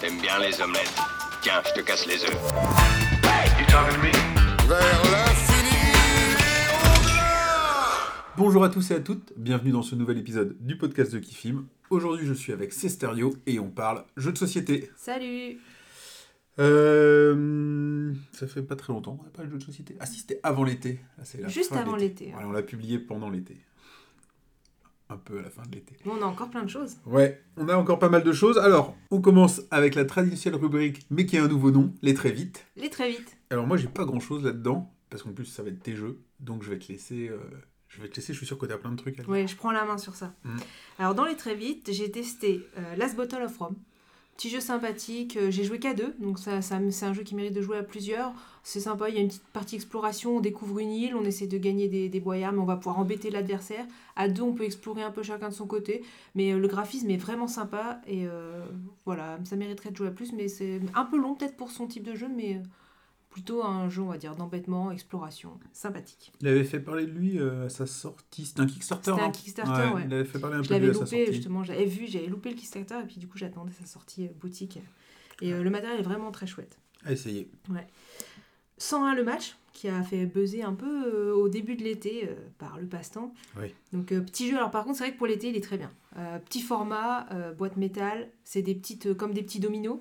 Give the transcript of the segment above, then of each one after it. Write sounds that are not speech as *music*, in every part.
T'aimes bien les omelettes. Tiens, je te casse les œufs. Vers l'infini Bonjour à tous et à toutes, bienvenue dans ce nouvel épisode du podcast de Kifim. Aujourd'hui je suis avec Cesterio et on parle jeux de société. Salut Euh, ça fait pas très longtemps, on n'a pas le jeu de société. Ah si, c'était avant l'été. Là, Juste avant l'été. Voilà, on l'a publié pendant l'été. Un peu à la fin de l'été. Bon, on a encore plein de choses. Ouais, on a encore pas mal de choses. Alors, on commence avec la traditionnelle rubrique, mais qui a un nouveau nom, les très vite. Les très vite. Alors moi j'ai pas grand chose là-dedans, parce qu'en plus ça va être tes jeux, donc je vais te laisser... euh, Je vais te laisser, je suis sûr que tu as plein de trucs à. Ouais, je prends la main sur ça. Mm. Alors, dans les très vite, j'ai testé euh, Last Bottle of Rome. Petit jeu sympathique. euh, j'ai joué qu'à deux, donc ça, c'est un jeu qui mérite de jouer à plusieurs. C'est sympa, il y a une petite partie exploration, on découvre une île, on essaie de gagner des, boyards, mais on va pouvoir embêter l'adversaire. À deux, on peut explorer un peu chacun de son côté, mais euh, le graphisme est vraiment sympa et euh, voilà, ça mériterait de jouer à plus, mais c'est un peu long peut-être pour son type de jeu, mais plutôt un jeu, on va dire, d'embêtement, exploration, sympathique. Il avait fait parler de lui euh, à sa sortie. C'était un Kickstarter. C'était un hein Kickstarter, ouais. Il avait fait parler un Je peu de lui à sa loupé, sortie. justement, j'avais vu, j'avais loupé le Kickstarter, et puis du coup j'attendais sa sortie euh, boutique. Et euh, le matériel est vraiment très chouette. À essayer. 101 le match, qui a fait buzzer un peu euh, au début de l'été euh, par le passe-temps. Oui. Donc euh, petit jeu, alors par contre c'est vrai que pour l'été il est très bien. Euh, petit format, euh, boîte métal, c'est des petites, comme des petits dominos.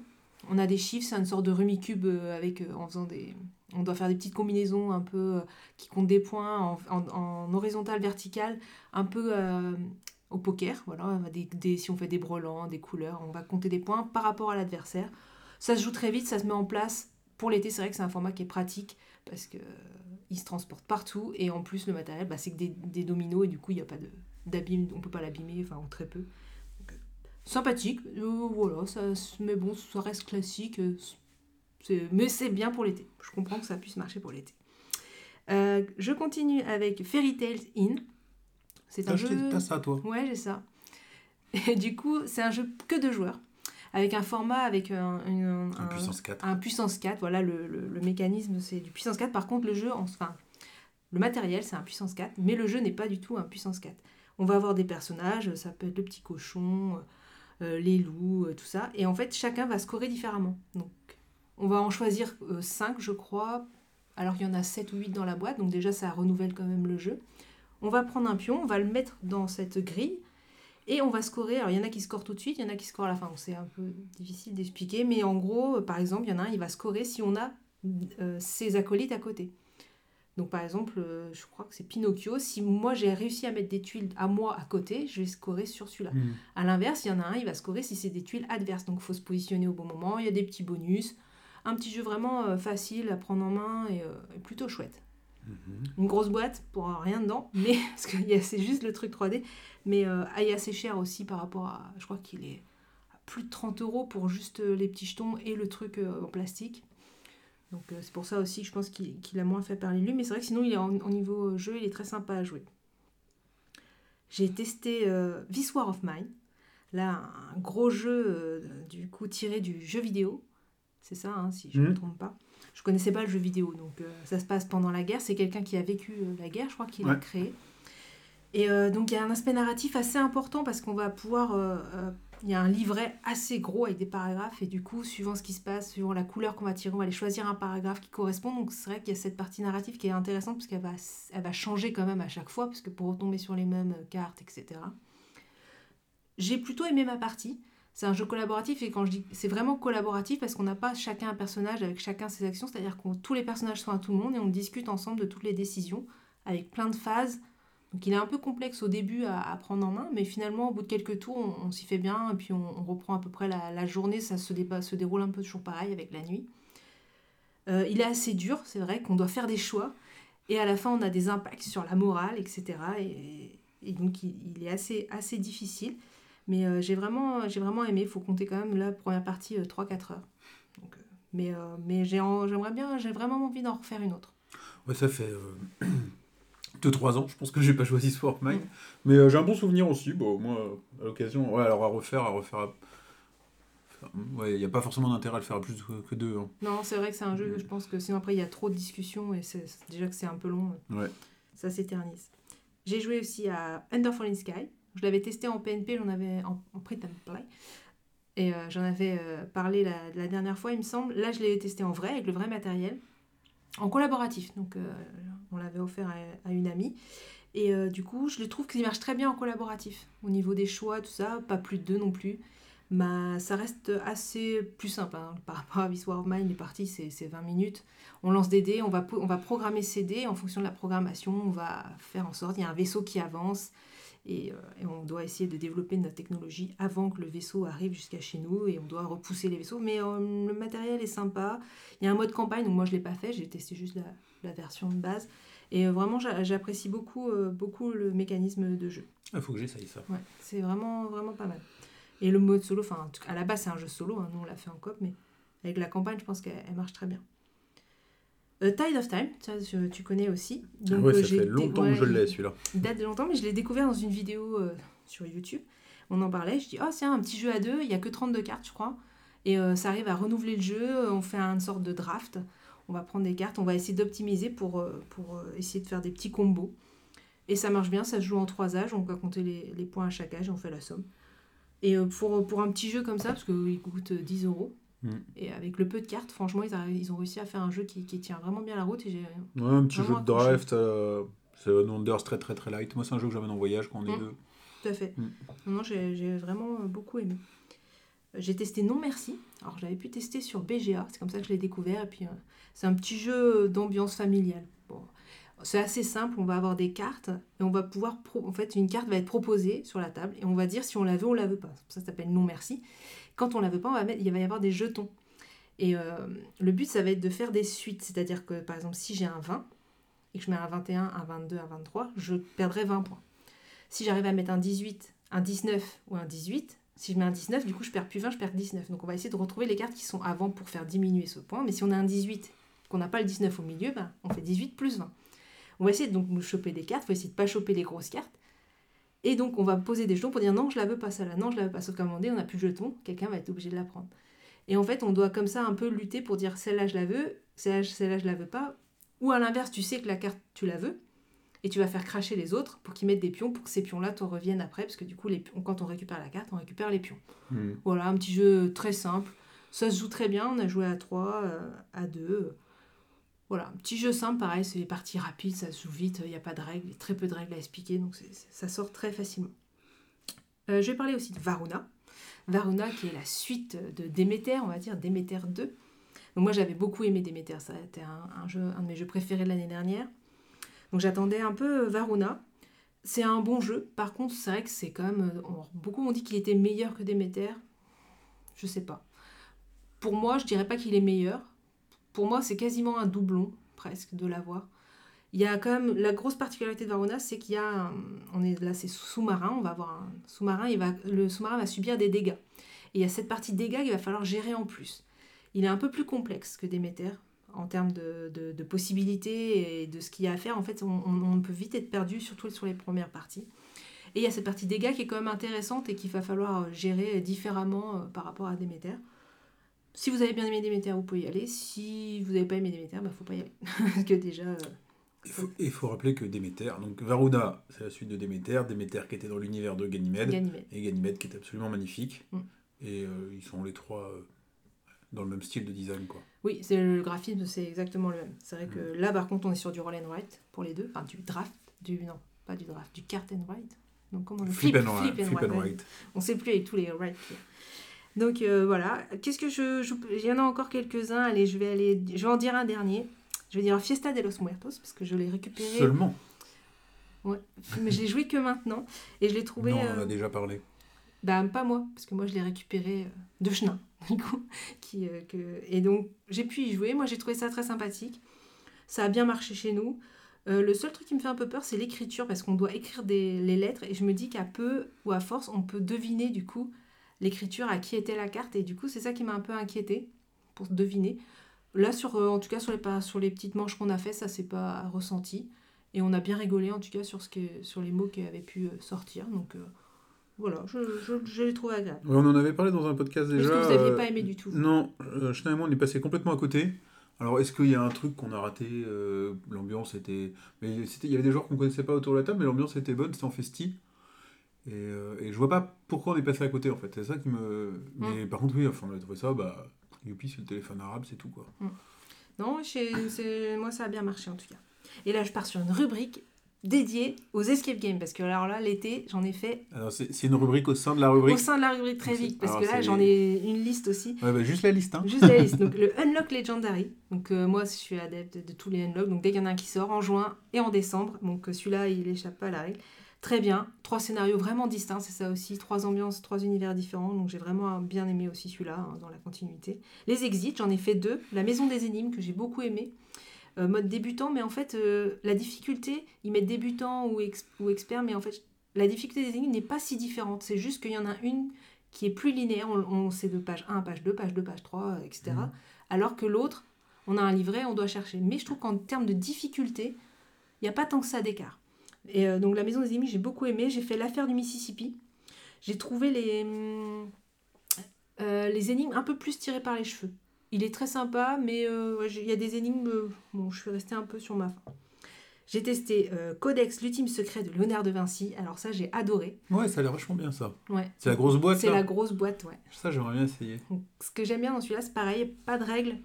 On a des chiffres, c'est une sorte de rumicube euh, avec, euh, en faisant des... On doit faire des petites combinaisons un peu euh, qui comptent des points en, en, horizontal, vertical, un peu au poker. Voilà, des, des- si on fait des brelans, des couleurs, on va compter des points par rapport à l'adversaire. Ça se joue très vite, ça se met en place. Pour l'été, c'est vrai que c'est un format qui est pratique parce que se transporte partout et en plus le matériel, bah, c'est que des, des dominos et du coup il n'y a pas d'abîme, on peut pas l'abîmer, enfin très peu. Sympathique, euh, voilà, ça, mais bon, ça reste classique. euh, c'est- mais c'est bien pour l'été. Je comprends que ça puisse marcher pour l'été. Euh, je continue avec Fairy Tales In. C'est un acheté- jeu. t'as ça, toi Ouais, j'ai ça. Et du coup, c'est un jeu que de joueurs, avec un format avec un, une- Un puissance 4. un puissance 4. Voilà, le, le- le mécanisme, c'est du puissance 4. Par contre, le jeu, en- enfin, le matériel, c'est un puissance 4, mais le jeu n'est pas du tout un puissance 4. On va avoir des personnages, ça peut être le petit cochon, les loups, euh, tout ça. Et en fait, chacun va scorer différemment. Donc, on va en choisir 5, je crois, alors qu'il y en a 7 ou 8 dans la boîte. Donc déjà, ça renouvelle quand même le jeu. On va prendre un pion, on va le mettre dans cette grille. Et on va scorer. Alors, il y en a qui scorent tout de suite, il y en a qui scorent à la fin. C'est un peu difficile d'expliquer. Mais en gros, euh, par exemple, il y en a un, il va scorer si on a euh, ses acolytes à côté. Donc, par exemple, euh, je crois que c'est Pinocchio. Si moi, j'ai réussi à mettre des tuiles à moi à côté, je vais scorer sur celui-là. Hmm. À l'inverse, il y en a un, il va scorer si c'est des tuiles adverses. Donc il faut se positionner au bon moment, il y a des petits bonus. Un petit jeu vraiment euh, facile à prendre en main et, euh, et plutôt chouette. Mhm. Une grosse boîte pour rien dedans, *laughs* mais parce que c'est juste le truc 3D. Mais il est assez cher aussi par rapport à. Je crois qu'il est à plus de 30 euros pour juste les petits jetons et le truc en plastique. Donc euh, c'est pour ça aussi que je pense qu'il qu'il a moins fait parler de lui. Mais c'est vrai que sinon, il est en, en niveau euh, jeu, il est très sympa à jouer. J'ai testé euh, This War of Mine. Là, un gros jeu du coup tiré du jeu vidéo. C'est ça, hein, si je ne me Mhm. trompe pas. Je connaissais pas le jeu vidéo, donc euh, ça se passe pendant la guerre. C'est quelqu'un qui a vécu euh, la guerre, je crois qu'il l'a Ouais. créé. Et euh, donc il y a un aspect narratif assez important parce qu'on va pouvoir... il y a un livret assez gros avec des paragraphes et du coup, suivant ce qui se passe, suivant la couleur qu'on va tirer, on va aller choisir un paragraphe qui correspond. Donc c'est vrai qu'il y a cette partie narrative qui est intéressante parce qu'elle va, elle va changer quand même à chaque fois parce que pour retomber sur les mêmes euh, cartes, etc. J'ai plutôt aimé ma partie. C'est un jeu collaboratif et quand je dis c'est vraiment collaboratif parce qu'on n'a pas chacun un personnage avec chacun ses actions, c'est-à-dire que tous les personnages sont à tout le monde et on discute ensemble de toutes les décisions avec plein de phases. Donc il est un peu complexe au début à, prendre en main, mais finalement au bout de quelques tours on, s'y fait bien et puis on, reprend à peu près la, journée, ça se, déroule un peu toujours pareil avec la nuit. Euh, il est assez dur, c'est vrai qu'on doit faire des choix et à la fin on a des impacts sur la morale, etc. Et, donc il, est assez, difficile. Mais euh, j'ai vraiment, j'ai vraiment aimé. Il faut compter quand même la première partie euh, 3-4 heures. Euh, mais j'aimerais bien, j'ai vraiment envie d'en refaire une autre. Ouais, ça fait *clears throat* 2-3 ans, je pense que j'ai pas choisi Sword Mine. Mais euh, j'ai un bon souvenir aussi. Bon, moi, à l'occasion, ouais, alors à refaire, à refaire. à- Ouais, il n'y a pas forcément d'intérêt à le faire à plus que, deux. hein. Non, c'est vrai que c'est un jeu, je pense que sinon après il y a trop de discussions et c'est c'est- déjà que c'est un peu long, Ouais. ça s'éternise. J'ai joué aussi à Under Falling Sky. Je l'avais testé en PNP, j'en avais en, en print and play. Et euh, j'en avais euh, parlé la, la dernière fois, il me semble. Là, je l'ai testé en vrai, avec le vrai matériel, en collaboratif. Donc, euh, on l'avait offert à, une amie. Et euh, du coup, je le trouve qu'il marche très bien en collaboratif. Au niveau des choix, tout ça, pas plus de deux non plus. Bah, ça reste assez plus simple. hein. Par rapport à This War of Mine, les parties, c'est c'est 20 minutes. On lance des dés, on va, po- on va programmer ces dés. En fonction de la programmation, on va faire en sorte, il y a un vaisseau qui avance. Et, euh, et on doit essayer de développer notre technologie avant que le vaisseau arrive jusqu'à chez nous. Et on doit repousser les vaisseaux. Mais euh, le matériel est sympa. Il y a un mode campagne, donc moi je ne l'ai pas fait. J'ai testé juste la, la version de base. Et euh, vraiment, j'a- j'apprécie beaucoup, beaucoup le mécanisme de jeu. Il faut que j'essaye ça. Ouais, c'est vraiment, vraiment pas mal. Et le mode solo, enfin, à la base, c'est un jeu solo, hein, nous on l'a fait en coop, mais avec la campagne, je pense qu'elle elle marche très bien. Tide of Time, ça, je- tu connais aussi. Ah Donc, ouais, euh, ça fait longtemps ouais, que je l'ai celui-là. Il date de longtemps, mais je l'ai découvert dans une vidéo euh, sur YouTube. On en parlait, je dis, oh, c'est un petit jeu à deux, il y a que 32 cartes, je crois. Et euh, ça arrive à renouveler le jeu, on fait une sorte de draft. On va prendre des cartes, on va essayer d'optimiser pour, pour essayer de faire des petits combos. Et ça marche bien, ça se joue en trois âges, on va compter les, les points à chaque âge et on fait la somme. Et pour, pour un petit jeu comme ça, parce qu'il coûte 10 euros, Mm. et avec le peu de cartes, franchement, ils, ont réussi à faire un jeu qui, qui tient vraiment bien la route. Et Ouais, un petit jeu de draft. euh, c'est un Wonders très très très light. Moi, c'est un jeu que j'amène en voyage quand on est Mm. deux. Tout à fait. Mm. Non, j'ai j'ai vraiment beaucoup aimé. Euh, J'ai testé Non Merci. Alors, j'avais pu tester sur BGA, c'est comme ça que je l'ai découvert. Et puis, euh, c'est un petit jeu d'ambiance familiale. Bon, c'est assez simple, on va avoir des cartes et on va pouvoir. pro- En fait, une carte va être proposée sur la table et on va dire si on la veut ou on la veut pas. Ça s'appelle Non Merci. Quand on la veut pas, on va mettre, il va y avoir des jetons. Et euh, le but, ça va être de faire des suites. C'est-à-dire que, par exemple, si j'ai un 20 et que je mets un 21, un 22, un 23, je perdrai 20 points. Si j'arrive à mettre un 18, un 19 ou un 18, si je mets un 19, du coup, je perds plus 20, je perds 19. Donc, on va essayer de retrouver les cartes qui sont avant pour faire diminuer ce point. Mais si on a un 18, qu'on n'a pas le 19 au milieu, ben, on fait 18 plus 20. On va essayer donc de choper des cartes, il faut essayer de pas choper les grosses cartes. Et donc, on va poser des jetons pour dire non, je la veux pas celle-là, non, je la veux pas. Sauf qu'à un moment donné, on n'a plus de jetons, quelqu'un va être obligé de la prendre. Et en fait, on doit comme ça un peu lutter pour dire celle-là, je la veux, celle-là, celle-là, je la veux pas. Ou à l'inverse, tu sais que la carte, tu la veux, et tu vas faire cracher les autres pour qu'ils mettent des pions, pour que ces pions-là te reviennent après, parce que du coup, les pions- quand on récupère la carte, on récupère les pions. Mm. Voilà, un petit jeu très simple. Ça se joue très bien, on a joué à 3, à 2. Voilà, petit jeu simple, pareil, c'est parties rapides, ça se joue vite, il n'y a pas de règles, très peu de règles à expliquer, donc ça sort très facilement. Euh, je vais parler aussi de Varuna. Varuna qui est la suite de Déméter, on va dire, Déméter 2. Donc moi j'avais beaucoup aimé Déméter, ça a été un, de mes jeux préférés de l'année dernière. Donc j'attendais un peu euh, Varuna. C'est un bon jeu, par contre c'est vrai que c'est quand même... euh, beaucoup ont dit qu'il était meilleur que Déméter. Je sais pas. Pour moi, je dirais pas qu'il est meilleur. Pour moi, c'est quasiment un doublon, presque, de l'avoir. Il y a quand même la grosse particularité de Varuna, c'est qu'il y a, on est là, c'est sous-marin, on va avoir un sous-marin, il va, le sous-marin va subir des dégâts. Et il y a cette partie dégâts qu'il va falloir gérer en plus. Il est un peu plus complexe que Déméter en termes de, de- possibilités et de ce qu'il y a à faire. En fait, on, on- peut vite être perdu, surtout sur les premières parties. Et il y a cette partie dégâts qui est quand même intéressante et qu'il va falloir gérer différemment euh, par rapport à Déméter. Si vous avez bien aimé Déméter, vous pouvez y aller. Si vous n'avez pas aimé Déméter, il ne faut pas y aller. *laughs* Parce que déjà, euh, Il faut, il faut rappeler que Déméter, donc Varuna, c'est la suite de Déméter. Déméter qui était dans l'univers de Ganymède. Ganymède. Et Ganymède qui est absolument magnifique. Mm. Et euh, ils sont les trois euh, dans le même style de design, quoi. Oui, c'est le graphisme, c'est exactement le même. C'est vrai que là, par contre, on est sur du roll and write pour les deux. Enfin, du draft, du non, pas du draft, du cart and write. Donc comment le Flip, and, flip flip and and write. write. On sait plus avec tous les a. Donc euh, voilà. Qu'est-ce que je, je- Il y en a encore quelques-uns. Allez, je vais aller. Je vais en dire un dernier. Je vais dire Fiesta de los Muertos parce que je l'ai récupéré. Seulement. Ouais. Mais je l'ai joué que maintenant et je l'ai trouvé. non, on en euh, a déjà parlé. Bah, pas moi, parce que moi je l'ai récupéré euh, de Chenin, *laughs* du coup. Qui, euh, que... Et donc j'ai pu y jouer, moi j'ai trouvé ça très sympathique. Ça a bien marché chez nous. Euh, le seul truc qui me fait un peu peur, c'est l'écriture, parce qu'on doit écrire des, les lettres, et je me dis qu'à peu ou à force, on peut deviner du coup l'écriture à qui était la carte, et du coup c'est ça qui m'a un peu inquiété pour deviner. Là, sur, euh, en tout cas sur les, sur les petites manches qu'on a fait, ça s'est pas ressenti. Et on a bien rigolé en tout cas sur, ce que, sur les mots qui avaient pu euh, sortir. Donc euh, voilà, je, je, je l'ai trouvé agréable. Ouais, on en avait parlé dans un podcast Est-ce déjà. que vous n'aviez pas aimé du tout? Non, Chenin et moi, on est passé complètement à côté. Alors, est-ce qu'il y a un truc qu'on a raté L'ambiance était. Mais c'était- il y avait des joueurs qu'on connaissait pas autour de la table, mais l'ambiance était bonne, c'était en festi. Et, euh, et je vois pas pourquoi on est passé à côté en fait. C'est ça qui me. Mm. Mais par contre, oui, enfin, on a trouvé ça, bah. Youpi, c'est le téléphone arabe, c'est tout quoi. Non, chez- c'est- moi ça a bien marché en tout cas. Et là je pars sur une rubrique dédiée aux escape games parce que alors là l'été j'en ai fait Alors, c'est une rubrique au sein de la rubrique. au sein de la rubrique très vite parce Alors, que là j'en ai une liste aussi. Ouais, bah, juste la liste, hein. Juste la liste. *laughs* Donc le Unlock Legendary. Donc euh, moi je suis adepte de, de tous les Unlock. Donc dès qu'il y en a un qui sort en juin et en décembre. Donc euh, celui-là il échappe pas à la règle. Très bien. Trois scénarios vraiment distincts, c'est ça aussi. Trois ambiances, trois univers différents. Donc j'ai vraiment bien aimé aussi celui-là hein, dans la continuité. Les Exits, j'en ai fait deux. La Maison des Énigmes que j'ai beaucoup aimé. Euh, mode débutant, mais en fait euh, la difficulté, ils mettent débutant ou, ex- ou expert, mais en fait la difficulté des énigmes n'est pas si différente. C'est juste qu'il y en a une qui est plus linéaire. On, on sait de page 1 à page 2, page 2, page 3, etc. Mhm. Alors que l'autre, on a un livret, on doit chercher. Mais je trouve qu'en termes de difficulté, il n'y a pas tant que ça d'écart. Et euh, donc la Maison des Énigmes, j'ai beaucoup aimé. J'ai fait l'affaire du Mississippi. J'ai trouvé les, euh, les énigmes un peu plus tirées par les cheveux. Il est très sympa, mais euh, il y a des énigmes. bon, je suis restée un peu sur ma faim. J'ai testé Codex, l'ultime secret de Léonard de Vinci. Alors ça, j'ai adoré. Ouais, ça a l'air vachement bien ça. Ouais. C'est la grosse boîte C'est la grosse boîte, ouais. Ça, j'aimerais bien essayer. Donc, ce que j'aime bien dans celui-là, c'est pareil, pas de règles.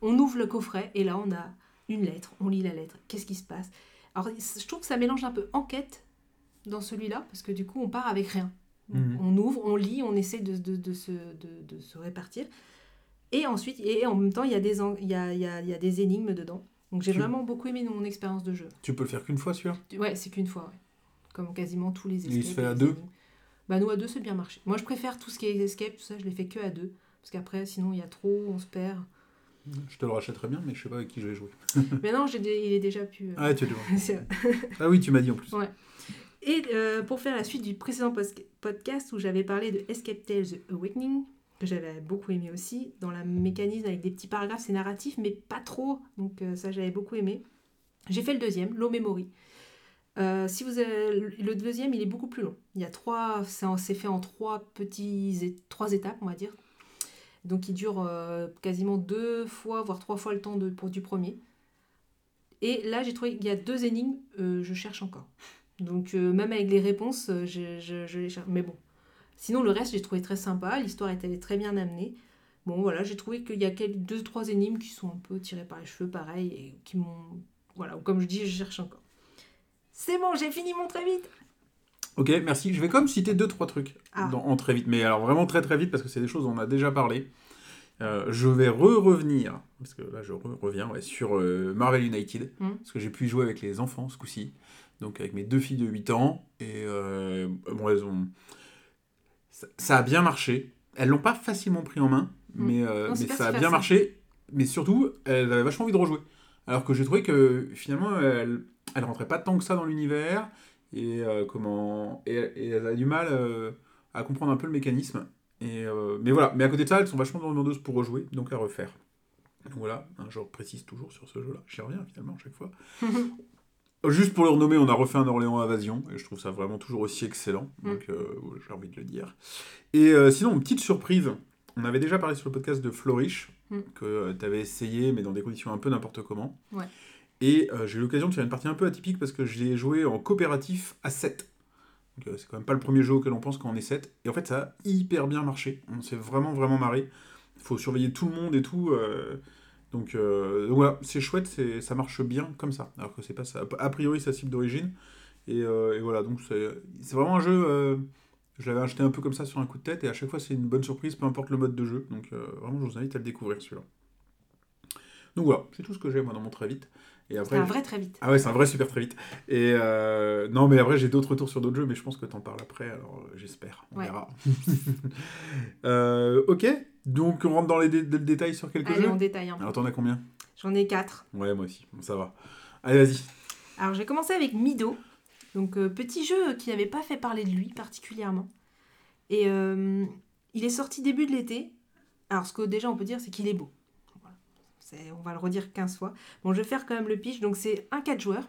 On ouvre le coffret et là, on a une lettre. On lit la lettre. Qu'est-ce qui se passe? Alors, je trouve que ça mélange un peu enquête dans celui-là, parce que du coup, on part avec rien. Mhm. On ouvre, on lit, on essaie de, de- de se, de- de se répartir. Et ensuite, et en même temps, il y, a des il y, a, il y a- il y a des énigmes dedans. Donc, j'ai Tu- vraiment beaucoup aimé mon expérience de jeu. Tu peux le faire qu'une fois celui-là? Ouais, c'est qu'une fois, ouais. Comme quasiment tous les Et il se escapes fait à deux énigmes. Bah, nous, à deux, c'est bien marché. Moi, je préfère tout ce qui est escape, tout ça, je les fais que à deux. Parce qu'après, sinon, il y a trop, on se perd. Je te le rachèterais bien, mais je sais pas avec qui je vais jouer. *laughs* Mais non, j'ai dé- il est déjà plus. euh, Ah, tu. *laughs* Ah oui, tu m'as dit en plus. Ouais. Et euh, pour faire la suite du précédent podcast où j'avais parlé de Escape Tales The Awakening, que j'avais beaucoup aimé aussi, dans la mécanisme avec des petits paragraphes, c'est narratif, mais pas trop. Donc euh, ça, j'avais beaucoup aimé. J'ai fait le deuxième, Low Memory. Euh, si vous avez, le deuxième, il est beaucoup plus long. Il y a trois, c'est fait en trois petits, trois étapes, on va dire. Donc il dure euh, quasiment deux fois, voire trois fois le temps pour, du premier. Et là, j'ai trouvé qu'il y a deux énigmes, euh, je cherche encore. Donc euh, même avec les réponses, je, les cherche. Mais bon. Sinon, le reste, j'ai trouvé très sympa. L'histoire était très bien amenée. Bon, voilà, j'ai trouvé qu'il y a quelques, deux, trois énigmes qui sont un peu tirées par les cheveux, pareil, et qui m'ont... Voilà, comme je dis, je cherche encore. C'est bon, j'ai fini mon très vite Ok, merci. Je vais quand même citer deux, trois trucs Ah. dans- en très vite. Mais alors vraiment très très vite parce que c'est des choses dont on a déjà parlé. Euh, je vais re-revenir, parce que là je re- reviens ouais, sur euh, Marvel United, Mhm. parce que j'ai pu y jouer avec les enfants ce coup-ci, donc avec mes deux filles de 8 ans, et euh, bon, elles ont... ça, ça a bien marché. Elles l'ont pas facilement pris en main, Mhm. mais, Non, ça a bien marché, mais surtout, elles avaient vachement envie de rejouer. Alors que j'ai trouvé que finalement, elles, elles rentraient pas tant que ça dans l'univers, et euh, comment et, et elle a du mal euh, à comprendre un peu le mécanisme. Et euh, mais voilà. Mais à côté de ça elles sont vachement demandeuses pour rejouer donc à refaire. Donc voilà. Un genre précise toujours sur ce jeu là j'y reviens finalement à chaque fois. *laughs* Juste pour le renommer on a refait un Orléans Invasion et je trouve ça vraiment toujours aussi excellent. Donc euh, j'ai envie de le dire. Et euh, sinon petite surprise. On avait déjà parlé sur le podcast de Flourish Mm. que tu avais essayé mais dans des conditions un peu n'importe comment. Ouais. Et euh, j'ai eu l'occasion de faire une partie un peu atypique parce que j'ai joué en coopératif à 7. Donc euh, c'est quand même pas le premier jeu auquel on pense quand on est 7. Et en fait ça a hyper bien marché. On s'est vraiment vraiment marré. Il faut surveiller tout le monde et tout. euh, donc, voilà, c'est chouette, c'est- ça marche bien comme ça. Alors que c'est pas ça. A priori sa cible d'origine. Et, et voilà, donc c'est c'est vraiment un jeu... je l'avais acheté un peu comme ça sur un coup de tête et à chaque fois c'est une bonne surprise, peu importe le mode de jeu. Donc vraiment je vous invite à le découvrir celui-là. Donc voilà, c'est tout ce que j'ai moi dans mon très vite. Et C'est un vrai très vite. ah ouais, c'est un vrai super très vite. Et euh, non, mais après, j'ai d'autres retours sur d'autres jeux, mais je pense que t'en parles après, alors euh, j'espère. On Ouais. verra. *laughs* Euh, ok, donc on rentre dans les dé- le détail sur quelques Allez, jeux. on détaille un peu. Alors t'en as combien? J'en ai quatre. Ouais, moi aussi, Bon, ça va. Allez, vas-y. Alors, j'ai commencé avec Mido. Donc, euh, petit jeu qui n'avait pas fait parler de lui particulièrement. Et il est sorti début de l'été. Alors, ce que déjà on peut dire, c'est qu'il est beau. On va le redire 15 fois. Bon, je vais faire quand même le pitch. Donc, c'est un 4 joueurs.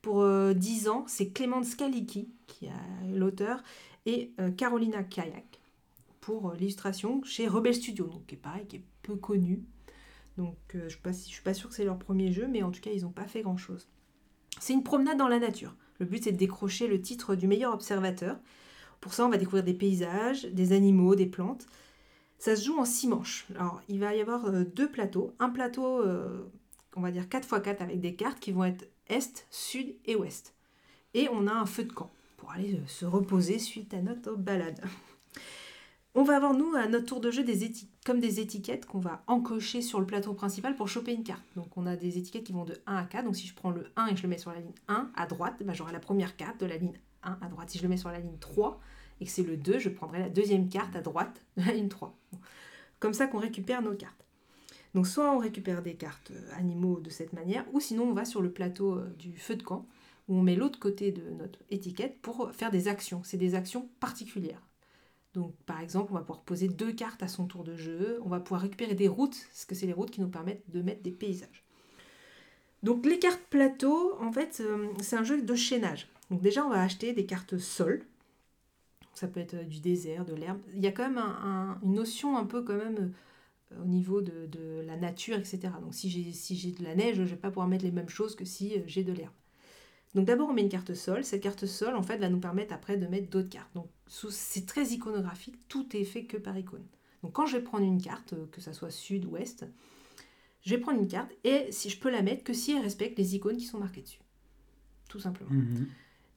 Pour euh, 10 ans, c'est Clément Skaliki qui a l'auteur et euh, Carolina Kayak pour euh, l'illustration chez Rebel Studio, donc qui est pareil, qui est peu connu. Donc euh, je ne suis, suis pas sûre que c'est leur premier jeu, mais en tout cas ils n'ont pas fait grand-chose. C'est une promenade dans la nature. Le but c'est de décrocher le titre du meilleur observateur. Pour ça, on va découvrir des paysages, des animaux, des plantes. Ça se joue en six manches. Alors, il va y avoir euh, deux plateaux. Un plateau, euh, on va dire 4x4 avec des cartes qui vont être est, sud et ouest. Et on a un feu de camp pour aller euh, se reposer suite à notre balade. *laughs* On va avoir, nous, à notre tour de jeu, des comme des étiquettes qu'on va encocher sur le plateau principal pour choper une carte. Donc, on a des étiquettes qui vont de 1 à 4. Donc, si je prends le 1 et je le mets sur la ligne 1 à droite, bah, j'aurai la première carte de la ligne 1 à droite. Si je le mets sur la ligne 3 et que c'est le 2, je prendrai la deuxième carte à droite de *laughs* la ligne 3. Bon. Comme ça qu'on récupère nos cartes. Donc, soit on récupère des cartes euh, animaux de cette manière, ou sinon on va sur le plateau euh, du feu de camp, où on met l'autre côté de notre étiquette pour faire des actions. C'est des actions particulières. Donc, par exemple, on va pouvoir poser deux cartes à son tour de jeu. On va pouvoir récupérer des routes, parce que c'est les routes qui nous permettent de mettre des paysages. Donc, les cartes plateau, en fait, euh, c'est un jeu de chaînage. Donc, déjà, on va acheter des cartes sol. Ça peut être euh, du désert, de l'herbe. Il y a quand même un- un- une notion un peu quand même euh, au niveau de, la nature, etc. Donc, si j'ai de la neige, je ne vais pas pouvoir mettre les mêmes choses que si euh, j'ai de l'herbe. Donc d'abord on met une carte sol. Cette carte sol en fait va nous permettre après de mettre d'autres cartes. Donc c'est très iconographique, tout est fait que par icône. Donc quand je vais prendre une carte, que ça soit sud ou ouest, je vais prendre une carte et si je peux la mettre que si elle respecte les icônes qui sont marquées dessus. Tout simplement. Mhm.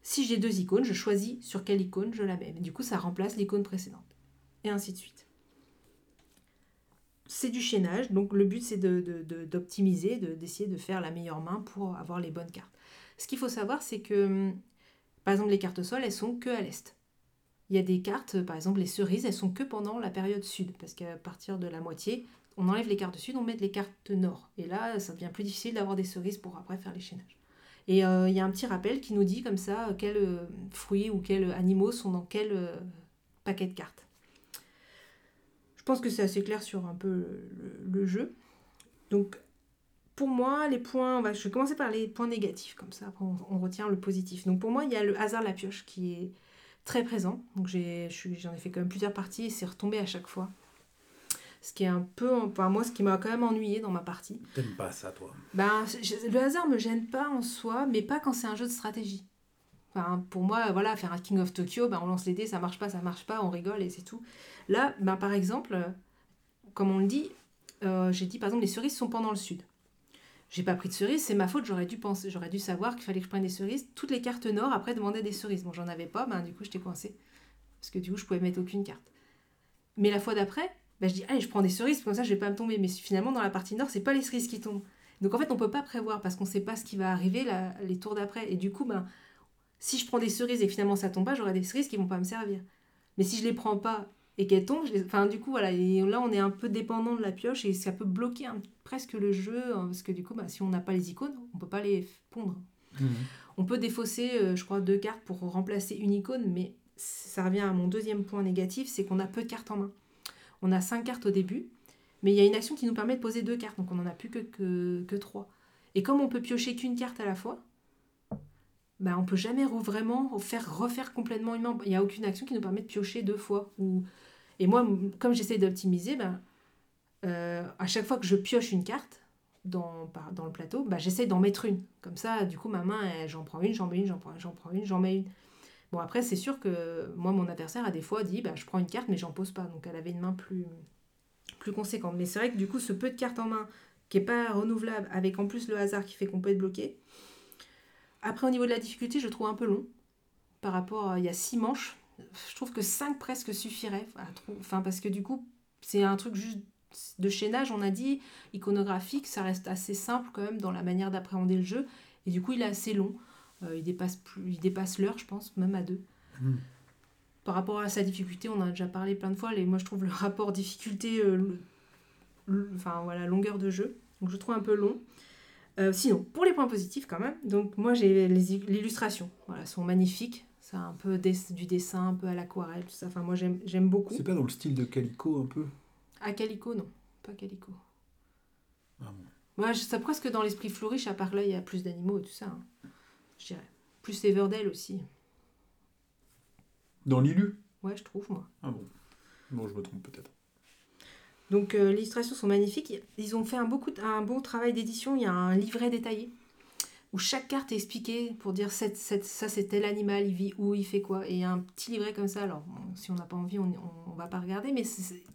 Si j'ai deux icônes, je choisis sur quelle icône je la mets. Du coup, ça remplace l'icône précédente. Et ainsi de suite. C'est du chaînage, donc le but c'est de- de- de- d'optimiser, de, d'essayer de faire la meilleure main pour avoir les bonnes cartes. Ce qu'il faut savoir, c'est que, par exemple, les cartes sol, elles sont que à l'est. Il y a des cartes, par exemple, les cerises, elles sont que pendant la période sud, parce qu'à partir de la moitié, on enlève les cartes sud, on met les cartes nord. Et là, ça devient plus difficile d'avoir des cerises pour après faire les chaînages. Et euh, il y a un petit rappel qui nous dit comme ça euh, quels euh, fruits ou quels animaux sont dans quel paquet de cartes. Je pense que c'est assez clair sur un peu le, jeu. Donc, pour moi, les points, va- je vais commencer par les points négatifs, comme ça, après on, retient le positif. Donc, pour moi, il y a le hasard de la pioche qui est très présent. Donc, j'en ai, fait quand même plusieurs parties et c'est retombé à chaque fois. Ce qui est un peu, enfin, moi, ce qui m'a quand même ennuyé dans ma partie. T'aimes pas ça, toi? Ben, je- le hasard me gêne pas en soi, mais pas quand c'est un jeu de stratégie. Enfin, pour moi, voilà, faire un King of Tokyo, ben, on lance les dés, ça marche pas, ça marche pas, on rigole et c'est tout. Là, ben, par exemple, comme on le dit, euh, j'ai dit par exemple les cerises sont pendant le sud. J'ai pas pris de cerises, c'est ma faute, j'aurais dû penser, j'aurais dû savoir qu'il fallait que je prenne des cerises. Toutes les cartes nord après demandaient des cerises. Bon, j'en avais pas, ben du coup j'étais coincée. Parce que du coup je pouvais mettre aucune carte. Mais la fois d'après, ben, je dis allez, je prends des cerises, comme ça je vais pas me tomber. Mais finalement dans la partie nord, c'est pas les cerises qui tombent. Donc en fait, on peut pas prévoir parce qu'on sait pas ce qui va arriver là, les tours d'après. Et du coup, ben, si je prends des cerises et finalement ça tombe pas, j'aurai des cerises qui vont pas me servir. Mais si je les prends pas et qu'elles tombent, je les- enfin du coup voilà, et là on est un peu dépendant de la pioche et ça peut bloquer un- presque le jeu hein, parce que du coup, bah, si on n'a pas les icônes, on peut pas les pondre. On peut défausser, euh, je crois, deux cartes pour remplacer une icône, mais ça revient à mon deuxième point négatif, c'est qu'on a peu de cartes en main. On a cinq cartes au début, mais il y a une action qui nous permet de poser deux cartes, donc on n'en a plus que, que, trois. Et comme on peut piocher qu'une carte à la fois, bah, on peut jamais vraiment faire refaire complètement une main. Il n'y a aucune action qui nous permet de piocher deux fois. Ou... Et moi, comme j'essaie d'optimiser, bah, euh, à chaque fois que je pioche une carte dans, dans le plateau, bah, j'essaie d'en mettre une. Comme ça, du coup, ma main, j'en prends une, j'en mets une, j'en prends, j'en prends une, j'en mets une. Bon, après, c'est sûr que moi, mon adversaire a des fois dit, bah, je prends une carte, mais j'en pose pas. Donc, elle avait une main plus, plus conséquente. Mais c'est vrai que du coup, ce peu de cartes en main, qui est pas renouvelable, avec en plus le hasard qui fait qu'on peut être bloqué. Après, au niveau de la difficulté, je trouve un peu long. Par rapport à, il y a six manches. Je trouve que 5 presque trou- Enfin, parce que du coup, c'est un truc juste de chaînage, on a dit, iconographique, ça reste assez simple quand même dans la manière d'appréhender le jeu. Et du coup, il est assez long. Euh, il dépasse, plus, il dépasse l'heure, je pense, même à deux. Mhm. Par rapport à sa difficulté, on en a déjà parlé plein de fois. Les, moi, je trouve le *laughs* rapport difficulté, euh, le- le- enfin voilà, longueur de jeu. Donc, je trouve un peu long. Euh, sinon, pour les points positifs quand même, donc moi j'ai l'illustration, voilà, sont magnifiques. C'est un peu des- du dessin, un peu à l'aquarelle, tout ça. Enfin, moi j'aime beaucoup. C'est pas dans le style de Calico un peu? À Calico, non, pas Calico. Ah bon. Moi, je- c'est presque dans l'esprit flourish, à part là, il y a plus d'animaux et tout ça. hein, je dirais. Plus Everdell aussi. Dans l'illu? Ouais, je trouve, moi. Ah bon. Bon, je me trompe peut-être. Donc euh, les illustrations sont magnifiques. Ils ont fait un, beaucoup, un bon travail d'édition. Il y a un livret détaillé où chaque carte est expliquée pour dire cette, cette- ça c'est tel animal, il vit où, il fait quoi. Et il y a un petit livret comme ça. Alors, si on n'a pas envie, on ne va pas regarder, mais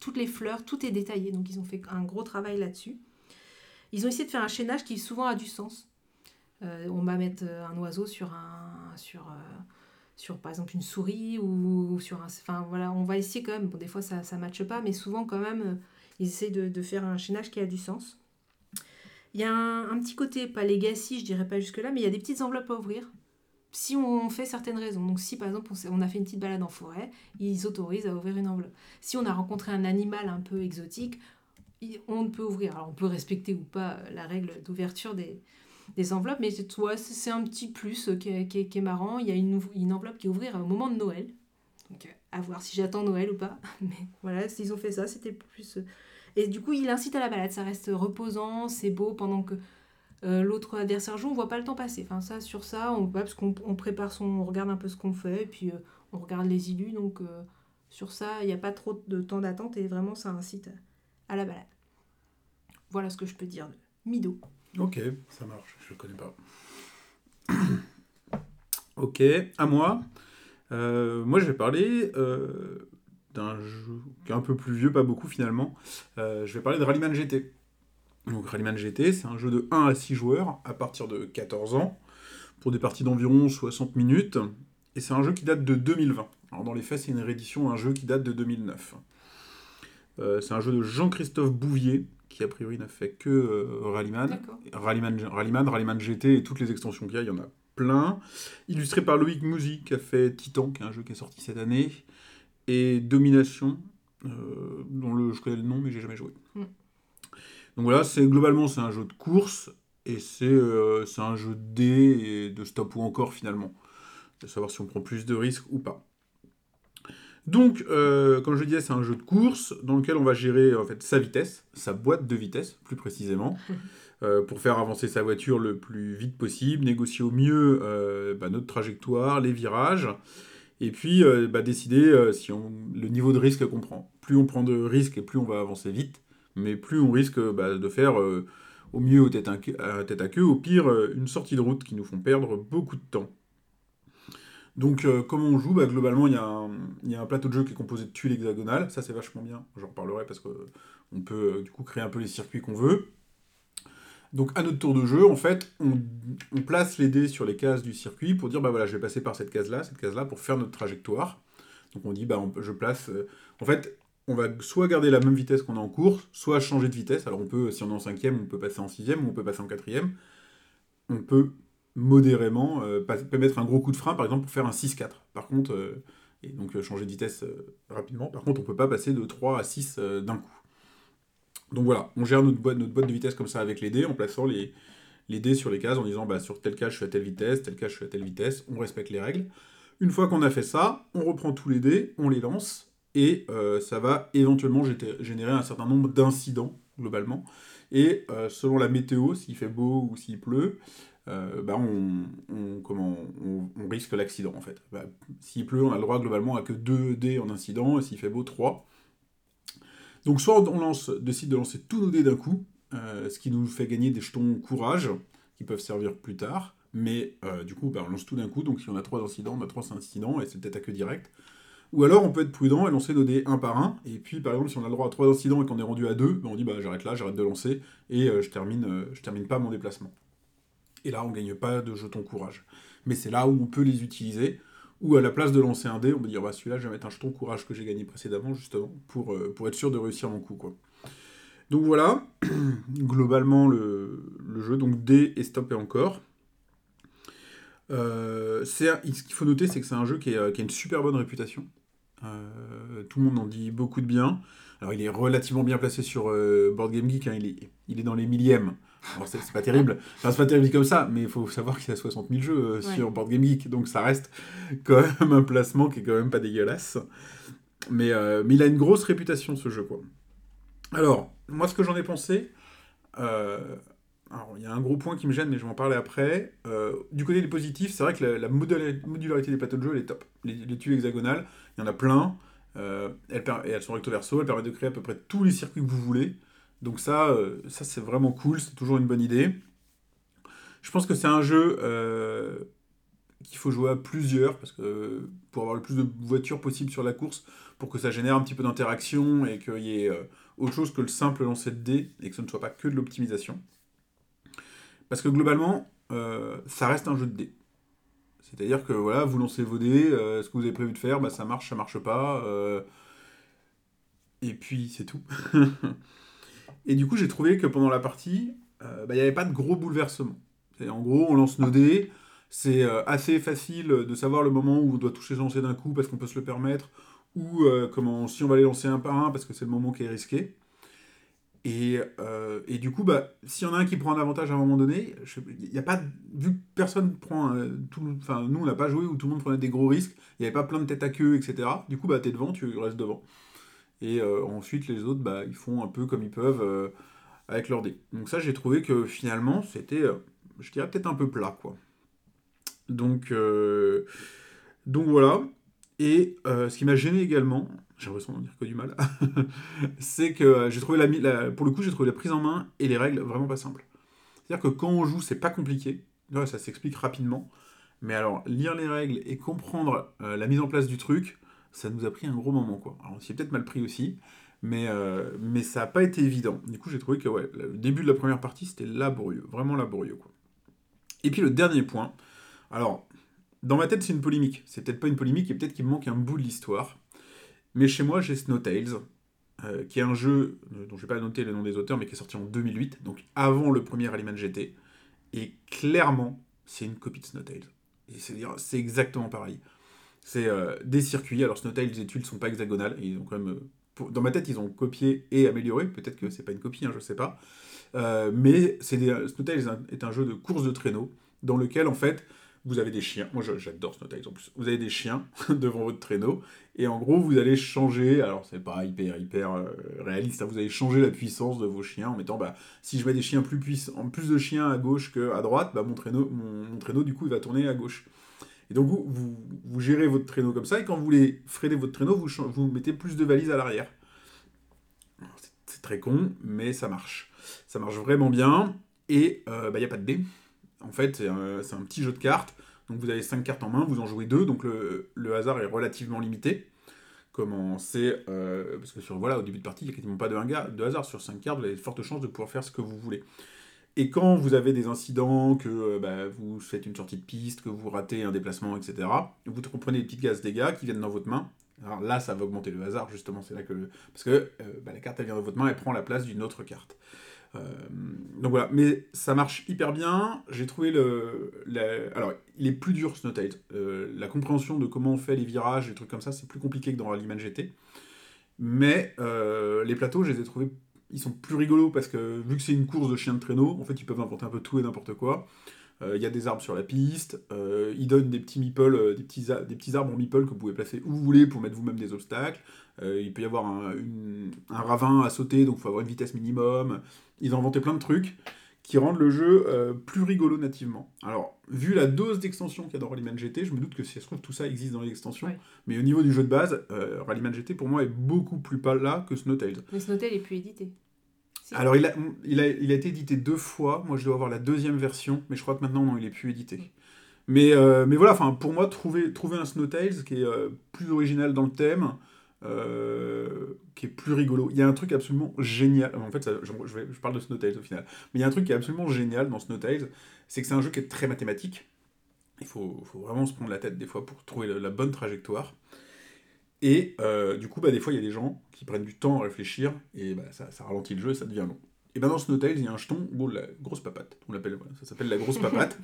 toutes les fleurs, tout est détaillé. Donc, ils ont fait un gros travail là-dessus. Ils ont essayé de faire un chaînage qui souvent a du sens. Euh, on va mettre euh, un oiseau sur un. Sur, euh, sur par exemple une souris ou, sur un. Enfin voilà, on va essayer quand même. Bon, des fois ça ne matche pas, mais souvent quand même, ils essaient de, faire un chaînage qui a du sens. Il y a un, petit côté, pas legacy, je dirais pas jusque-là, mais il y a des petites enveloppes à ouvrir si on fait certaines raisons. Donc si par exemple on, a fait une petite balade en forêt, ils autorisent à ouvrir une enveloppe. Si on a rencontré un animal un peu exotique, on peut ouvrir. Alors on peut respecter ou pas la règle d'ouverture des, des enveloppes, mais c'est ouais, un petit plus euh, qui est, qui est- marrant. Il y a une, une enveloppe qui ouvrir au moment de Noël. Donc euh, à voir si j'attends Noël ou pas. *laughs* Mais voilà, s'ils ont fait ça, c'était plus... euh, Et du coup, il incite à la balade. Ça reste reposant, c'est beau pendant que euh, l'autre adversaire joue, on voit pas le temps passer. Enfin ça, sur ça, on parce qu'on on prépare son... On regarde un peu ce qu'on fait, et puis on regarde les illus. Donc sur ça, il n'y a pas trop de temps d'attente, et vraiment, ça incite à la balade. Voilà ce que je peux dire de Mido. Ok, ça marche, je le connais pas. *coughs* ok, à moi. Euh, moi, je vais parler euh, d'un jeu qui est un peu plus vieux, pas beaucoup finalement. Euh, je vais parler de Rallyman GT. Donc Rallyman GT, c'est un jeu de 1 à 6 joueurs à partir de 14 ans, pour des parties d'environ 60 minutes. Et c'est un jeu qui date de 2020. Alors dans les faits, c'est une réédition d'un jeu qui date de 2009. Euh, c'est un jeu de Jean-Christophe Bouvier, qui a priori n'a fait que euh, Rallyman. Rallyman, Rallyman, Rallyman GT et toutes les extensions qu'il y a, il y en a plein. Illustré par Loïc Mouzy, qui a fait Titan, qui est un jeu qui est sorti cette année, et Domination, euh, dont le, je connais le nom, mais j'ai jamais joué. Mm. Donc voilà, c'est globalement c'est un jeu de course, et c'est euh, c'est un jeu de dés et de stop ou encore finalement. De savoir si on prend plus de risques ou pas. Donc, euh, comme je le disais, c'est un jeu de course dans lequel on va gérer en fait sa vitesse, sa boîte de vitesse plus précisément, *laughs* euh, pour faire avancer sa voiture le plus vite possible, négocier au mieux euh, bah, notre trajectoire, les virages, et puis bah, décider si on, le niveau de risque qu'on prend. Plus on prend de risques et plus on va avancer vite, mais plus on risque bah, de faire au mieux au tête à, queue, à tête à queue, au pire une sortie de route qui nous font perdre beaucoup de temps. Donc, euh, comment on joue? Bah, Globalement, il y, a un- plateau de jeu qui est composé de tuiles hexagonales. Ça, c'est vachement bien. J'en reparlerai parce qu'on peut euh, du coup créer un peu les circuits qu'on veut. Donc, à notre tour de jeu, en fait, on, place les dés sur les cases du circuit pour dire bah voilà, je vais passer par cette case-là, cette case-là, pour faire notre trajectoire. Donc, on dit bah je place. euh, en fait, on va soit garder la même vitesse qu'on a en course, soit changer de vitesse. Alors, on peut, si on est en cinquième, on peut passer en sixième, ou on peut passer en quatrième. On peut modérément, euh, pas- mettre un gros coup de frein par exemple pour faire un 6-4. Par contre, euh, et donc euh, changer de vitesse euh, rapidement. Par contre, on peut pas passer de 3 à 6 euh, d'un coup. Donc voilà, on gère notre boîte, notre boîte de vitesse comme ça avec les dés en plaçant les, les dés sur les cases en disant bah, sur tel cas je suis à telle vitesse, tel cas je suis à telle vitesse, on respecte les règles. Une fois qu'on a fait ça, on reprend tous les dés, on les lance et ça va éventuellement générer un certain nombre d'incidents globalement. Et selon la météo, s'il fait beau ou s'il pleut, euh, bah, on, comment, on, risque l'accident en fait. Bah, s'il pleut, on a le droit globalement à que 2 dés en incident, et s'il fait beau, 3. Donc soit on lance, décide de lancer tous nos dés d'un coup, euh, ce qui nous fait gagner des jetons courage, qui peuvent servir plus tard, mais euh, du coup bah, on lance tout d'un coup, donc si on a 3 incidents, on a 3 incidents, et c'est peut-être à que direct. Ou alors on peut être prudent et lancer nos dés un par un, et puis par exemple si on a le droit à 3 incidents et qu'on est rendu à 2, on dit bah j'arrête là, j'arrête de lancer, et je, termine, je termine pas mon déplacement. Et là, on gagne pas de jetons courage. Mais c'est là où on peut les utiliser. Ou à la place de lancer un dé, on peut dire bah, celui-là, je vais mettre un jeton courage que j'ai gagné précédemment, justement, pour, euh, être sûr de réussir mon coup. Donc voilà, *clears throat* globalement, le, jeu. Donc dé et stop encore. Euh, ce qu'il faut noter, c'est que c'est un jeu qui, euh, a une super bonne réputation. Tout le monde en dit beaucoup de bien. Alors, il est relativement bien placé sur Board Game Geek. hein, il est dans les millièmes. Alors, c'est pas terrible. Enfin, c'est pas terrible comme ça, mais il faut savoir qu'il y a 60 000 jeux euh, Ouais. sur Board Game Geek. Donc, ça reste quand même un placement qui est quand même pas dégueulasse. Mais, euh, mais il a une grosse réputation, ce jeu, quoi. Alors, moi, ce que j'en ai pensé... euh, alors, il y a un gros point qui me gêne, mais je vais en parler après. Euh, du côté des positifs, c'est vrai que la, la modula- modularité des plateaux de jeu, elle est top. Les, les tuiles hexagonales, il y en a plein. Elles, et elles sont recto verso, elles permettent de créer à peu près tous les circuits que vous voulez. Donc ça, euh, ça c'est vraiment cool, c'est toujours une bonne idée. Je pense que c'est un jeu euh, qu'il faut jouer à plusieurs, parce que pour avoir le plus de voitures possible sur la course, pour que ça génère un petit peu d'interaction et qu'il y ait euh, autre chose que le simple lancer de dés, et que ce ne soit pas que de l'optimisation. Parce que globalement, ça reste un jeu de dés. C'est-à-dire que voilà, vous lancez vos dés, ce que vous avez prévu de faire, bah, ça marche, ça marche pas. et puis c'est tout. *laughs* et du coup, j'ai trouvé que pendant la partie, euh, bah, il n'y avait pas de gros bouleversements. En gros, on lance nos dés, c'est euh, assez facile de savoir le moment où on doit toucher les lancers d'un coup parce qu'on peut se le permettre, ou euh, comment, si on va les lancer un par un parce que c'est le moment qui est risqué. Et, et du coup, bah, s'il y en a un qui prend un avantage à un moment donné, il a pas, vu que personne prend, tout, enfin nous on n'a pas joué où tout le monde prenait des gros risques, il n'y avait pas plein de tête à queue, etc. Du coup, bah t'es devant, tu restes devant. Et euh, ensuite les autres, bah ils font un peu comme ils peuvent euh, avec leurs dés. Donc ça, j'ai trouvé que finalement c'était, euh, je dirais peut-être un peu plat, quoi. Donc, donc voilà. Et ce qui m'a gêné également, j'ai l'impression d'en dire que du mal, *laughs* c'est que j'ai trouvé la, la- pour le coup, j'ai trouvé la prise en main et les règles vraiment pas simples. C'est-à-dire que quand on joue, c'est pas compliqué. Là, ça s'explique rapidement. Mais alors, lire les règles et comprendre la mise en place du truc, ça nous a pris un gros moment, quoi. Alors, on s'y est peut-être mal pris aussi, mais, euh, mais ça n'a pas été évident. Du coup, j'ai trouvé que ouais, le début de la première partie, c'était laborieux, vraiment laborieux, quoi. Et puis le dernier point, alors, dans ma tête, c'est une polémique. C'est peut-être pas une polémique, et peut-être qu'il me manque un bout de l'histoire. Mais chez moi, j'ai Snowtails, euh, qui est un jeu euh, dont je vais pas noter le nom des auteurs, mais qui est sorti en 2008, donc avant le premier Rallyman GT. Et clairement, c'est une copie de Snowtails. Et c'est-à-dire, c'est exactement pareil. C'est euh, des circuits. Alors, Snowtails, les tuiles sont pas hexagonales. Ils ont quand même, euh, dans ma tête, ils ont copié et amélioré. Peut-être que c'est pas une copie, hein, je sais pas. Euh, mais c'est des, Snowtails est un- jeu de course de traîneau dans lequel, en fait, vous avez des chiens. Moi, j'adore Snowtails en plus. Vous avez des chiens *laughs* devant votre traîneau. Et en gros, vous allez changer. Alors, c'est pas hyper, hyper réaliste. hein, vous allez changer la puissance de vos chiens en mettant, bah, si je mets des chiens plus puissants, plus de chiens à gauche qu'à droite, bah, mon, traîneau, mon traîneau, du coup, il va tourner à gauche. Et donc, vous, gérez votre traîneau comme ça. Et quand vous voulez freiner votre traîneau, vous, mettez plus de valises à l'arrière. C'est- très con, mais ça marche. Ça marche vraiment bien. Et il n'y a pas de dés. En fait, c'est un, petit jeu de cartes. Donc vous avez 5 cartes en main, vous en jouez 2, donc le, hasard est relativement limité. Comment c'est. euh, parce que sur, voilà, au début de partie, il n'y a quasiment pas de, de hasard. Sur 5 cartes, vous avez de fortes chances de pouvoir faire ce que vous voulez. Et quand vous avez des incidents, que euh, bah, vous faites une sortie de piste, que vous ratez un déplacement, etc., vous comprenez des petites gaz dégâts qui viennent dans votre main. Alors là, ça va augmenter le hasard, justement. C'est là que. Parce que euh, bah, la carte, elle vient dans votre main, elle prend la place d'une autre carte. Euh, donc voilà, mais ça marche hyper bien. J'ai trouvé le. Alors, il est plus dur, Snowtails. Euh, la compréhension de comment on fait les virages, les trucs comme ça, c'est plus compliqué que dans Rallyman GT. Mais les plateaux, je les ai trouvés. Ils sont plus rigolos parce que, vu que c'est une course de chiens de traîneau, en fait, ils peuvent inventer un peu tout et n'importe quoi. Euh, Il y a des arbres sur la piste. euh, ils donnent des petits meeples, euh, des, petits des arbres en meeple que vous pouvez placer où vous voulez pour mettre vous-même des obstacles. Il peut y avoir un, un ravin à sauter, donc il faut avoir une vitesse minimum. Ils ont inventé plein de trucs qui rendent le jeu euh, plus rigolo nativement. Alors, vu la dose d'extension qu'il y a dans Rallyman GT, je me doute que si ça se trouve, tout ça existe dans les extensions. Ouais. Mais au niveau du jeu de base, euh, Rallyman GT pour moi est beaucoup plus plat que Snowtails. Mais Snowtail est plus édité. Si. Alors, il a, il, a, il a été édité deux fois. Moi, je dois avoir la deuxième version, mais je crois que maintenant, non, il est plus édité. Mais, euh, mais voilà, pour moi, trouver, trouver un Snowtails qui est plus original dans le thème, euh, qui est plus rigolo. Il y a un truc absolument génial. En fait, ça- je, je vais- je parle de Snowtails au final. Mais il y a un truc qui est absolument génial dans Snowtails, c'est que c'est un jeu qui est très mathématique. Il faut, faut vraiment se prendre la tête des fois pour trouver la, la bonne trajectoire. Et euh, du coup, bah, des fois, il y a des gens qui prennent du temps à réfléchir, et bah, ça, ça ralentit le jeu et ça devient long. Et ben dans Snowtails, il y a un jeton, bon, la grosse papate. On l'appelle, voilà, ça s'appelle la grosse *laughs* papate.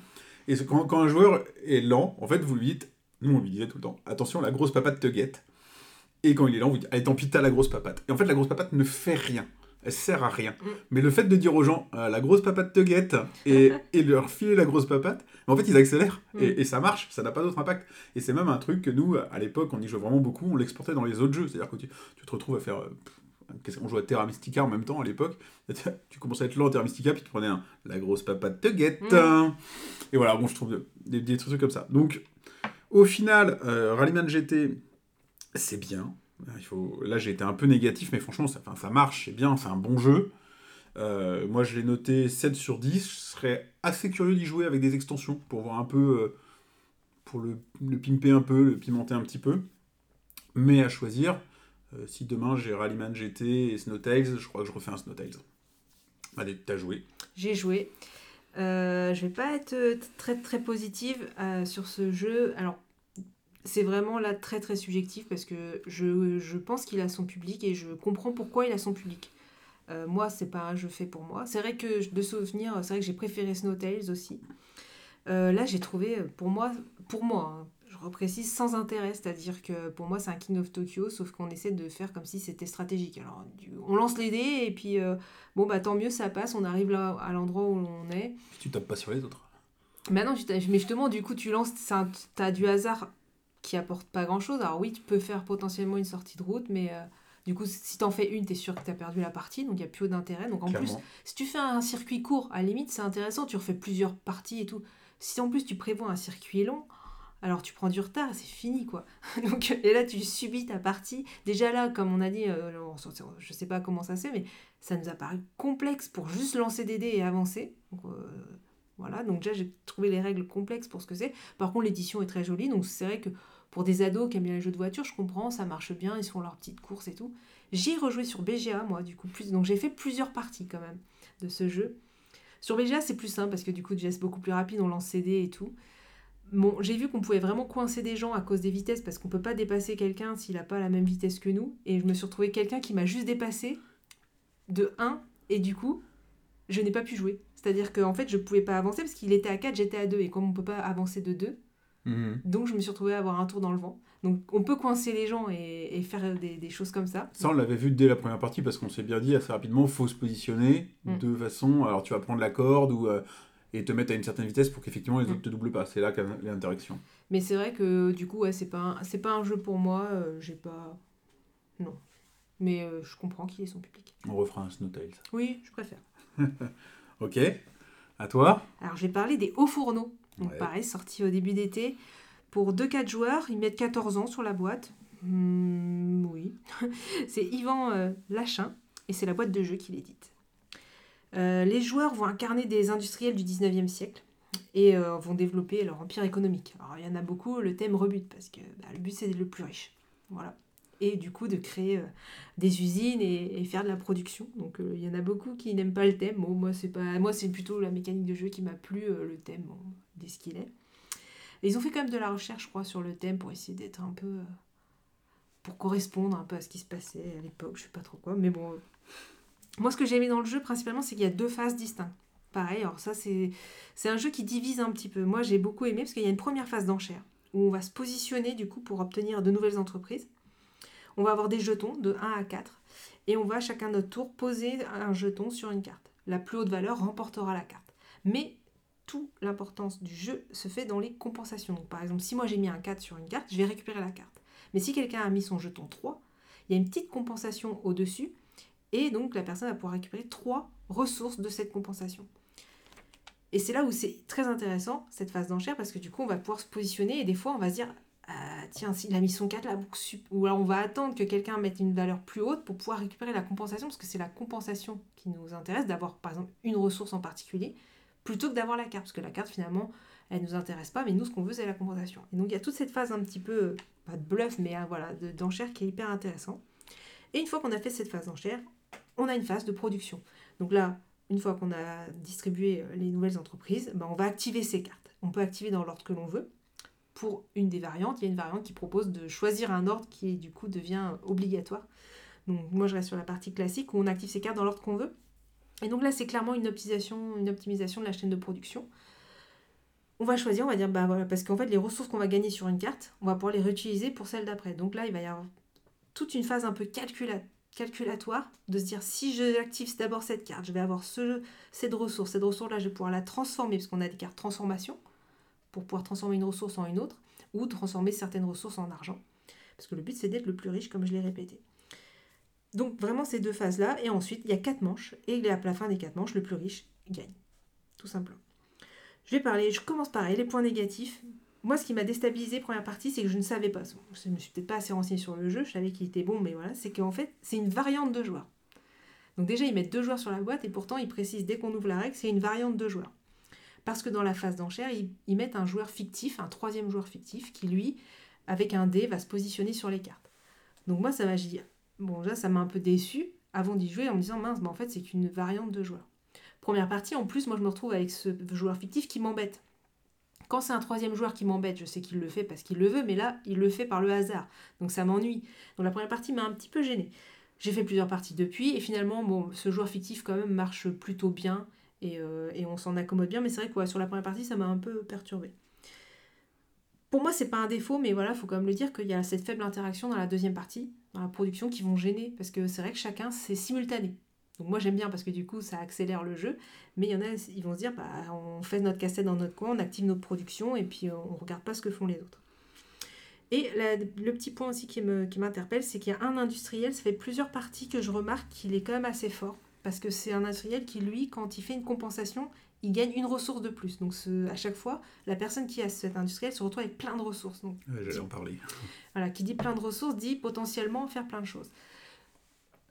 et quand, quand un joueur est lent, en fait, vous lui dites, nous on lui disait tout le temps, attention, la grosse papate te guette. Et quand il est lent, vous dites, allez, tant pis, t'as la grosse papate. Et en fait, la grosse papate ne fait rien. Elle sert à rien. Mm. Mais le fait de dire aux gens, euh, la grosse papate te guette, et, *laughs* et leur filer la grosse papate, en fait, ils accélèrent. Et, Mm. et ça marche, ça n'a pas d'autre impact. Et c'est même un truc que nous, à l'époque, on y jouait vraiment beaucoup, on l'exportait dans les autres jeux. C'est-à-dire que tu, tu te retrouves à faire. euh, qu'on jouait à Terra Mystica en même temps à l'époque. *laughs* Tu commençais à être lent à Terra Mystica, puis tu prenais un La grosse papate te guette. Mm. Et voilà, bon, je trouve des, des trucs comme ça. Donc, au final, euh, Rallyman GT, c'est bien. Il faut... Là, j'ai été un peu négatif, mais franchement, ça, ça marche, c'est bien, c'est un bon jeu. Euh, moi, je l'ai noté 7 sur 10. Je serais assez curieux d'y jouer avec des extensions pour voir un peu, euh, pour le, pimper un peu, le pimenter un petit peu. Mais à choisir, euh, si demain j'ai Rallyman GT et Snowtails, je crois que je refais un Snowtails. Allez, t'as joué. J'ai joué. Je vais pas être très très positive sur ce jeu. Alors, c'est vraiment là très très subjectif parce que je, je pense qu'il a son public et je comprends pourquoi il a son public. Euh, moi, c'est pas un jeu fait pour moi. C'est vrai que de souvenir, c'est vrai que j'ai préféré Snowtails aussi. Euh, là, j'ai trouvé, pour moi, pour moi, hein, je reprécise sans intérêt, c'est-à-dire que pour moi, c'est un King of Tokyo, sauf qu'on essaie de faire comme si c'était stratégique. Alors, on lance les dés et puis euh, bon bah tant mieux, ça passe, on arrive là à l'endroit où on est. Tu tapes pas sur les autres. Mais non, tu mais justement, du coup, tu lances, ça- t'as du hasard qui apporte pas grand chose. Alors oui, tu peux faire potentiellement une sortie de route, mais euh, du coup, si t'en fais une, t'es sûr que t'as perdu la partie, donc il n'y a plus d'intérêt. Donc en plus, si tu fais un circuit court, à la limite, c'est intéressant, tu refais plusieurs parties et tout. Si en plus tu prévois un circuit long, alors tu prends du retard, c'est fini quoi. *laughs* Donc, et là, tu subis ta partie. Déjà là, comme on a dit, euh, on- je sais pas comment ça se fait, mais ça nous a paru complexe pour juste lancer des dés et avancer. Donc, euh, voilà, donc déjà j'ai trouvé les règles complexes pour ce que c'est. Par contre, l'édition est très jolie, donc c'est vrai que pour des ados qui aiment bien les jeux de voiture, je comprends, ça marche bien, ils font leurs petites courses et tout. J'ai rejoué sur BGA, moi, du coup, plus... donc j'ai fait plusieurs parties quand même de ce jeu. Sur BGA, c'est plus simple parce que du coup, déjà, c'est beaucoup plus rapide, on lance CD et tout. Bon, j'ai vu qu'on pouvait vraiment coincer des gens à cause des vitesses parce qu'on peut pas dépasser quelqu'un s'il n'a pas la même vitesse que nous. Et je me suis retrouvé quelqu'un qui m'a juste dépassé de 1 et du coup, je n'ai pas pu jouer. C'est-à-dire qu'en fait, je pouvais pas avancer parce qu'il était à 4, j'étais à 2. Et comme on peut pas avancer de 2, Mhm. donc je me suis retrouvée à avoir un tour dans le vent. Donc on peut coincer les gens et, et faire des, des choses comme ça. Ça, on l'avait vu dès la première partie parce qu'on s'est bien dit assez rapidement, faut se positionner Mm. de façon. Alors, tu vas prendre la corde ou, euh, et te mettre à une certaine vitesse pour qu'effectivement les Mm. autres te doublent pas. C'est là l'interaction. Mais c'est vrai que du coup, ouais, c'est pas, un- pas un jeu pour moi. euh, j'ai pas. Non. Mais euh, je comprends qu'il ait son public. On refera un Snowtails. Oui, je préfère. *laughs* Ok. À toi Alors, je vais parler des hauts fourneaux. Donc, Ouais. pareil, sorti au début d'été. Pour 2-4 joueurs, ils mettent 14 ans sur la boîte. Hmm, oui. *laughs* c'est Yvan euh, Lachin et c'est la boîte de jeu qui l'édite. Euh, les joueurs vont incarner des industriels du 19e siècle et euh, vont développer leur empire économique. Alors, il y en a beaucoup, le thème rebute parce que bah, le but, c'est d'être le plus riche. Voilà. Et du coup, de créer euh, des usines et, faire de la production. Donc, euh, il y en a beaucoup qui n'aiment pas le thème. Bon, moi, c'est pas, moi, c'est plutôt la mécanique de jeu qui m'a plu. euh, le thème, bon, dès ce qu'il est. Et ils ont fait quand même de la recherche, je crois, sur le thème pour essayer d'être un peu. pour correspondre un peu à ce qui se passait à l'époque, je sais pas trop quoi. Mais bon. Moi, ce que j'ai aimé dans le jeu, principalement, c'est qu'il y a deux phases distinctes. Pareil, alors ça, c'est c'est un jeu qui divise un petit peu. Moi, j'ai beaucoup aimé parce qu'il y a une première phase d'enchère où on va se positionner, du coup, pour obtenir de nouvelles entreprises. On va avoir des jetons de 1 à 4 et on va chacun notre tour poser un jeton sur une carte. La plus haute valeur remportera la carte. Mais toute l'importance du jeu se fait dans les compensations. Donc, par exemple, si moi j'ai mis un 4 sur une carte, je vais récupérer la carte. Mais si quelqu'un a mis son jeton 3, il y a une petite compensation au-dessus, et donc la personne va pouvoir récupérer 3 ressources de cette compensation. Et c'est là où c'est très intéressant, cette phase d'enchère, parce que du coup, on va pouvoir se positionner, et des fois, on va se dire, ah, tiens, s'il a mis son 4 là, ou on va attendre que quelqu'un mette une valeur plus haute pour pouvoir récupérer la compensation, parce que c'est la compensation qui nous intéresse, d'avoir par exemple une ressource en particulier, plutôt que d'avoir la carte, parce que la carte finalement, elle nous intéresse pas, mais nous ce qu'on veut c'est la compensation. Et donc il y a toute cette phase un petit peu, euh, pas de bluff, mais euh, voilà, de- d'enchère qui est hyper intéressant. Et une fois qu'on a fait cette phase d'enchère, on a une phase de production. Donc là, une fois qu'on a distribué euh, les nouvelles entreprises, ben, on va activer ces cartes. On peut activer dans l'ordre que l'on veut. Pour une des variantes, il y a une variante qui propose de choisir un ordre qui du coup devient obligatoire. Donc moi je reste sur la partie classique où on active ces cartes dans l'ordre qu'on veut. Et donc là c'est clairement une optimisation, une optimisation de la chaîne de production. On va choisir, on va dire bah voilà, parce qu'en fait les ressources qu'on va gagner sur une carte, on va pouvoir les réutiliser pour celle d'après. Donc là il va y avoir toute une phase un peu calcula- calculatoire de se dire si j'active d'abord cette carte, je vais avoir ce, cette ressource. Cette ressource là je vais pouvoir la transformer parce qu'on a des cartes transformation pour pouvoir transformer une ressource en une autre ou transformer certaines ressources en argent. Parce que le but c'est d'être le plus riche comme je l'ai répété. Donc vraiment ces deux phases-là, et ensuite il y a quatre manches, et à la fin des quatre manches, le plus riche gagne. Tout simplement. Je vais parler, je commence pareil, les points négatifs. Moi ce qui m'a déstabilisé première partie, c'est que je ne savais pas, je ne me suis peut-être pas assez renseignée sur le jeu, je savais qu'il était bon, mais voilà, c'est qu'en fait c'est une variante de joueurs. Donc déjà, ils mettent deux joueurs sur la boîte et pourtant, ils précisent dès qu'on ouvre la règle, c'est une variante de joueurs. Parce que dans la phase d'enchère, ils, mettent un joueur fictif, un troisième joueur fictif, qui lui, avec un dé, va se positionner sur les cartes. Donc moi, ça m'a dit, bon, là, ça m'a un peu déçu avant d'y jouer en me disant, mince, mais en fait, c'est qu'une variante de joueur. Première partie, en plus, moi, je me retrouve avec ce joueur fictif qui m'embête. Quand c'est un troisième joueur qui m'embête, je sais qu'il le fait parce qu'il le veut, mais là, il le fait par le hasard. Donc ça m'ennuie. Donc la première partie m'a un petit peu gênée. J'ai fait plusieurs parties depuis, et finalement, bon, ce joueur fictif, quand même, marche plutôt bien, et, euh, et on s'en accommode bien, mais c'est vrai que sur la première partie, ça m'a un peu perturbé. Pour moi, c'est pas un défaut, mais voilà, faut quand même le dire qu'il y a cette faible interaction dans la deuxième partie, dans la production, qui vont gêner, parce que c'est vrai que chacun, c'est simultané. Donc moi j'aime bien parce que du coup ça accélère le jeu, mais il y en a, ils vont se dire, bah, on fait notre cassette dans notre coin, on active notre production et puis euh, on regarde pas ce que font les autres. Et le petit point aussi qui me- qui m'interpelle, c'est qu'il y a un industriel, ça fait plusieurs parties que je remarque qu'il est quand même assez fort, parce que c'est un industriel qui lui, quand il fait une compensation, il gagne une ressource de plus. Donc ce- à chaque fois, la personne qui a cet industriel se retrouve avec plein de ressources. Donc Ouais, J'allais en parler. voilà, qui dit plein de ressources dit potentiellement faire plein de choses.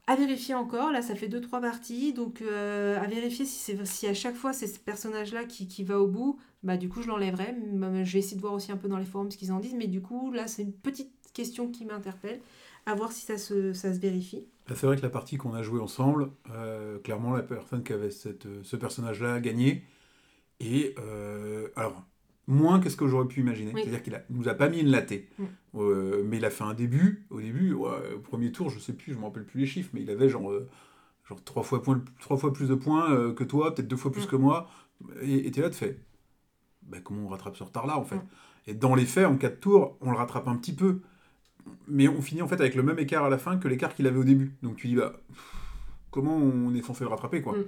À vérifier encore, là ça fait 2-3 parties, donc euh, à vérifier si, c'est, si à chaque fois c'est ce personnage-là qui, qui va au bout, bah du coup je l'enlèverai. Je vais essayer de voir aussi un peu dans les forums ce qu'ils en disent, mais du coup là c'est une petite question qui m'interpelle, à voir si ça se, ça se vérifie. Bah, C'est vrai que la partie qu'on a jouée ensemble, euh, clairement, la personne qui avait cette, euh, ce personnage-là a gagné. Et euh, alors, moins que ce que j'aurais pu imaginer. Oui. C'est-à-dire qu'il a- nous a pas mis une latée. Mm. Euh, mais il a fait un début. Au début, ouais, au premier tour, je sais plus, je me rappelle plus les chiffres, mais il avait genre, genre trois, fois point- trois fois plus de points que toi, peut-être deux fois plus Mm. que moi. Et tu es là, tu fais. Bah, comment on rattrape ce retard-là, en fait? Mm. Et dans les faits, en quatre tours, on le rattrape un petit peu. Mais on finit en fait avec le même écart à la fin que l'écart qu'il avait au début. Donc tu dis, bah, comment on est censé le rattraper, quoi Mm.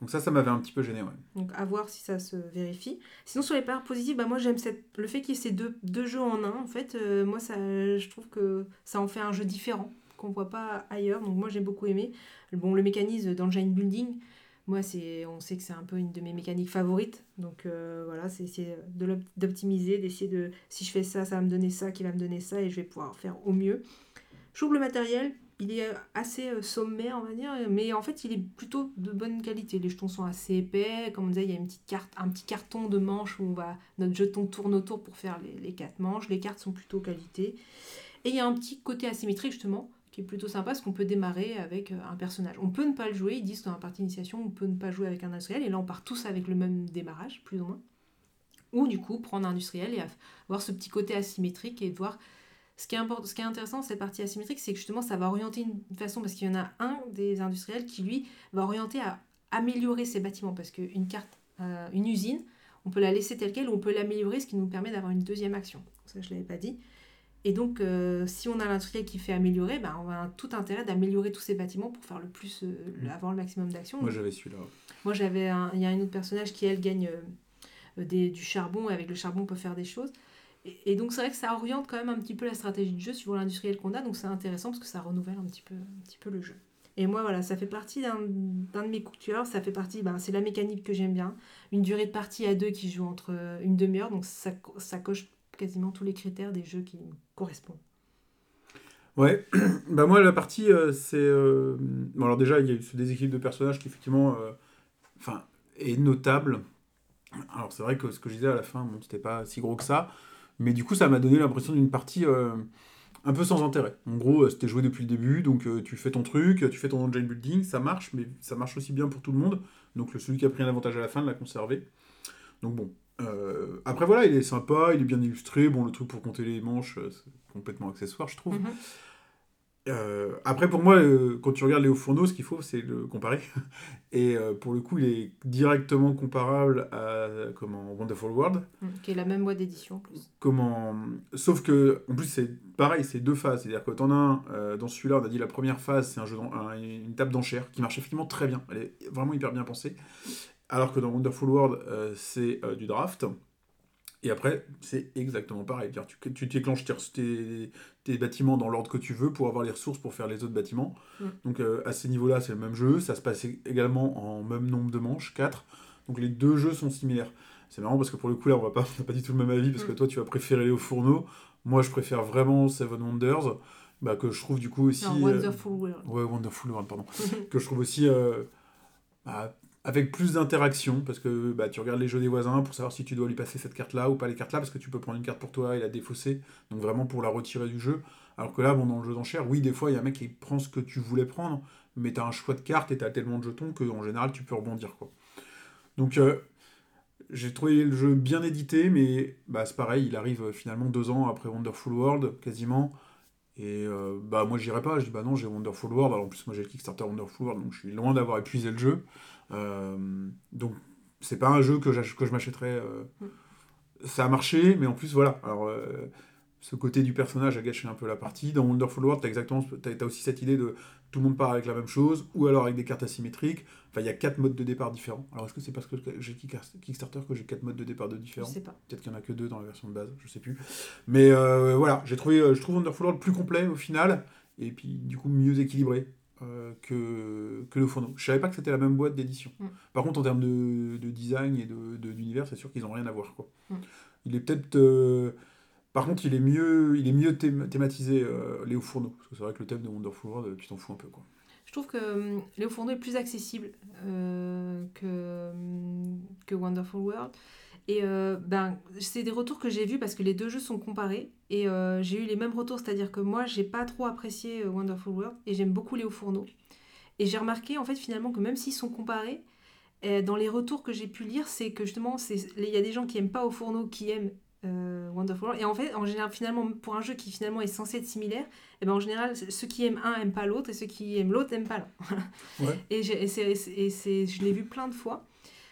Donc ça, ça m'avait un petit peu gêné, ouais. Donc à voir si ça se vérifie. Sinon sur les parts positives, bah moi j'aime cette... le fait qu'il y ait ces deux, deux jeux en un. En fait, euh, moi ça, je trouve que ça en fait un jeu différent qu'on voit pas ailleurs. Donc moi j'ai beaucoup aimé. Bon le mécanisme d'engine building, moi c'est, on sait que c'est un peu une de mes mécaniques favorites. Donc euh, voilà, c'est essayer d'optimiser, d'essayer de si je fais ça, ça va me donner ça, qui va me donner ça et je vais pouvoir faire au mieux. Je trouve le matériel, il est assez euh, sommaire, on va dire, mais en fait, il est plutôt de bonne qualité. Les jetons sont assez épais. Comme on disait, il y a une petite carte, un petit carton de manche où on va, notre jeton tourne autour pour faire les, les quatre manches. Les cartes sont plutôt qualité. Et il y a un petit côté asymétrique, justement, qui est plutôt sympa, parce qu'on peut démarrer avec euh, un personnage. On peut ne pas le jouer, ils disent dans la partie initiation, on peut ne pas jouer avec un industriel, et là, on part tous avec le même démarrage, plus ou moins. Ou du coup, prendre un industriel et avoir ce petit côté asymétrique et voir ce qui, est import- ce qui est intéressant cette partie asymétrique, c'est que justement, ça va orienter une façon, parce qu'il y en a un des industriels qui, lui, va orienter à améliorer ses bâtiments, parce qu'une carte, euh, une usine, on peut la laisser telle qu'elle ou on peut l'améliorer, ce qui nous permet d'avoir une deuxième action. Ça, je ne l'avais pas dit. Et donc, euh, si on a l'industriel qui fait améliorer, ben, on a tout intérêt d'améliorer tous ces bâtiments pour faire le plus, euh, le- avoir le maximum d'actions. Moi, j'avais celui-là. Moi, j'avais il y a un autre personnage qui, elle, gagne euh, des- du charbon, et avec le charbon, on peut faire des choses. Et, et donc, c'est vrai que ça oriente quand même un petit peu la stratégie de jeu suivant l'industriel qu'on a, donc c'est intéressant parce que ça renouvelle un petit peu, un petit peu le jeu. Et moi, voilà, ça fait partie d'un de mes coups de cœur, ça fait partie, ben, c'est la mécanique que j'aime bien. Une durée de partie à deux qui joue entre une demi-heure, donc ça, ça coche quasiment tous les critères des jeux qui me correspondent. Ouais, *clears throat* bah moi la partie euh, c'est euh, bon alors déjà il y a eu ce déséquilibre de personnages qui effectivement euh, est notable. Alors c'est vrai que ce que je disais à la fin bon c'était pas si gros que ça, mais du coup ça m'a donné l'impression d'une partie un peu sans intérêt. En gros c'était joué depuis le début donc tu fais ton truc, tu fais ton engine building, ça marche mais ça marche aussi bien pour tout le monde. Donc celui qui a pris un avantage à la fin l'a conservé. Donc bon. Euh, après voilà, il est sympa, il est bien illustré. Bon, le truc pour compter les manches, euh, c'est complètement accessoire, je trouve. Mhm. Euh, après, pour moi, euh, quand tu regardes Léo Fourneau, ce qu'il faut, c'est le comparer. *laughs* Et euh, pour le coup, il est directement comparable à comment, Wonderful World. Mm, Qui est la même boîte d'édition en plus. Comment... Sauf que, en plus, c'est pareil, c'est deux phases. C'est-à-dire que t'en as un, dans celui-là, on a dit la première phase, c'est un jeu un- une table d'enchères qui marche effectivement très bien. Elle est vraiment hyper bien pensée. Alors que dans Wonderful World, euh, c'est euh, du draft. Et après, c'est exactement pareil. Tu, tu déclenches tes, bâtiments dans l'ordre que tu veux pour avoir les ressources pour faire les autres bâtiments. Mm. Donc euh, à ces niveaux-là, c'est le même jeu. Ça se passe également en même nombre de manches, 4. Donc les deux jeux sont similaires. C'est marrant parce que pour le coup, là, on va pas, n'a pas dit tout le même avis parce que Mm. toi, tu vas préférer Léo Fourneau. Moi, je préfère vraiment Seven Wonders. bah, que je trouve du coup aussi. Non, Wonderful World. Ouais, Wonderful World, pardon. *laughs* que je trouve aussi euh, bah, avec plus d'interaction, parce que bah, tu regardes les jeux des voisins pour savoir si tu dois lui passer cette carte-là ou pas les cartes-là, parce que tu peux prendre une carte pour toi et la défausser, donc vraiment pour la retirer du jeu. Alors que là, bon, dans le jeu d'enchères, oui, des fois, il y a un mec qui prend ce que tu voulais prendre, mais tu as un choix de cartes et tu as tellement de jetons que en général, tu peux rebondir. Quoi. Donc, euh, j'ai trouvé le jeu bien édité, mais bah, c'est pareil, il arrive euh, finalement deux ans après Wonderful World, quasiment. Et euh, bah moi j'irai pas, je dis bah non j'ai Wonderful World, alors en plus moi j'ai le Kickstarter Wonderful World, donc je suis loin d'avoir épuisé le jeu. Euh, donc c'est pas un jeu que, que je m'achèterais. euh, Ça a marché, mais en plus voilà. Alors euh, ce côté du personnage a gâché un peu la partie. Dans Wonderful World, t'as exactement, t'as, t'as aussi cette idée de tout le monde part avec la même chose, ou alors avec des cartes asymétriques. Enfin il y a quatre modes de départ différents. Alors est-ce que c'est parce que j'ai Kickstarter que j'ai quatre modes de départ de Je différents sais pas. Peut-être qu'il n'y en a que deux dans la version de base, je sais plus. Mais euh, voilà, j'ai trouvé, je trouve Wonderful World plus complet au final, et puis du coup mieux équilibré euh, que, que le fourneau. Je savais pas que c'était la même boîte d'édition. Mm. Par contre, en termes de, de design et de, de- d'univers, c'est sûr qu'ils n'ont rien à voir. Quoi. Mm. Il est peut-être. euh, Par contre, il est mieux, il est mieux thém- thématisé, euh, Léo Fourneau. Parce que c'est vrai que le thème de Wonderful World, tu t'en fous un peu. Quoi. Je trouve que Léo Fourneau est plus accessible que, que Wonderful World. Et euh, ben, c'est des retours que j'ai vus parce que les deux jeux sont comparés. Et euh, j'ai eu les mêmes retours, c'est-à-dire que moi, j'ai pas trop apprécié euh, Wonderful World et j'aime beaucoup Léo Fourneau. Et j'ai remarqué en fait finalement que même s'ils sont comparés, dans les retours que j'ai pu lire, c'est que justement, il y a des gens qui aiment pas au fourneau qui aiment euh, Wonderful World. Et en fait, en général, finalement, pour un jeu qui finalement est censé être similaire, et ben en général, ceux qui aiment un aiment pas l'autre et ceux qui aiment l'autre aiment pas l'un. Ouais. Et, et et c'est- je l'ai vu plein de fois.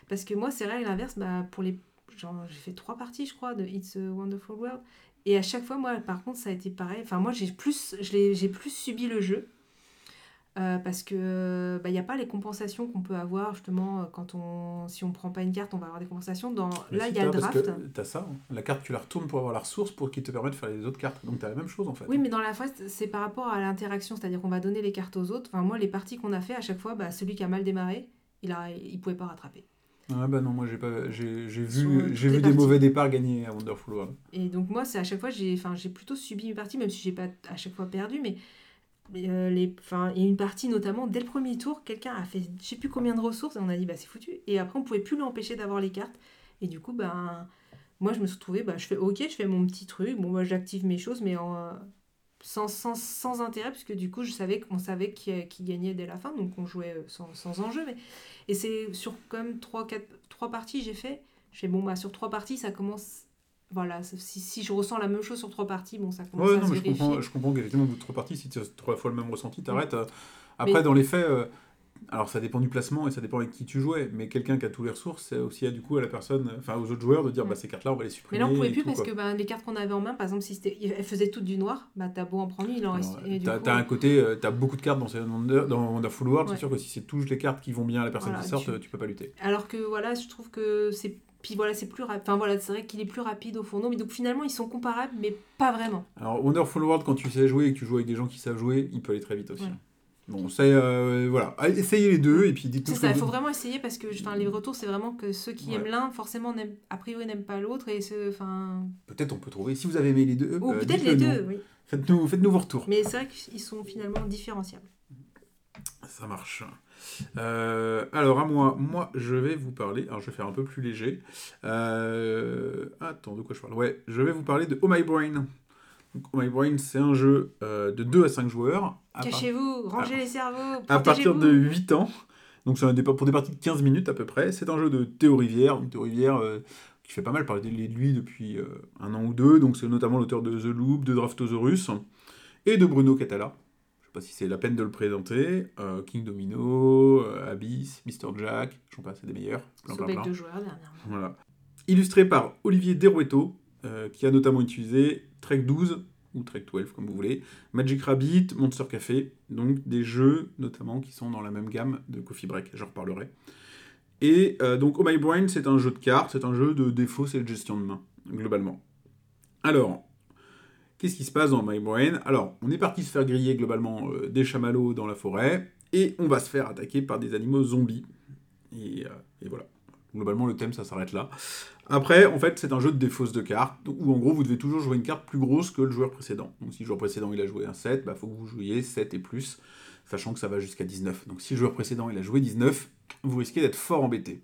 Parce que moi, c'est vrai, l'inverse, bah, pour les. Genre, j'ai fait trois parties, je crois, de It's a Wonderful World. Et à chaque fois, moi, par contre, ça a été pareil. Enfin, moi, j'ai plus, j'ai plus subi le jeu. Euh, parce que il n'y a pas les compensations qu'on peut avoir justement euh, quand on si on prend pas une carte on va avoir des compensations dans Mais là si, il y a le draft T'as ça, hein. la carte, tu la retournes pour avoir la ressource pour qu'il te permette de faire les autres cartes. Donc t'as la même chose en fait. Oui, mais dans la phrase, c'est par rapport à l'interaction, c'est-à-dire qu'on va donner les cartes aux autres. Enfin, moi, les parties qu'on a fait, à chaque fois, bah, celui qui a mal démarré, il a, il pouvait pas rattraper. Ah bah non, moi j'ai pas, j'ai, vu, j'ai vu des parties. mauvais départs gagner à Wonderful World. Et donc moi, c'est à chaque fois, j'ai, enfin, j'ai plutôt subi une partie, même si j'ai pas à chaque fois perdu, mais euh, les, enfin, a une partie notamment dès le premier tour, quelqu'un a fait, je sais plus combien de ressources, et on a dit bah c'est foutu. Et après, on pouvait plus l'empêcher d'avoir les cartes. Et du coup, ben, moi, je me suis retrouvée, bah, je fais ok, je fais mon petit truc, bon, moi, j'active mes choses, mais en, euh, sans, sans, sans intérêt, puisque du coup, je savais qu'on savait qui, qui gagnait dès la fin, donc on jouait euh, sans, sans enjeu. Mais... Et c'est sur quand même 3, 4, 3 parties, j'ai fait, je fais bon, bah, sur 3 parties, ça commence. Voilà, si, si je ressens la même chose sur 3 parties, bon, ça commence Ouais, à non, se mais je comprends, je comprends qu'effectivement, au bout de trois parties, si tu as trois fois le même ressenti, t'arrêtes. euh. Après, Mais- dans les faits, euh, alors ça dépend du placement et ça dépend avec qui tu jouais, mais quelqu'un qui a tous les ressources, c'est aussi à, du coup à la personne, enfin aux autres joueurs de dire Mm. bah ces cartes-là, on va les Mais supprimer. là, on pouvait plus tout, parce quoi. que ben, les cartes qu'on avait en main, par exemple, si elles faisaient toutes du noir, bah t'as beau en prendre une, il en reste. T'as coup, t'as un côté, euh, t'as beaucoup de cartes dans, Wonder- dans Wonderful World, Ouais. c'est sûr que si c'est toutes les cartes qui vont bien à la personne Voilà, qui sort, tu- euh, tu peux pas lutter. Alors que voilà, je trouve que c'est. Puis voilà, c'est plus rapide. Enfin voilà, c'est vrai qu'il est plus rapide au fourneau. Mais donc finalement, ils sont comparables, mais pas vraiment. Alors Wonderful World, quand tu sais jouer et que tu joues avec des gens qui savent jouer, il peut aller très vite aussi. Ouais. Bon, c'est euh, voilà, Allez, essayez les deux et puis dites-nous C'est ce ça, il faut vraiment essayer parce que enfin, les retours, c'est vraiment que ceux qui Ouais. aiment l'un, forcément, a priori, n'aiment pas l'autre. Et enfin. Peut-être on peut trouver. Si vous avez aimé les deux, Ou euh, peut-être les deux, oui. Faites-nous faites-nous vos retours. Mais c'est vrai qu'ils sont finalement différenciables. Ça marche. Euh, alors à moi, moi je vais vous parler, alors je vais faire un peu plus léger. Attends, de quoi je parle? Ouais, je vais vous parler de Oh My Brain. Donc, oh My Brain, c'est un jeu de 2 à 5 joueurs. Par- Cachez-vous, rangez les cerveaux, à partir de protégez-vous. 8 ans. Donc c'est pour des parties de 15 minutes à peu près. C'est un jeu de Théo Rivière, Théo Rivière euh, qui fait pas mal parler de lui depuis euh, un an ou deux. Donc c'est notamment l'auteur de The Loop, de Draftosaurus et de Bruno Catala. Je sais pas si c'est la peine de le présenter. Euh, King Domino, euh, Abyss, Mr. Jack, j'en passe, c'est des meilleurs. Plein, plein, plein. de joueurs dernièrement. Voilà. Illustré par Olivier Derueto, euh, qui a notamment utilisé Trek 12 ou Trek 12 comme vous voulez, Magic Rabbit, Monster Café, donc des jeux notamment qui sont dans la même gamme de Coffee Break, j'en reparlerai. Et euh, donc Oh My Brain, c'est un jeu de cartes, c'est un jeu de défauts et de gestion de main, globalement. Alors, qu'est-ce qui se passe dans My Brain? Alors, on est parti se faire griller globalement euh, des chamallows dans la forêt, et on va se faire attaquer par des animaux zombies. Et, euh, et voilà Globalement, le thème, ça s'arrête là. Après, en fait, c'est un jeu de défausse de cartes, où en gros, vous devez toujours jouer une carte plus grosse que le joueur précédent. Donc si le joueur précédent, il a joué un 7, bah faut que vous jouiez 7 et plus, sachant que ça va jusqu'à 19. Donc si le joueur précédent, il a joué 19, vous risquez d'être fort embêté.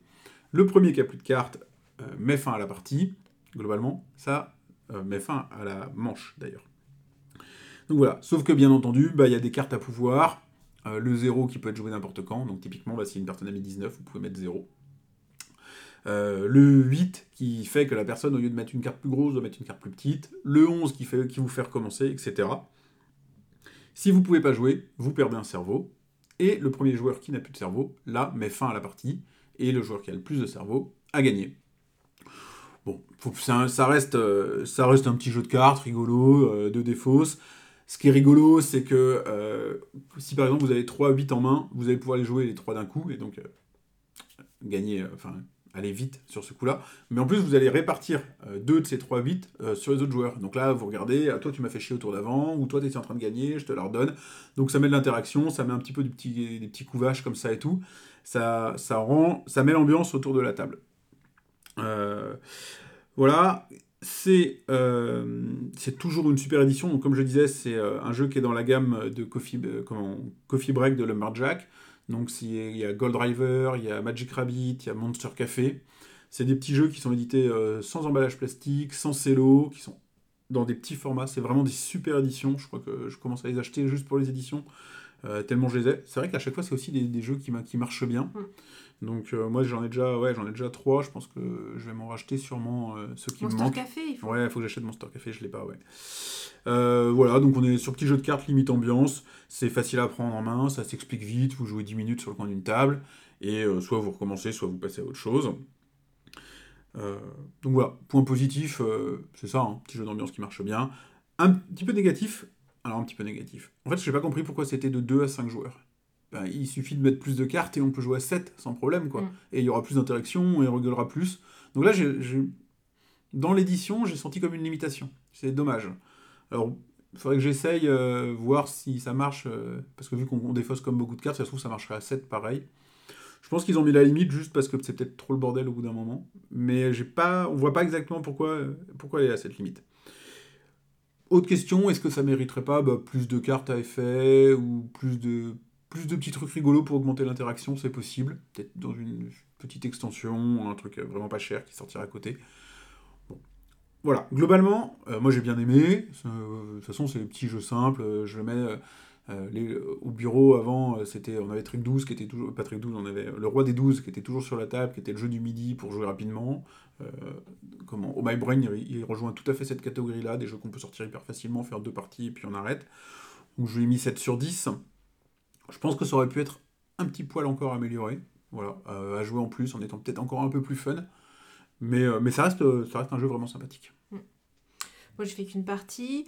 Le premier qui a plus de cartes euh, met fin à la partie. Globalement, ça euh, met fin à la manche, d'ailleurs. Donc voilà, sauf que bien entendu, bah, il y a des cartes à pouvoir. Euh, le 0 qui peut être joué n'importe quand, donc typiquement, bah, si une personne a mis 19, vous pouvez mettre 0. Euh, le 8 qui fait que la personne, au lieu de mettre une carte plus grosse, doit mettre une carte plus petite. Le 11 qui, fait, qui vous fait recommencer, etc. Si vous pouvez pas jouer, vous perdez un cerveau. Et le premier joueur qui n'a plus de cerveau, là, met fin à la partie. Et le joueur qui a le plus de cerveau a gagné. Bon, ça, reste, euh, ça reste un petit jeu de cartes rigolo, euh, de défausse. Ce qui est rigolo, c'est que si par exemple vous avez 3 8 en main, vous allez pouvoir les jouer les 3 d'un coup et donc gagner, enfin aller vite sur ce coup-là. Mais en plus, vous allez répartir euh, deux de ces 3 8 euh, sur les autres joueurs. Donc là, vous regardez, ah, toi tu m'as fait chier au tour d'avant, ou toi tu étais en train de gagner, je te la redonne. Donc ça met de l'interaction, ça met un petit peu petits, des petits couvages comme ça et tout. Ça, ça, rend, ça met l'ambiance autour de la table. Euh, voilà, c'est toujours une super édition. Comme je disais, c'est un jeu qui est dans la gamme de Coffee, Break de Lumberjack. Donc, il y a Gold Driver, il y a Magic Rabbit, il y a Monster Café. C'est des petits jeux qui sont édités euh, sans emballage plastique, sans cello, qui sont dans des petits formats. C'est vraiment des super éditions. Je crois que je commence à les acheter juste pour les éditions, euh, tellement je les ai. C'est vrai qu'à chaque fois, c'est aussi des, jeux qui, ma- qui marchent bien. Donc, euh, moi, j'en ai déjà, ouais, j'en ai déjà trois. Je pense que je vais m'en racheter sûrement euh, ceux qui me Monster manquent. Café, il faut. Ouais, il faut que j'achète Monster Café, je l'ai pas, ouais. Euh, voilà, donc on est sur petit jeu de cartes limite ambiance. C'est facile à prendre en main, ça s'explique vite. Vous jouez 10 minutes sur le coin d'une table. Et soit vous recommencez, soit vous passez à autre chose. Donc voilà, point positif, c'est ça, un petit jeu d'ambiance qui marche bien. Un petit peu négatif, alors un petit peu négatif. En fait, je n'ai pas compris pourquoi c'était de 2 à 5 joueurs. Ben, il suffit de mettre plus de cartes et on peut jouer à 7 sans problème, quoi. Mm. Et il y aura plus d'interaction et on rigolera plus. Donc là, dans l'édition, j'ai senti comme une limitation. C'est dommage. Alors, il faudrait que j'essaye, euh, voir si ça marche, euh, parce que vu qu'on on défausse comme beaucoup de cartes, ça se trouve, ça marcherait à 7 pareil. Je pense qu'ils ont mis la limite juste parce que c'est peut-être trop le bordel au bout d'un moment. Mais j'ai pas, on voit pas exactement pourquoi, pourquoi elle est à cette limite. Autre question, est-ce que ça mériterait pas bah, plus de cartes à effet ou plus de, plus de petits trucs rigolos pour augmenter l'interaction C'est possible. Peut-être dans une petite extension, un truc euh, vraiment pas cher qui sortira à côté. Voilà, globalement, euh, moi j'ai bien aimé. Euh, de toute façon, c'est des petits jeux simples. je le mets au bureau avant, c'était, on avait Trick 12 qui était toujours. Pas Trick 12, on avait le Roi des 12 qui était toujours sur la table, qui était le jeu du midi pour jouer rapidement. Comment Oh My Brain, il, il rejoint tout à fait cette catégorie-là, des jeux qu'on peut sortir hyper facilement, faire deux parties et puis on arrête. Donc je lui ai mis 7 sur 10. Je pense que ça aurait pu être un petit poil encore amélioré. Voilà, euh, à jouer en plus en étant peut-être encore un peu plus fun. Mais, euh, mais ça, reste, euh, ça reste un jeu vraiment sympathique. Moi, je fais qu'une partie.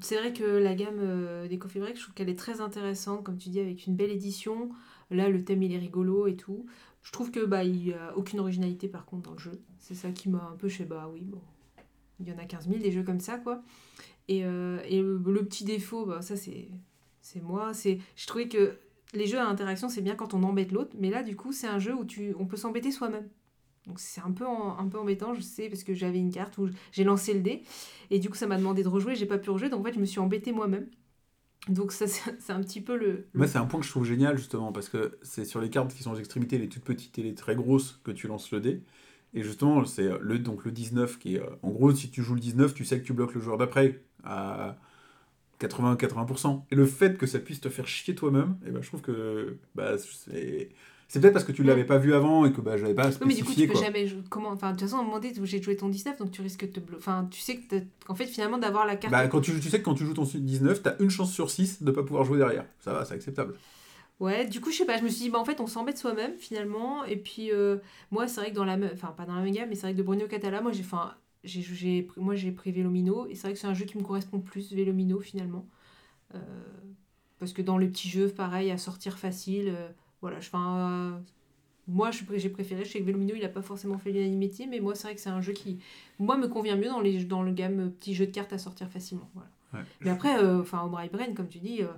C'est vrai que la gamme des Coffee Break, je trouve qu'elle est très intéressante, comme tu dis, avec une belle édition. Là, le thème, il est rigolo et tout. Je trouve que bah, n'y a aucune originalité, par contre, dans le jeu. C'est ça qui m'a un peu... Sais, bah oui, bon, il y en a 15 000, des jeux comme ça, quoi. Et, le petit défaut, bah, ça, c'est c'est moi. C'est Je trouvais que les jeux à interaction, c'est bien quand on embête l'autre. Mais là, du coup, c'est un jeu où tu, on peut s'embêter soi-même. Donc c'est un peu, un peu embêtant, je sais, parce que j'avais une carte où j'ai lancé le dé. Et du coup, ça m'a demandé de rejouer, j'ai pas pu rejouer, donc en fait, je me suis embêtée moi-même. Donc ça, *laughs* c'est un petit peu le... Moi, c'est un point que je trouve génial, justement, parce que c'est sur les cartes qui sont aux extrémités, les toutes petites et les très grosses, que tu lances le dé. Et justement, c'est le, donc le 19 qui est. euh, En gros, si tu joues le 19, tu sais que tu bloques le joueur d'après 80-80%. Et le fait que ça puisse te faire chier toi-même, et ben, je trouve que bah, c'est. C'est peut-être parce que tu l'avais pas vu avant et que bah, je l'avais pas Oui, mais du coup, spécifié. tu peux quoi. jamais jouer. Comment Enfin, de toute façon, à un moment donné, j'ai joué ton 19, donc tu risques de te Enfin, tu sais qu'en fait, finalement, d'avoir la carte. Bah, quand tu, tu sais que quand tu joues ton 19, t'as une chance sur 6 de pas pouvoir jouer derrière. Ça va, c'est acceptable. Ouais, du coup, je sais pas, je me suis dit, bah en fait, on s'embête soi-même finalement. Et puis, euh, moi, c'est vrai que dans la même. Enfin, pas dans la même gamme, mais c'est vrai que de Bruno Catala, moi, j'ai. Enfin, j'ai, moi, j'ai pris Vélomino. Et c'est vrai que c'est un jeu qui me correspond plus, Vélomino, finalement. Euh, parce que dans le petit jeu, pareil, à sortir facile. euh, voilà, je un. Moi, j'ai préféré. Je sais que Vélomino, il a pas forcément fait l'unanimité, mais moi, c'est vrai que c'est un jeu qui, moi, me convient mieux dans, les, dans le gamme euh, petit jeu de cartes à sortir facilement. Voilà. Ouais. Mais après, euh, enfin, au Brain, comme tu dis, euh,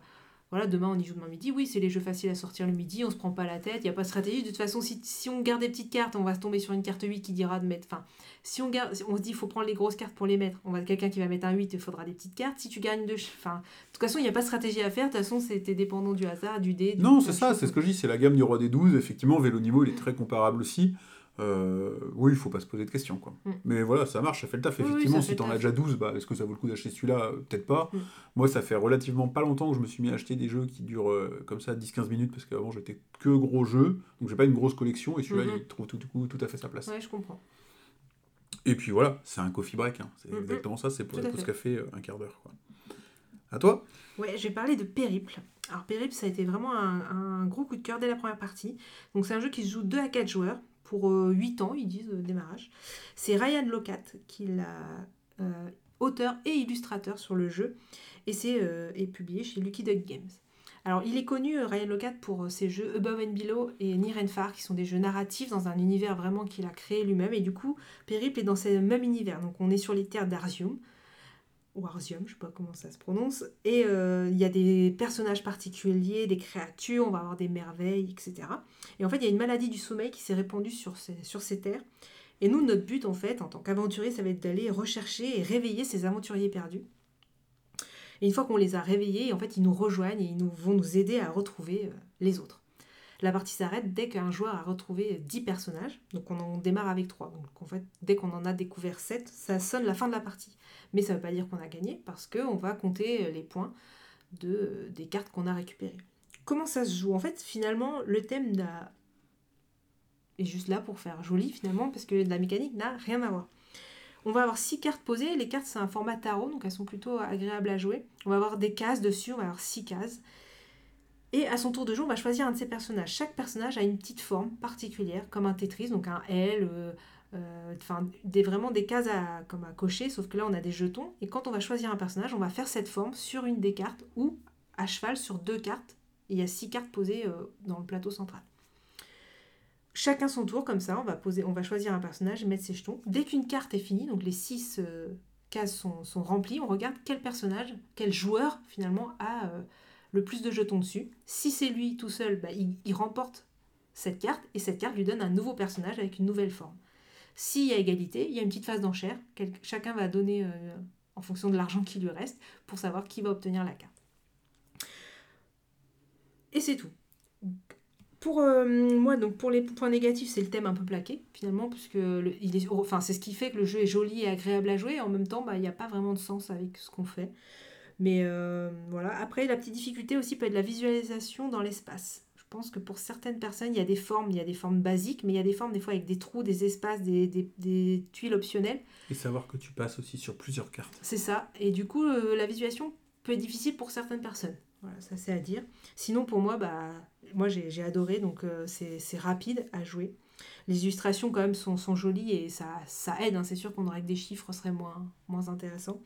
voilà, demain on y joue demain midi. Oui, c'est les jeux faciles à sortir le midi, on se prend pas la tête, il n'y a pas de stratégie. De toute façon, si, si on garde des petites cartes, on va se tomber sur une carte 8 qui dira de mettre. Enfin, si on, garde, on se dit il faut prendre les grosses cartes pour les mettre, on va quelqu'un qui va mettre un 8, il faudra des petites cartes. Si tu gagnes deux. Enfin, de toute façon, il n'y a pas de stratégie à faire, de toute façon, c'était dépendant du hasard, du dé. du- Non, c'est ça, c'est ce que je dis, c'est la gamme du roi des 12. Effectivement, Vélo Niveau, il est très comparable aussi. Euh, oui, il faut pas se poser de questions. Quoi. Mm. Mais voilà, ça marche, ça fait le taf. Oui, oui, Effectivement, fait si t'en as déjà 12, bah, est-ce que ça vaut le coup d'acheter celui-là? Euh, Peut-être pas. Mm. Moi, ça fait relativement pas longtemps que je me suis mis à acheter des jeux qui durent euh, comme ça 10-15 minutes, parce qu'avant j'étais que gros jeux, donc j'ai pas une grosse collection, et celui-là, Mhm. il trouve tout, du coup, tout à fait sa place. Ouais, je comprends. Et puis voilà, c'est un coffee break, hein. c'est Mhm. exactement ça, c'est pour Tout la pause fait. café, euh, un quart d'heure. quoi. À toi? Ouais, je vais parler de Périple. Alors Périple, ça a été vraiment un, un gros coup de cœur dès la première partie. Donc c'est un jeu qui se joue 2 à 4 joueurs pour euh, 8 ans, ils disent, euh, démarrage. C'est Ryan Locat qui l'a euh, auteur et illustrateur sur le jeu et c'est euh, est publié chez Lucky Duck Games. Alors il est connu, euh, Ryan Locat, pour euh, ses jeux Above and Below et and Far, qui sont des jeux narratifs dans un univers vraiment qu'il a créé lui-même. Et du coup, Périple est dans ce même univers. Donc on est sur les terres d'Arzium ou je sais pas comment ça se prononce. Et euh, il y a des personnages particuliers, des créatures, on va avoir des merveilles, etc. Et en fait, il y a une maladie du sommeil qui s'est répandue sur ces, terres. Et nous, notre but, en fait, en tant qu'aventurier, ça va être d'aller rechercher et réveiller ces aventuriers perdus. Et une fois qu'on les a réveillés, en fait, ils nous rejoignent et ils vont nous aider à retrouver euh, les autres. La partie s'arrête dès qu'un joueur a retrouvé 10 personnages. Donc on en démarre avec 3. Donc en fait, dès qu'on en a découvert 7, ça sonne la fin de la partie. Mais ça ne veut pas dire qu'on a gagné parce qu'on va compter les points de, des cartes qu'on a récupérées. Comment ça se joue? En fait, finalement, le thème est juste là pour faire joli finalement parce que la mécanique n'a rien à voir. On va avoir six cartes posées. Les cartes, c'est un format tarot, donc elles sont plutôt agréables à jouer. On va avoir des cases dessus, on va avoir six cases. Et à son tour de jeu, on va choisir un de ces personnages. Chaque personnage a une petite forme particulière, comme un Tetris, donc un L, euh, euh, enfin des, vraiment des cases à, comme à cocher, sauf que là on a des jetons. Et quand on va choisir un personnage, on va faire cette forme sur une des cartes ou à cheval sur deux cartes. Il y a six cartes posées euh, dans le plateau central. Chacun son tour, comme ça, on va, poser, on va choisir un personnage et mettre ses jetons. Dès qu'une carte est finie, donc les six cases sont, sont remplies, on regarde quel personnage, quel joueur finalement a le plus de jetons dessus. Si c'est lui tout seul, bah, il, remporte cette carte et cette carte lui donne un nouveau personnage avec une nouvelle forme. S'il y a égalité, il y a une petite phase d'enchère. Chacun va donner euh, en fonction de l'argent qui lui reste pour savoir qui va obtenir la carte. Et c'est tout. Pour euh, moi, donc pour les points négatifs, c'est le thème un peu plaqué finalement, puisque enfin, c'est ce qui fait que le jeu est joli et agréable à jouer. Et en même temps, bah, il n'y a pas vraiment de sens avec ce qu'on fait. Mais euh, voilà. Après, la petite difficulté aussi peut être la visualisation dans l'espace. Je pense que pour certaines personnes, il y a des formes, il y a des formes basiques, mais il y a des formes des fois avec des trous, des espaces, des, des- des tuiles optionnelles. Et savoir que tu passes aussi sur plusieurs cartes. C'est ça. Et du coup, euh, la visualisation peut être difficile pour certaines personnes. Voilà, ça c'est à dire. Sinon, pour moi, bah, moi j'ai adoré, donc euh, c'est c'est rapide à jouer. Les illustrations, quand même, sont, sont jolies et ça, ça aide. hein. C'est sûr qu'on aurait que des chiffres, ce serait moins, moins intéressant.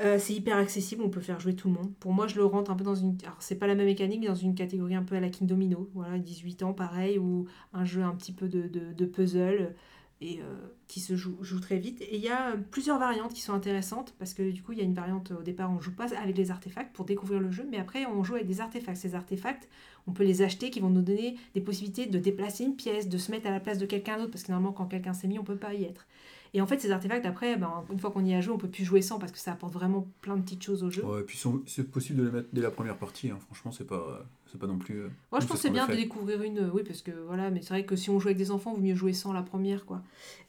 Euh, c'est hyper accessible, on peut faire jouer tout le monde. Pour moi, je le rentre un peu dans une. Alors, c'est pas la même mécanique, dans une catégorie un peu à la King Domino. Voilà, 18 ans, pareil, ou un jeu un petit peu de, de, puzzle et euh, qui se joue, très vite. Et il y a plusieurs variantes qui sont intéressantes parce que du coup, il y a une variante au départ, on joue pas avec les artefacts pour découvrir le jeu, mais après, on joue avec des artefacts. Ces artefacts, on peut les acheter qui vont nous donner des possibilités de déplacer une pièce, de se mettre à la place de quelqu'un d'autre parce que normalement, quand quelqu'un s'est mis, on peut pas y être. Et en fait, ces artefacts, après, ben, une fois qu'on y a joué, on peut plus jouer sans parce que ça apporte vraiment plein de petites choses au jeu. Ouais, et puis c'est possible de les mettre dès la première partie, hein. franchement, c'est pas, c'est pas non plus. euh, Moi, je pense que ce c'est bien de découvrir une. Oui, parce que voilà, mais c'est vrai que si on joue avec des enfants, il vaut mieux jouer sans la première, quoi.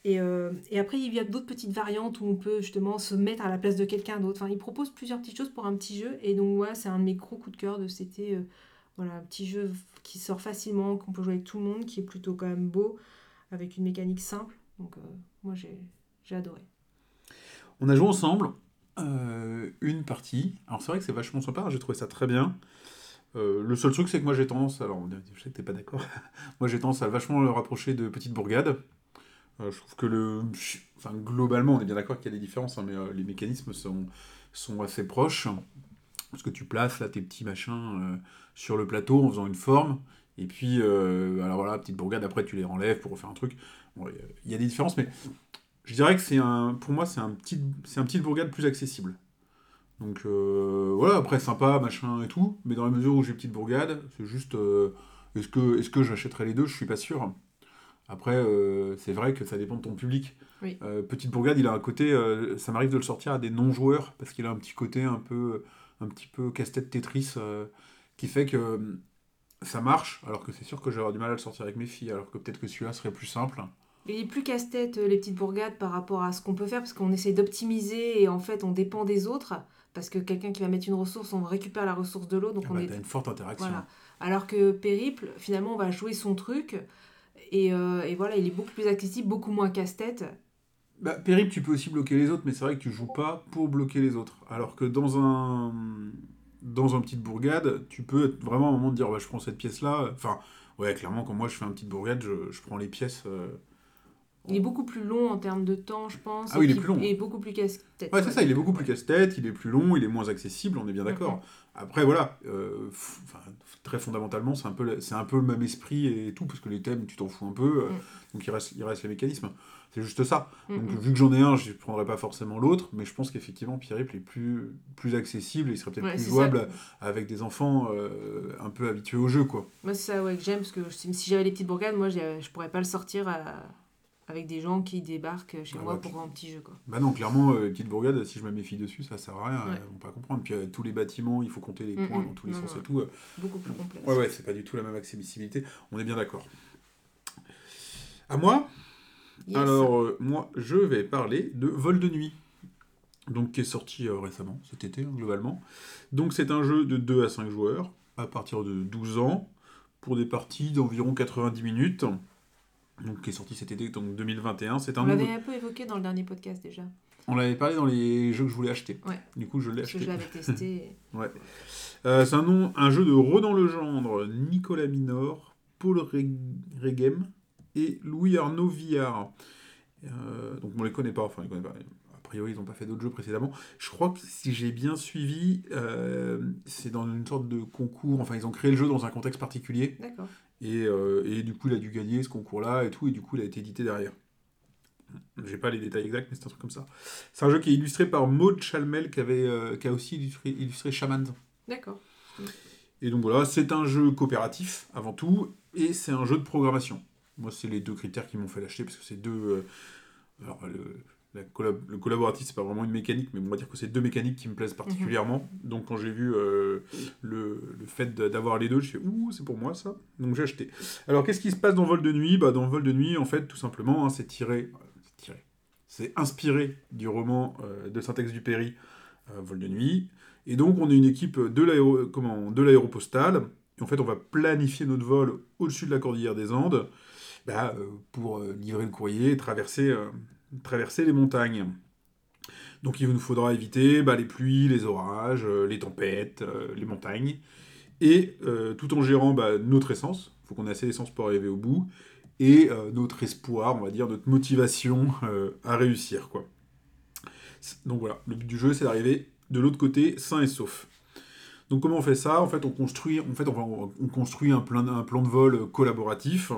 Et, euh, et après, il y a d'autres petites variantes où on peut justement se mettre à la place de quelqu'un d'autre. Enfin, il propose plusieurs petites choses pour un petit jeu. Et donc, ouais, c'est un de mes gros coups de cœur de été. euh, voilà, un petit jeu qui sort facilement, qu'on peut jouer avec tout le monde, qui est plutôt quand même beau, avec une mécanique simple. Donc, euh, moi, j'ai adoré. On a joué ensemble euh, une partie. Alors c'est vrai que c'est vachement sympa, j'ai trouvé ça très bien. Euh, le seul truc, c'est que moi j'ai tendance, alors je sais que t'es pas d'accord, *laughs* moi j'ai tendance à vachement le rapprocher de Petite Bourgade. Euh, je trouve que le. Enfin, globalement, on est bien d'accord qu'il y a des différences, hein, mais les mécanismes sont, sont assez proches. Parce que tu places là tes petits machins sur le plateau en faisant une forme. Et puis, alors voilà, Petite Bourgade, après tu les renlèves pour refaire un truc. Bon, il y a- des différences, mais je dirais que c'est un, pour moi, c'est un petit, c'est un petit bourgade plus accessible. Donc euh, voilà, après sympa, machin et tout, mais dans la mesure où j'ai petite bourgade, c'est juste euh, est-ce que, est que j'achèterai les deux? Je suis pas sûr. Après, euh, c'est vrai que ça dépend de ton public. Oui. Petite bourgade, il a un côté, ça m'arrive de le sortir à des non-joueurs parce qu'il a un petit côté un peu, un petit peu casse-tête Tetris qui fait que ça marche, alors que c'est sûr que j'aurais du mal à le sortir avec mes filles, alors que peut-être que celui-là serait plus simple. Il est plus casse-tête, euh, les petites bourgades, par rapport à ce qu'on peut faire, parce qu'on essaie d'optimiser et en fait, on dépend des autres. Parce que quelqu'un qui va mettre une ressource, on récupère la ressource de l'autre. Donc Ah on bah, est... Une forte interaction. Voilà. Alors que Périple, finalement, on va jouer son truc. Et, euh, et voilà, il est beaucoup plus accessible, beaucoup moins casse-tête. Bah, Périple, tu peux aussi bloquer les autres, mais c'est vrai que tu joues pas pour bloquer les autres. Alors que dans un dans un petite bourgade, tu peux être vraiment à un moment de dire bah, je prends cette pièce-là. Enfin, ouais, clairement, quand moi je fais un petite bourgade, je, je prends les pièces. euh, Il est beaucoup plus long en termes de temps, je pense. Ah oui, il est plus long. Et beaucoup plus casse-tête. Ouais, c'est ça, il est beaucoup plus casse-tête, il est plus long, il est moins accessible, on est bien d'accord. Après, voilà, euh, très fondamentalement, c'est un, peu le- c'est un peu le même esprit et tout, parce que les thèmes, tu t'en fous un peu, euh, Mhm. donc il reste, il reste les mécanismes. C'est juste ça. Donc, Mhm. vu que j'en ai un, je ne prendrai pas forcément l'autre, mais je pense qu'effectivement, Pierre-Yves est plus, plus accessible et il serait peut-être Ouais, plus jouable ça. avec des enfants euh, un peu habitués au jeu, quoi. Moi, c'est ça ouais, que j'aime, parce que si j'avais les petites bourgades, moi, je pourrais pas le sortir à- avec des gens qui débarquent chez Ah moi ouais, pour un petit jeu. Quoi. Bah non, clairement, euh, petite bourgade, si je mes filles dessus, ça sert à rien, Ouais. elles vont pas comprendre. Puis euh, tous les bâtiments, il faut compter les Mhm. points dans tous les Non, sens non. et tout. euh, Beaucoup plus complexe. Ouais, ouais, c'est pas du tout la même accessibilité. On est bien d'accord. À moi Yes. Alors, euh, moi, je vais parler de Vol de nuit. Donc, qui est sorti euh, récemment, cet été, hein, globalement. Donc, c'est un jeu de 2 à 5 joueurs, à partir de 12 ans, pour des parties d'environ 90 minutes. Donc, qui est sorti cet été, donc 2021. C'est un On l'avait un peu évoqué dans le dernier podcast déjà. On l'avait parlé dans les jeux que je voulais acheter. Ouais. Du coup, je l'ai Parce que acheté. je l'avais testé. *laughs* Ouais. Euh, c'est un nom, un jeu de Ronan Legendre, Nicolas Minor, Paul Reg- Regem et Louis Arnaud Villard. Euh, donc on les connaît pas, enfin on les connaît pas. A priori, ils n'ont pas fait d'autres jeux précédemment. Je crois que si j'ai bien suivi, euh, c'est dans une sorte de concours. Enfin, ils ont créé le jeu dans un contexte particulier. D'accord. Et, euh, et du coup, il a dû gagner ce concours-là et tout, et du coup, il a été édité derrière. J'ai pas les détails exacts, mais c'est un truc comme ça. C'est un jeu qui est illustré par Maud Chalmel, qui, avait, euh, qui a aussi illustré, illustré Shaman. D'accord. Et donc voilà, c'est un jeu coopératif avant tout, et c'est un jeu de programmation. Moi, c'est les deux critères qui m'ont fait l'acheter, parce que c'est deux. euh, alors, le, la collab- le collaboratif, c'est pas vraiment une mécanique, mais on va dire que c'est deux mécaniques qui me plaisent particulièrement. Donc, quand j'ai vu euh, le, le fait d'avoir les deux, je fais ouh, c'est pour moi ça. Donc, j'ai acheté. Alors, qu'est-ce qui se passe dans Vol de nuit? Bah, Dans Vol de nuit, en fait, tout simplement, hein, c'est tiré. c'est tiré. C'est inspiré du roman euh, de Saint-Exupéry, euh, Vol de nuit. Et donc, on est une équipe de l'aéro- comment, de l'aéropostale. Et en fait, on va planifier notre vol au-dessus de la cordillère des Andes bah, euh, pour euh, livrer le courrier et traverser, euh, traverser les montagnes. Donc, il nous faudra éviter bah, les pluies, les orages, euh, les tempêtes, euh, les montagnes. Et euh, tout en gérant bah, notre essence, il faut qu'on ait assez d'essence pour arriver au bout, et notre espoir, on va dire, notre motivation à réussir. Quoi. Donc voilà, le but du jeu, c'est d'arriver de l'autre côté sain et sauf. Donc comment on fait ça? En fait, on construit, fait, construit un plan de vol collaboratif.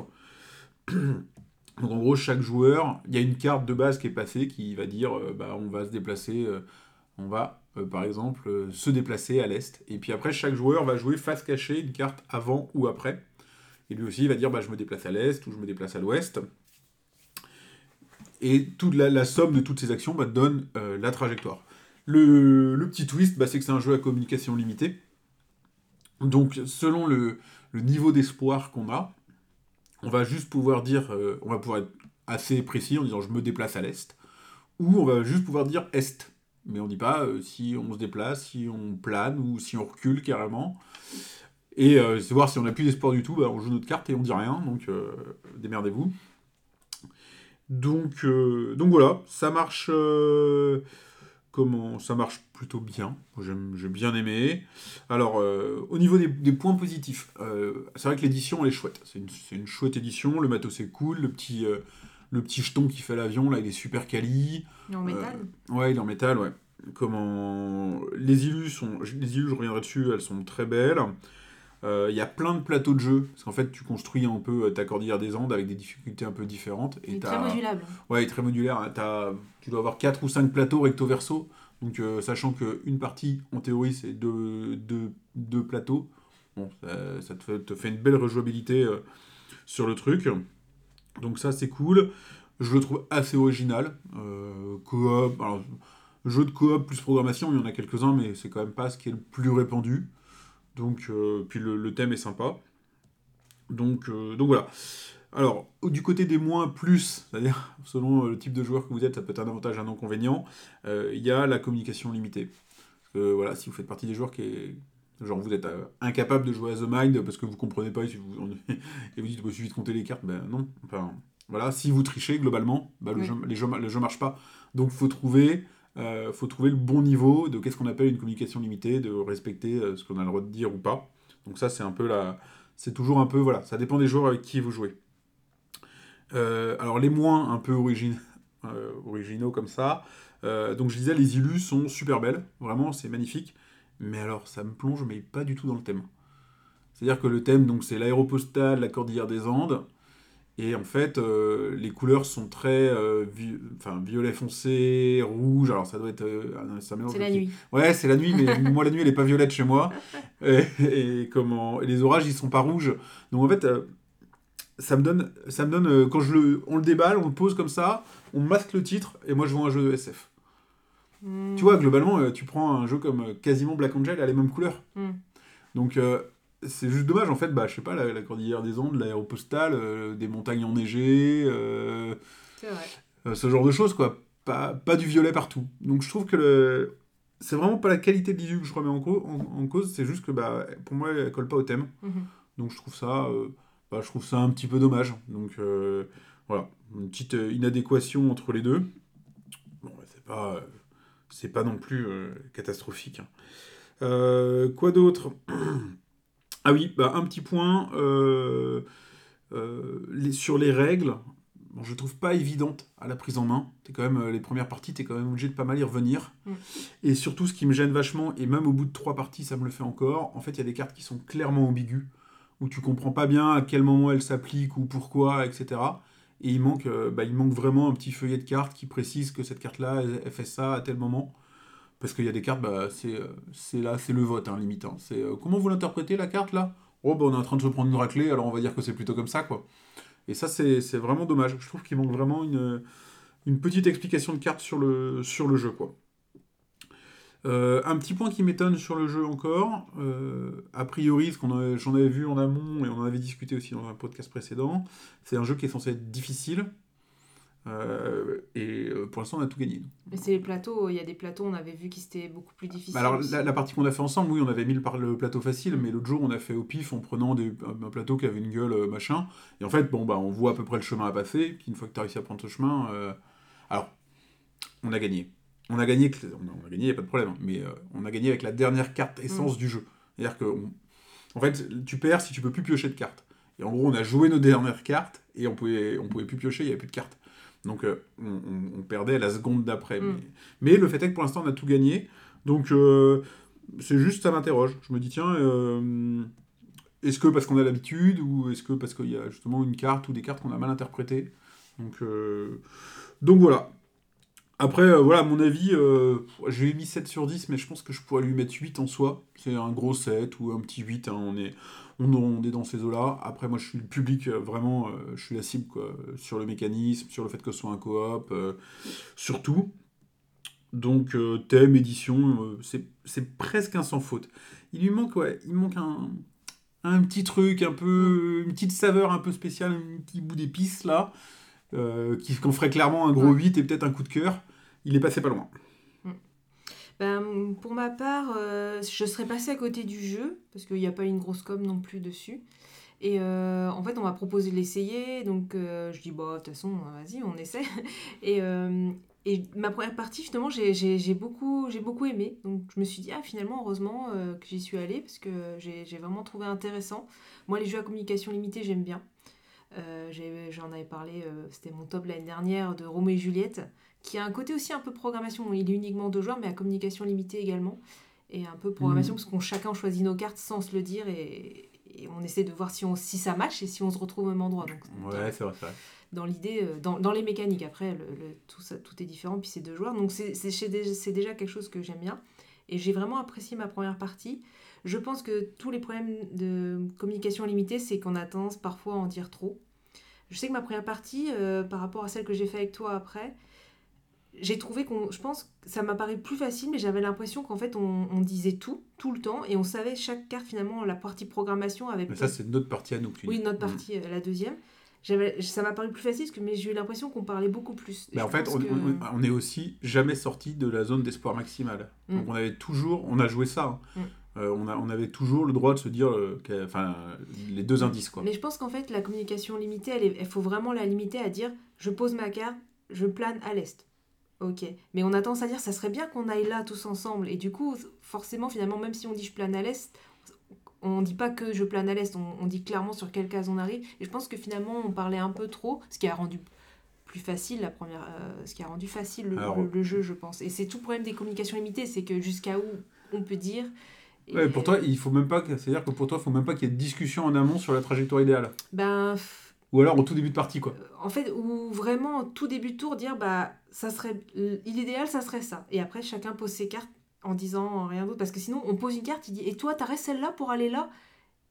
*clears throat* Donc en gros, chaque joueur, il y a une carte de base qui est passée qui va dire, euh, bah, on va se déplacer, euh, on va euh, par exemple se déplacer à l'est. Et puis après, chaque joueur va jouer face cachée une carte avant ou après. Et lui aussi, il va dire, bah, je me déplace à l'est ou je me déplace à l'ouest. Et toute la, somme de toutes ces actions bah, donne la trajectoire. Le, petit twist, bah, c'est que c'est un jeu à communication limitée. Donc, selon le niveau d'espoir qu'on a, on va juste pouvoir dire, euh, on va pouvoir être assez précis en disant je me déplace à l'est, ou on va juste pouvoir dire est. Mais on dit pas euh, si on se déplace, si on plane ou si on recule carrément. Et euh, c'est voir si on n'a plus d'espoir du tout, bah, on joue notre carte et on dit rien, donc démerdez-vous. Donc, donc voilà, ça marche. Comment Ça marche plutôt bien. J'ai bien aimé. Alors, euh, au niveau des, des points positifs, euh, c'est vrai que l'édition elle est chouette. C'est une, chouette édition. Le matos est cool. Le petit, euh, le petit jeton qui fait l'avion là, il est super quali. Et en métal Ouais, il est en métal, ouais. Comment les illus sont, les illus, je reviendrai dessus, elles sont très belles. Euh, Il y a plein de plateaux de jeu, parce qu'en fait, tu construis un peu euh, ta cordillère des Andes avec des difficultés un peu différentes. Il est t'as- très modulable. Ouais, très modulaire. hein. Tu dois avoir 4 ou 5 plateaux recto verso. Donc, euh, sachant qu'une partie, en théorie, c'est deux, deux, deux plateaux, bon, ça, ça te, fait, te fait une belle rejouabilité euh, sur le truc. Donc, ça, c'est cool. Je le trouve assez original. Euh, coop, alors, jeu de coop plus programmation, il y en a quelques-uns, mais c'est quand même pas ce qui est le plus répandu. Donc, euh, puis le, le thème est sympa. Donc, euh, donc voilà. Alors, du côté des moins plus, c'est-à-dire selon euh, le type de joueur que vous êtes, ça peut être un avantage, un inconvénient, euh, il y a la communication limitée. Voilà, si vous faites partie des joueurs qui est. Genre, vous êtes incapable de jouer à The Mind parce que vous comprenez pas et, si vous, *laughs* et vous dites, bah, il suffit de compter les cartes, ben non. Enfin, voilà, si vous trichez globalement, bah, le, Oui. jeu, les jeux, le jeu marche pas. Donc, faut trouver, euh, faut trouver le bon niveau de qu'est-ce qu'on appelle une communication limitée, de respecter euh, ce qu'on a le droit de dire ou pas. Donc, ça, c'est un peu la. C'est toujours un peu. Voilà, ça dépend des joueurs avec qui vous jouez. Euh, alors les moins un peu *laughs* euh, originaux comme ça. donc je disais, les illus sont super belles, vraiment, c'est magnifique. Mais alors, ça me plonge, mais pas du tout dans le thème. C'est-à-dire que le thème, donc c'est l'aéropostale, la cordillère des Andes. Et en fait, euh, les couleurs sont très euh, vi- violet foncé, rouge. Alors ça doit être. euh, C'est la nuit. Ouais, c'est la nuit, mais *laughs* moi, la nuit, elle est pas violette chez moi. Et, et comment, et les orages, ils sont pas rouges. Donc, en fait, euh, ça me donne, ça me donne quand je le, on le déballe, on le pose comme ça, on masque le titre, et moi, je vois un jeu de SF. Hmm. Tu vois, globalement, tu prends un jeu comme quasiment Black Angel, elle a les mêmes couleurs. Hmm. Donc, c'est juste dommage, en fait, bah, je sais pas, la, la cordillère des Andes, l'aéropostale, euh, des montagnes enneigées, euh, vrai. euh, ce genre de choses, quoi. Pas, pas du violet partout. Donc je trouve que le... c'est vraiment pas la qualité de l'issue que je remets en, cau- en, en cause, c'est juste que bah, pour moi, elle colle pas au thème. Mhm. Donc je trouve ça, euh, bah, je trouve ça un petit peu dommage. Donc voilà, une petite inadéquation entre les deux. Bon, bah, c'est pas, c'est pas non plus catastrophique. hein. Quoi d'autre? *clears throat* Ah oui, bah, un petit point euh, euh, les- sur les règles. Bon, je trouve pas évidente à la prise en main. T'es quand même euh, les premières parties, t'es quand même obligé de pas mal y revenir. Mm. Et surtout, ce qui me gêne vachement, et même au bout de trois parties, ça me le fait encore. En fait, il y a des cartes qui sont clairement ambiguës, où tu comprends pas bien à quel moment elles s'appliquent ou pourquoi, etc. Et il manque, bah, il manque vraiment un petit feuillet de cartes qui précise que cette carte-là, elle fait ça à tel moment. Parce qu'il y a des cartes, bah, c'est euh, là, c'est le vote, hein, limite. hein. Euh, comment vous l'interprétez la carte là? Oh, bah, on est en train de se prendre une raclée, alors on va dire que c'est plutôt comme ça, quoi. Et ça, c'est vraiment dommage. Je trouve qu'il manque vraiment une, une petite explication de carte sur le, sur le jeu, quoi. Euh, un petit point qui m'étonne sur le jeu encore, a priori, ce qu'on j'en avais vu en amont et on en avait discuté aussi dans un podcast précédent, c'est un jeu qui est censé être difficile. Euh, et euh, pour l'instant, on a tout gagné. Mais c'est les plateaux, il y a des plateaux, on avait vu qui c'était beaucoup plus difficile. Bah alors, la, la partie qu'on a fait ensemble, oui, on avait mis le, plateau facile, Mm. mais l'autre jour, on a fait au pif en prenant des, un plateau qui avait une gueule, euh, machin. Et en fait, bon, bah, on voit à peu près le chemin à passer. Puis une fois que tu as réussi à prendre ce chemin, euh, alors, on a gagné. On a gagné, on a, gagné, y a pas de problème. Mais euh, on a gagné avec la dernière carte essence du jeu. C'est-à-dire que, on- en fait, tu perds si tu peux plus piocher de cartes. Et en gros, on a joué nos dernières cartes et on pouvait, on pouvait plus piocher, il n'y avait plus de cartes. Donc, euh, on, on- on perdait à la seconde d'après. Mm. Mais, mais le fait est que pour l'instant, on a tout gagné. Donc, euh, c'est juste, ça m'interroge. Je me dis, tiens, euh, est-ce que parce qu'on a l'habitude ou est-ce que parce qu'il y a justement une carte ou des cartes qu'on a mal interprétées? Donc, euh, donc voilà. Après, voilà, à mon avis, je lui ai mis 7 sur 10, mais je pense que je pourrais lui mettre 8 en soi. C'est un gros 7 ou un petit 8, hein, on, est, on, on est dans ces eaux-là. Après, moi, je suis le public, euh, vraiment, euh, je suis la cible, quoi, sur le mécanisme, sur le fait que ce soit un coop, euh, sur tout. Donc, euh, thème, édition, euh, c'est presque un sans faute. Il lui manque, ouais, il manque un, un petit truc, un peu, une petite saveur un peu spéciale, un petit bout d'épice, là, euh, qui qu'on ferait clairement un gros Ouais. 8 et peut-être un coup de cœur. Il est passé pas loin. Ben, pour ma part, euh, je serais passée à côté du jeu, parce qu'il n'y a pas une grosse com non plus dessus. Et euh, en fait, on m'a proposé de l'essayer, donc euh, je dis, bah, de toute façon, vas-y, on essaie. *laughs* Et, et ma première partie, justement, j'ai- j'ai beaucoup, j'ai beaucoup aimé. Donc je me suis dit, ah, finalement, heureusement que j'y suis allée, parce que j'ai vraiment trouvé intéressant. Moi, les jeux à communication limitée, j'aime bien. J'en avais parlé, c'était mon top l'année dernière, de Roméo et Juliette, qui a un côté aussi un peu programmation. Il est uniquement deux joueurs, mais à communication limitée également. Et un peu programmation, Mhm. parce qu'on chacun choisit nos cartes sans se le dire. Et, et on essaie de voir si, on, si ça match et si on se retrouve au même endroit. Donc, Ouais, c'est vrai, vrai. dans l'idée, euh, dans, dans les mécaniques. Après, le, le- tout, ça, tout est différent, puis c'est deux joueurs. Donc c'est déjà quelque chose que j'aime bien. Et j'ai vraiment apprécié ma première partie. Je pense que tous les problèmes de communication limitée, c'est qu'on a tendance parfois à en dire trop. Je sais que ma première partie, euh, par rapport à celle que j'ai fait avec toi après, j'ai trouvé qu'on, je pense, que ça m'a paru plus facile, mais j'avais l'impression qu'en fait on, on disait tout, tout le temps, et on savait chaque carte finalement, la partie programmation avec Mais ça, c'est notre partie à nous. que tu oui, dis. notre Mm. partie, euh, la deuxième. Ça m'a paru plus facile, parce que, mais j'ai eu l'impression qu'on parlait beaucoup plus. Mais en fait, on, que- on- est aussi jamais sorti de la zone d'espoir maximal. Mm. Donc on avait toujours, on a joué ça. hein. Mm. Euh, on, a, on avait toujours le droit de se dire, euh, enfin, les deux indices quoi. Mais je pense qu'en fait, la communication limitée, elle, est- faut vraiment la limiter à dire je pose ma carte, je plane à l'est. Ok. Mais on a tendance à dire ça serait bien qu'on aille là tous ensemble. Et du coup, forcément, finalement, même si on dit je plane à l'est, on dit pas que je plane à l'est, on, on dit clairement sur quelle case on arrive. Et je pense que finalement, on parlait un peu trop, ce qui a rendu plus facile la première, euh, ce qui a rendu facile le, Alors- le- le jeu, je pense. Et c'est tout le problème des communications limitées, c'est que jusqu'à où on peut dire. et- Ouais, pour toi, il faut même pas, c'est-à-dire que pour toi, il faut même pas qu'il y ait de discussion en amont sur la trajectoire idéale. Ben, Ou alors au tout début de partie quoi. en fait, ou vraiment en tout début de tour dire bah ça serait l'idéal ça serait ça et après chacun pose ses cartes en disant rien d'autre parce que sinon on pose une carte il dit et toi t'arrêtes celle-là pour aller là?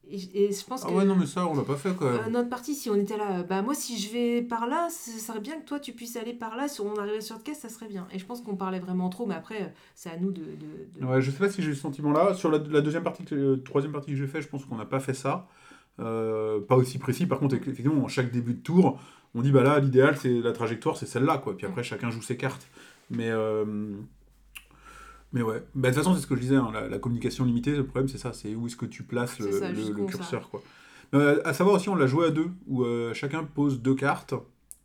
Et, et je pense Ah que ouais, non, mais ça, on l'a pas fait quoi. euh, notre partie si on était là bah moi si je vais par là ce serait bien que toi tu puisses aller par là si on arrivait sur le caisse ça serait bien et je pense qu'on parlait vraiment trop mais après c'est à nous de, de- de- Ouais, je sais pas si j'ai ce sentiment-là. Sur la, la deuxième partie, que, euh, troisième partie que j'ai fait, je pense qu'on n'a pas fait ça. Euh, pas aussi précis. Par contre, effectivement, en chaque début de tour, on dit bah là, l'idéal, c'est la trajectoire, c'est celle-là, quoi. Puis après, chacun joue ses cartes. Mais, euh, mais ouais. Bah, de toute façon, c'est ce que je disais. hein, la, la communication limitée, le problème, c'est ça. C'est où est-ce que tu places le, ça, curseur, quoi. Euh, à savoir aussi, on l'a joué à deux, où chacun pose deux cartes,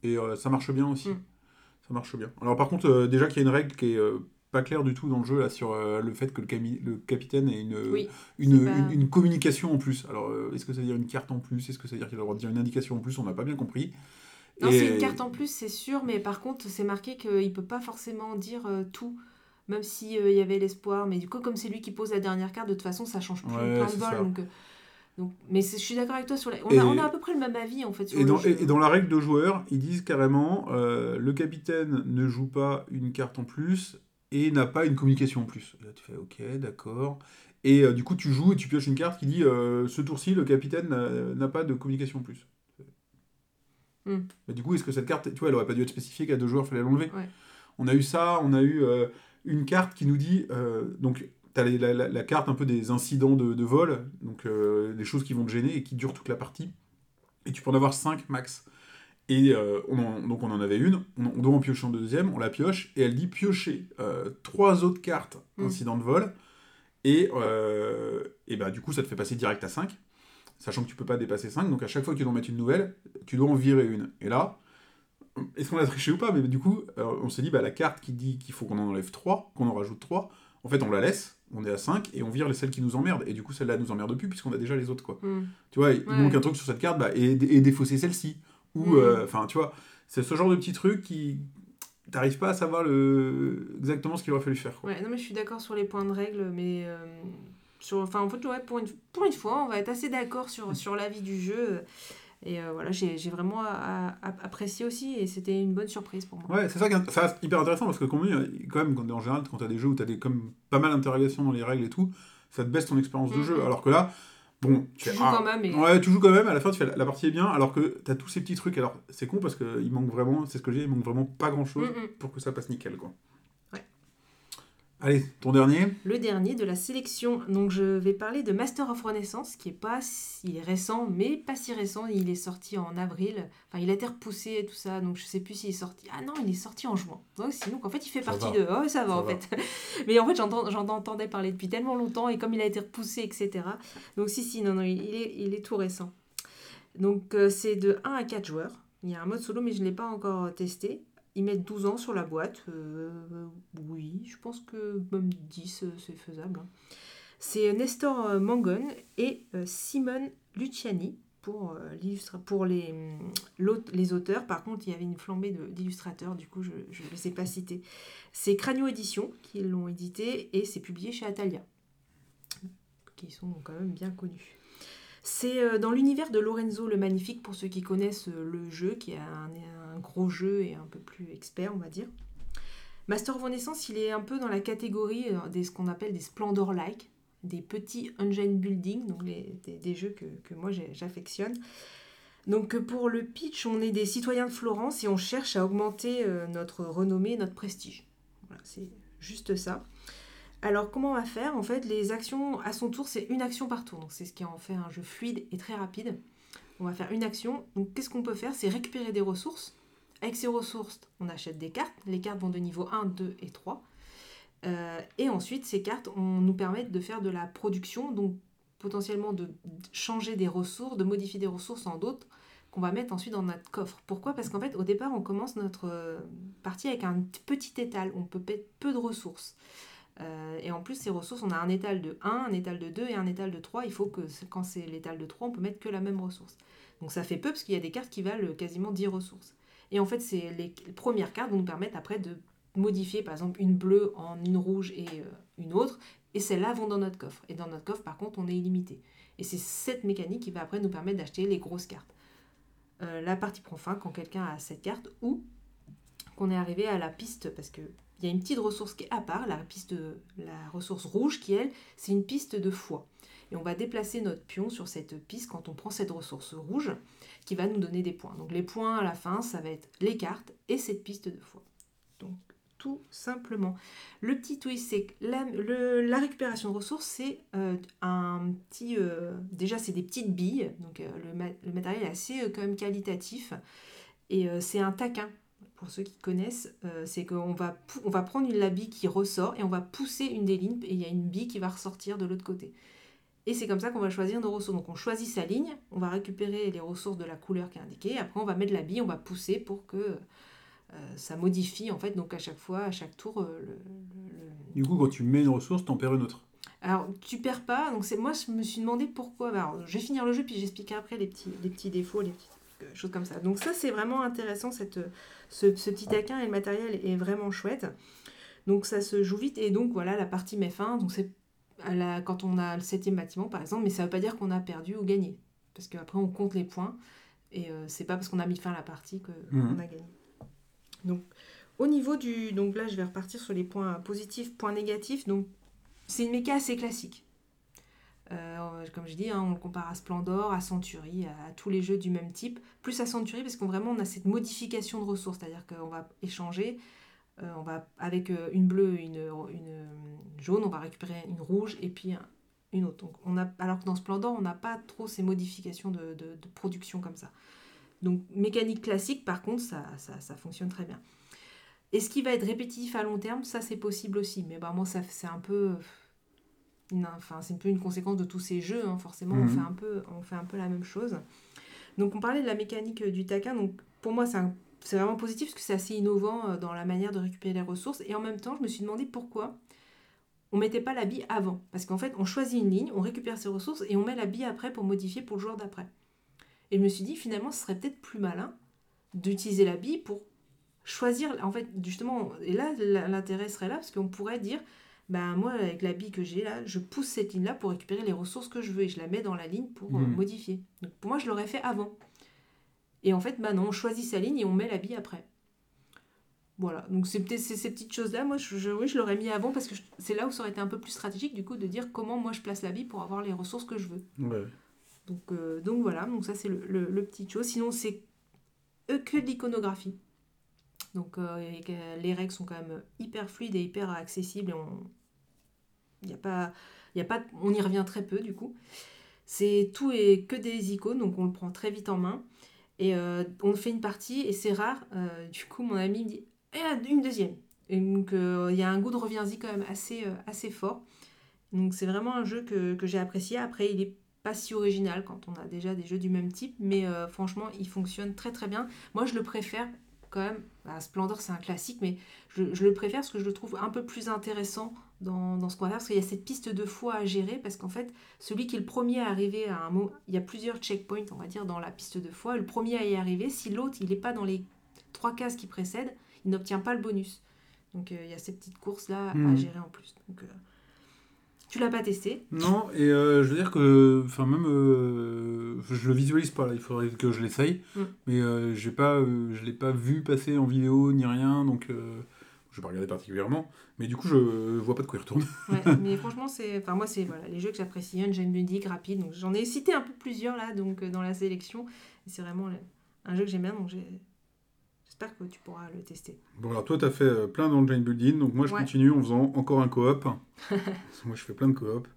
et ça marche bien aussi. Mm. Ça marche bien. Alors par contre, déjà qu'il y a une règle qui est pas claire du tout dans le jeu, là, sur euh, le fait que le, capitaine ait une, Oui, une, c'est pas- une, une communication en plus. Alors, euh, est-ce que ça veut dire une carte en plus? Est-ce que ça veut dire qu'il a le droit de dire une indication en plus? On n'a pas bien compris. Non, Et- c'est une carte en plus, c'est sûr, mais par contre, c'est marqué qu'il peut pas forcément dire euh, tout, même s'il y avait l'espoir. Mais du coup, comme c'est lui qui pose la dernière carte, de toute façon, ça change plus Ouais, plein de vol. Donc, donc, mais je suis d'accord avec toi sur la... on, Et- a, on a à peu près le même avis en fait sur Et le dans, jeu. et- et dans la règle de joueur, ils disent carrément euh, le capitaine ne joue pas une carte en plus et n'a pas une communication en plus. Et là, tu fais ok, d'accord. Et euh, du coup, tu joues et tu pioches une carte qui dit euh, ce tour-ci, le capitaine n'a pas de communication en plus. Hmm. Mais du coup, est-ce que cette carte, tu vois, elle aurait pas dû être spécifiée qu'à deux joueurs, fallait l'enlever Ouais. On a eu ça, on a eu euh, une carte qui nous dit donc tu as la, la- la carte un peu des incidents de, de vol, donc des choses qui vont te gêner et qui durent toute la partie. Et tu peux en avoir 5 max. Et euh, on en- donc on en avait une, on, on doit en piocher en deuxième, on la pioche, et elle dit piocher euh, trois autres cartes Mm. incidents de vol, et, euh, et bah, du coup ça te fait passer direct à 5, sachant que tu peux pas dépasser 5, donc à chaque fois que tu dois en mettre une nouvelle, tu dois en virer une. Et là, est-ce qu'on a triché ou pas? Mais du coup, on s'est dit, bah, la carte qui dit qu'il faut qu'on en enlève 3, qu'on en rajoute 3, en fait on la laisse, on est à 5, et on vire les celles qui nous emmerdent, et du coup celle-là nous emmerde plus, puisqu'on a déjà les autres, quoi. Hmm. Tu vois, il Ouais. manque un truc sur cette carte, bah, et, et défausser celle-ci. Ou, Mhm. euh, enfin, tu vois, c'est ce genre de petit truc qui. T'arrives pas à savoir le... exactement ce qu'il aurait fallu faire. Quoi. Ouais, non, mais je suis d'accord sur les points de règle, mais euh, sur, enfin, en fait, ouais, pour, une, pour une fois, on va être assez d'accord sur, sur l'avis du jeu. Et euh, voilà, j'ai vraiment apprécié aussi, et c'était une bonne surprise pour moi. Ouais, c'est ça qui est hyper intéressant parce que, quand même, quand, en général, quand t'as des jeux où t'as des, comme, pas mal d'interrogations dans les règles et tout, ça te baisse ton expérience de Mhm. jeu. Alors que là, bon, Tu joues ah, quand même, et Ouais, tu joues quand même, à la fin tu fais la, la partie est bien, alors que t'as tous ces petits trucs. Alors c'est con parce qu'il manque vraiment, c'est ce que j'ai, il manque vraiment pas grand chose Mm, mm. pour que ça passe nickel. quoi. Allez, ton dernier le dernier de la sélection. Donc je vais parler de Master of Renaissance, qui est pas, il est récent, mais pas si récent. Il est sorti en avril. Enfin, il a été repoussé et tout ça, donc je sais plus s'il est sorti. Ah non, il est sorti en juin. Donc sinon, en fait, il fait Ça partie va. de. Oh, ça va Ça en va. fait. *laughs* mais en fait, j'en entendais parler depuis tellement longtemps et comme il a été repoussé, etc. Donc si, si, non, non, il est, il est tout récent. Donc euh, c'est de 1 à 4 joueurs. Il y a un mode solo, mais je ne l'ai pas encore testé. Ils mettent 12 ans sur la boîte. Euh, oui, je pense que même 10, euh, c'est faisable. hein. C'est Nestor euh, Mangon et Simone Luciani pour, pour les, l'aute- les auteurs. Par contre, il y avait une flambée d'illustrateurs, du coup, je ne les ai pas cités. C'est Cranio Édition qui l'ont édité et c'est publié chez Atalia, qui sont quand même bien connus. C'est euh, dans l'univers de Lorenzo le Magnifique, pour ceux qui connaissent euh, le jeu, qui est un, gros jeu et un peu plus expert, on va dire. Master of Renaissance, il est un peu dans la catégorie euh, des ce qu'on appelle des Splendor-like, des petits engine building, donc des, jeux que, que moi j'affectionne. Donc pour le pitch, on est des citoyens de Florence et on cherche à augmenter notre renommée, notre prestige. Voilà, c'est juste ça. Alors comment on va faire? En fait, les actions à son tour, c'est une action par tour. Donc c'est ce qui en fait un jeu fluide et très rapide. On va faire une action. Donc qu'est-ce qu'on peut faire? C'est récupérer des ressources. Avec ces ressources, on achète des cartes. Les cartes vont de niveau 1, 2 et 3. Euh, et ensuite, ces cartes on, nous permettent de faire de la production, donc potentiellement de changer des ressources, de modifier des ressources en d'autres qu'on va mettre ensuite dans notre coffre. Pourquoi? Parce qu'en fait, au départ, on commence notre euh, partie avec un petit étal. On peut mettre peu de ressources. Euh, et en plus, ces ressources, on a un étal de 1, un étal de 2 et un étal de 3. Il faut que quand c'est l'étal de 3, on peut mettre que la même ressource. Donc ça fait peu parce qu'il y a des cartes qui valent quasiment 10 ressources. Et en fait, c'est les, premières cartes vont nous permettre après de modifier par exemple une bleue en une rouge et euh, une autre. Et celles-là vont dans notre coffre. Et dans notre coffre, par contre, on est illimité. Et c'est cette mécanique qui va après nous permettre d'acheter les grosses cartes. Euh, la partie prend fin quand quelqu'un a cette carte ou qu'on est arrivé à la piste parce que il y a une petite ressource qui est à part, la piste, la ressource rouge qui elle, c'est une piste de foi. Et on va déplacer notre pion sur cette piste quand on prend cette ressource rouge qui va nous donner des points. Donc les points à la fin, ça va être les cartes et cette piste de foi. Donc tout simplement. Le petit twist, c'est que la, récupération de ressources, c'est euh, un petit... euh, déjà, c'est des petites billes, donc euh, le, le matériel est assez quand même qualitatif. Et c'est un taquin. Pour ceux qui connaissent, euh, c'est qu'on va, on va prendre une, la bille qui ressort et on va pousser une des lignes et il y a une bille qui va ressortir de l'autre côté. Et c'est comme ça qu'on va choisir nos ressources. Donc on choisit sa ligne, on va récupérer les ressources de la couleur qui est indiquée, après on va mettre la bille, on va pousser pour que euh, ça modifie en fait, donc à chaque fois, à chaque tour, euh, le- Du coup, quand tu mets une ressource, t'en perds une autre. alors, tu perds pas. Donc, c'est moi, je me suis demandé pourquoi. Alors, je vais finir le jeu, puis j'expliquerai après les petits, les petits défauts, les petites choses comme ça. Donc, ça, c'est vraiment intéressant. Cette, ce, ce petit taquin et le matériel est vraiment chouette. Donc, ça se joue vite. Et donc, voilà, la partie met fin. Donc, c'est quand on a le septième bâtiment, par exemple. Mais ça veut pas dire qu'on a perdu ou gagné. Parce qu'après, on compte les points. Et euh, c'est pas parce qu'on a mis fin à la partie qu'on Mhm. a gagné. Donc, au niveau du. Donc là, je vais repartir sur les points positifs, points négatifs. Donc, c'est une méca assez classique. Euh, comme je dis, hein, on le compare à Splendor, à Century, à, tous les jeux du même type. Plus à Century parce qu'on vraiment on a cette modification de ressources, c'est-à-dire qu'on va échanger, euh, on va avec euh, une bleue, une, une jaune, on va récupérer une rouge et puis un- une autre. Donc on a, alors que dans Splendor, on n'a pas trop ces modifications de, de- production comme ça. Donc mécanique classique, par contre, ça, ça, fonctionne très bien. Et ce qui va être répétitif à long terme, ça c'est possible aussi. Mais bah, moi, ça, c'est un peu. Une- Enfin, c'est un peu une conséquence de tous ces jeux, hein, forcément, on, Mhm. fait un peu, on fait un peu la même chose. Donc, on parlait de la mécanique euh, du taquin. Donc, pour moi, c'est un- c'est vraiment positif parce que c'est assez innovant euh, dans la manière de récupérer les ressources. Et en même temps, je me suis demandé pourquoi on mettait pas la bille avant. Parce qu'en fait, on choisit une ligne, on récupère ses ressources et on met la bille après pour modifier pour le joueur d'après. Et je me suis dit, finalement, ce serait peut-être plus malin d'utiliser la bille pour choisir, en fait, justement, et là, l'intérêt serait là, parce qu'on pourrait dire, ben moi, avec la bille que j'ai là, je pousse cette ligne-là pour récupérer les ressources que je veux, et je la mets dans la ligne pour euh, Mhm. modifier. Donc pour moi, je l'aurais fait avant. Et en fait, bah non, on choisit sa ligne et on met la bille après. Voilà, donc c'est peut-être ces, petites choses-là, moi, je, je- oui, je l'aurais mis avant, parce que c'est là où ça aurait été un peu plus stratégique, du coup, de dire comment moi je place la bille pour avoir les ressources que je veux. Ouais. Donc, euh, donc voilà, donc ça c'est le, le, le petit chose. Sinon, c'est euh, que de l'iconographie. Donc euh, les règles sont quand même hyper fluides et hyper accessibles. Et on... y a pas, y on y revient très peu du coup. C'est tout et que des icônes, donc on le prend très vite en main. Et euh, on fait une partie et c'est rare. euh, du coup, mon ami me dit Eh, une deuxième. Donc il y a un goût de reviens-y quand même assez, assez fort. Donc c'est vraiment un jeu que, que j'ai apprécié. Après, il est pas si original quand on a déjà des jeux du même type, mais franchement, il fonctionne très très bien. Moi, je le préfère quand même. bah, Splendor, c'est un classique, mais je, je le préfère parce que je le trouve un peu plus intéressant dans, dans ce qu'on va faire, parce qu'il y a cette piste de foi à gérer, parce qu'en fait, celui qui est le premier à arriver à un mot, il y a plusieurs checkpoints, on va dire, dans la piste de foi. Le premier à y arriver, si l'autre, il n'est pas dans les trois cases qui précèdent, il n'obtient pas le bonus. Donc, euh, il y a ces petites courses-là à Mhm. gérer en plus. Donc, euh, Tu l'as pas testé Non, et euh, je veux dire que, enfin même, euh, je le visualise pas là, il faudrait que je l'essaye, Mm. mais euh, j'ai pas, euh, je l'ai pas vu passer en vidéo ni rien, donc euh, je vais pas regarder particulièrement, mais du coup je vois pas de quoi il retourne. Ouais, *laughs* mais franchement, c'est. Enfin, moi, c'est voilà, les jeux que j'apprécie. Engine ludique, rapide. Donc, j'en ai cité un peu plusieurs là, donc dans la sélection. C'est vraiment un jeu que j'aime bien, donc j'ai- j'espère que tu pourras le tester. Bon alors toi t'as fait euh, plein d'engine building, donc moi je Ouais. continue en faisant encore un coop. *laughs* Moi je fais plein de coop.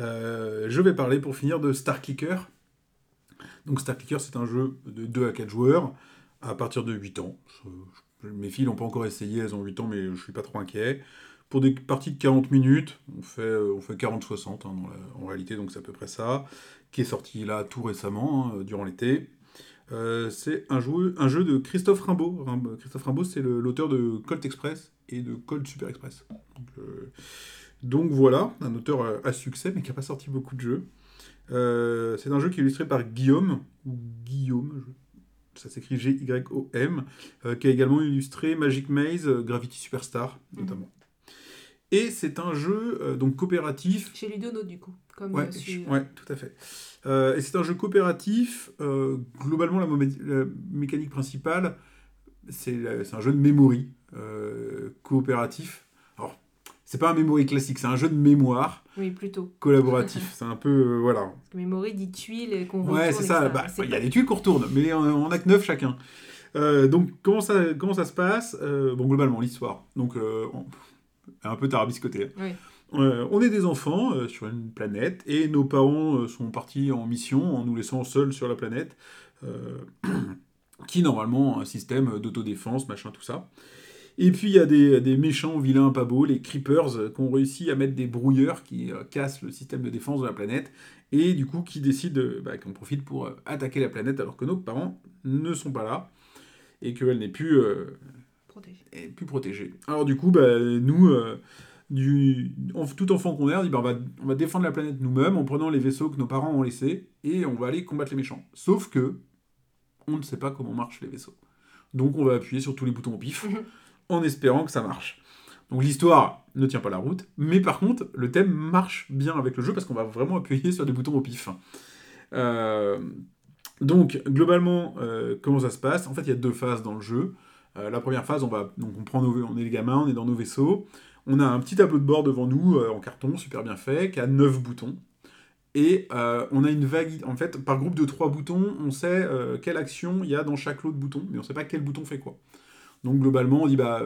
Euh, je vais parler pour finir de Star Clicker. Donc Star Clicker c'est un jeu de 2 à 4 joueurs à partir de 8 ans. Mes filles l'ont pas encore essayé, elles ont 8 ans mais je suis pas trop inquiet. Pour des parties de 40 minutes, on fait, euh, on fait 40-60 hein, en réalité, donc c'est à peu près ça, qui est sorti là tout récemment, hein, durant l'été. Euh, c'est un jeu, un jeu de Christophe Rimbaud. Rim- Christophe Rimbaud, c'est l'auteur de Colt Express et de Colt Super Express. Donc, euh, donc voilà, un auteur euh, à succès, mais qui n'a pas sorti beaucoup de jeux. Euh, c'est un jeu qui est illustré par Guillaume, ou Guillaume, je- ça s'écrit G-Y-O-M, qui a également illustré Magic Maze, Gravity Superstar, notamment. Et c'est un jeu euh, donc coopératif Chez Ludono, du coup. Comme Ouais, euh, ouais, tout à fait. Euh, et c'est un jeu coopératif. euh, globalement, la, mécanique principale, c'est un jeu de memory euh, coopératif. Alors, c'est pas un memory classique, c'est un jeu de mémoire Oui, plutôt. collaboratif. *laughs* c'est un peu. voilà. Parce que Memory dit tuiles qu'on Ouais, retourne, c'est ça. Bah, Il y a des tuiles qu'on retourne, mais on, on a que 9 chacun. Donc, comment ça, comment ça se passe? Bon, globalement, l'histoire. Donc, on- un peu tarabiscoté. Oui. Euh, on est des enfants euh, sur une planète et nos parents euh, sont partis en mission en nous laissant seuls sur la planète, *clears throat* qui normalement a un système d'autodéfense, machin, tout ça. Et puis il y a des, des méchants vilains pas beaux, les creepers, qui ont réussi à mettre des brouilleurs qui cassent le système de défense de la planète et du coup qui décident, bah, qu'on profite pour attaquer la planète alors que nos parents ne sont pas là et qu'elle n'est plus Protégé. est plus protégé. Alors du coup, bah, nous, euh, du, en- tout enfant qu'on est, on dit bah, on, va, on va défendre la planète nous-mêmes en prenant les vaisseaux que nos parents ont laissés et on va aller combattre les méchants. Sauf que on ne sait pas comment marchent les vaisseaux. Donc on va appuyer sur tous les boutons au pif *laughs* en espérant que ça marche. Donc l'histoire ne tient pas la route, mais par contre le thème marche bien avec le jeu parce qu'on va vraiment appuyer sur des boutons au pif. Euh, donc globalement, euh, comment ça se passe? En fait, il y a deux phases dans le jeu. Euh, la première phase, on va on prend nos, on est les gamins, on est dans nos vaisseaux. On a un petit tableau de bord devant nous euh, en carton, super bien fait, qui a 9 boutons. Et euh, on a une vague. En fait, par groupe de 3 boutons, on sait quelle action il y a dans chaque lot de boutons, mais on sait pas quel bouton fait quoi. Donc globalement, on dit bah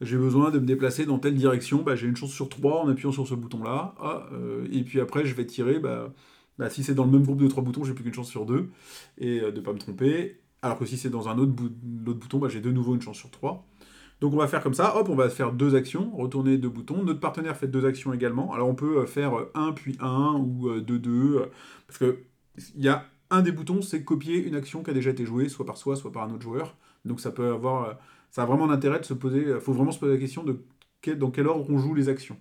j'ai besoin de me déplacer dans telle direction, bah, j'ai une chance sur 3 en appuyant sur ce bouton-là. Ah, et puis après, je vais tirer, bah, bah, si c'est dans le même groupe de 3 boutons, j'ai plus qu'une chance sur 2, et de pas me tromper. Alors que si c'est dans un autre, bouton, bah, j'ai de nouveau une chance sur 3. Donc on va faire comme ça, hop, on va faire deux actions, retourner deux boutons. Notre partenaire fait deux actions également. Alors on peut euh, faire 1 puis 1 ou 2 2 parce que il y a un des boutons, c'est copier une action qui a déjà été jouée, soit par soi, soit par un autre joueur. Donc ça peut avoir, euh, ça a vraiment l'intérêt de se poser, il faut vraiment se poser la question de dans quel ordre on joue les actions.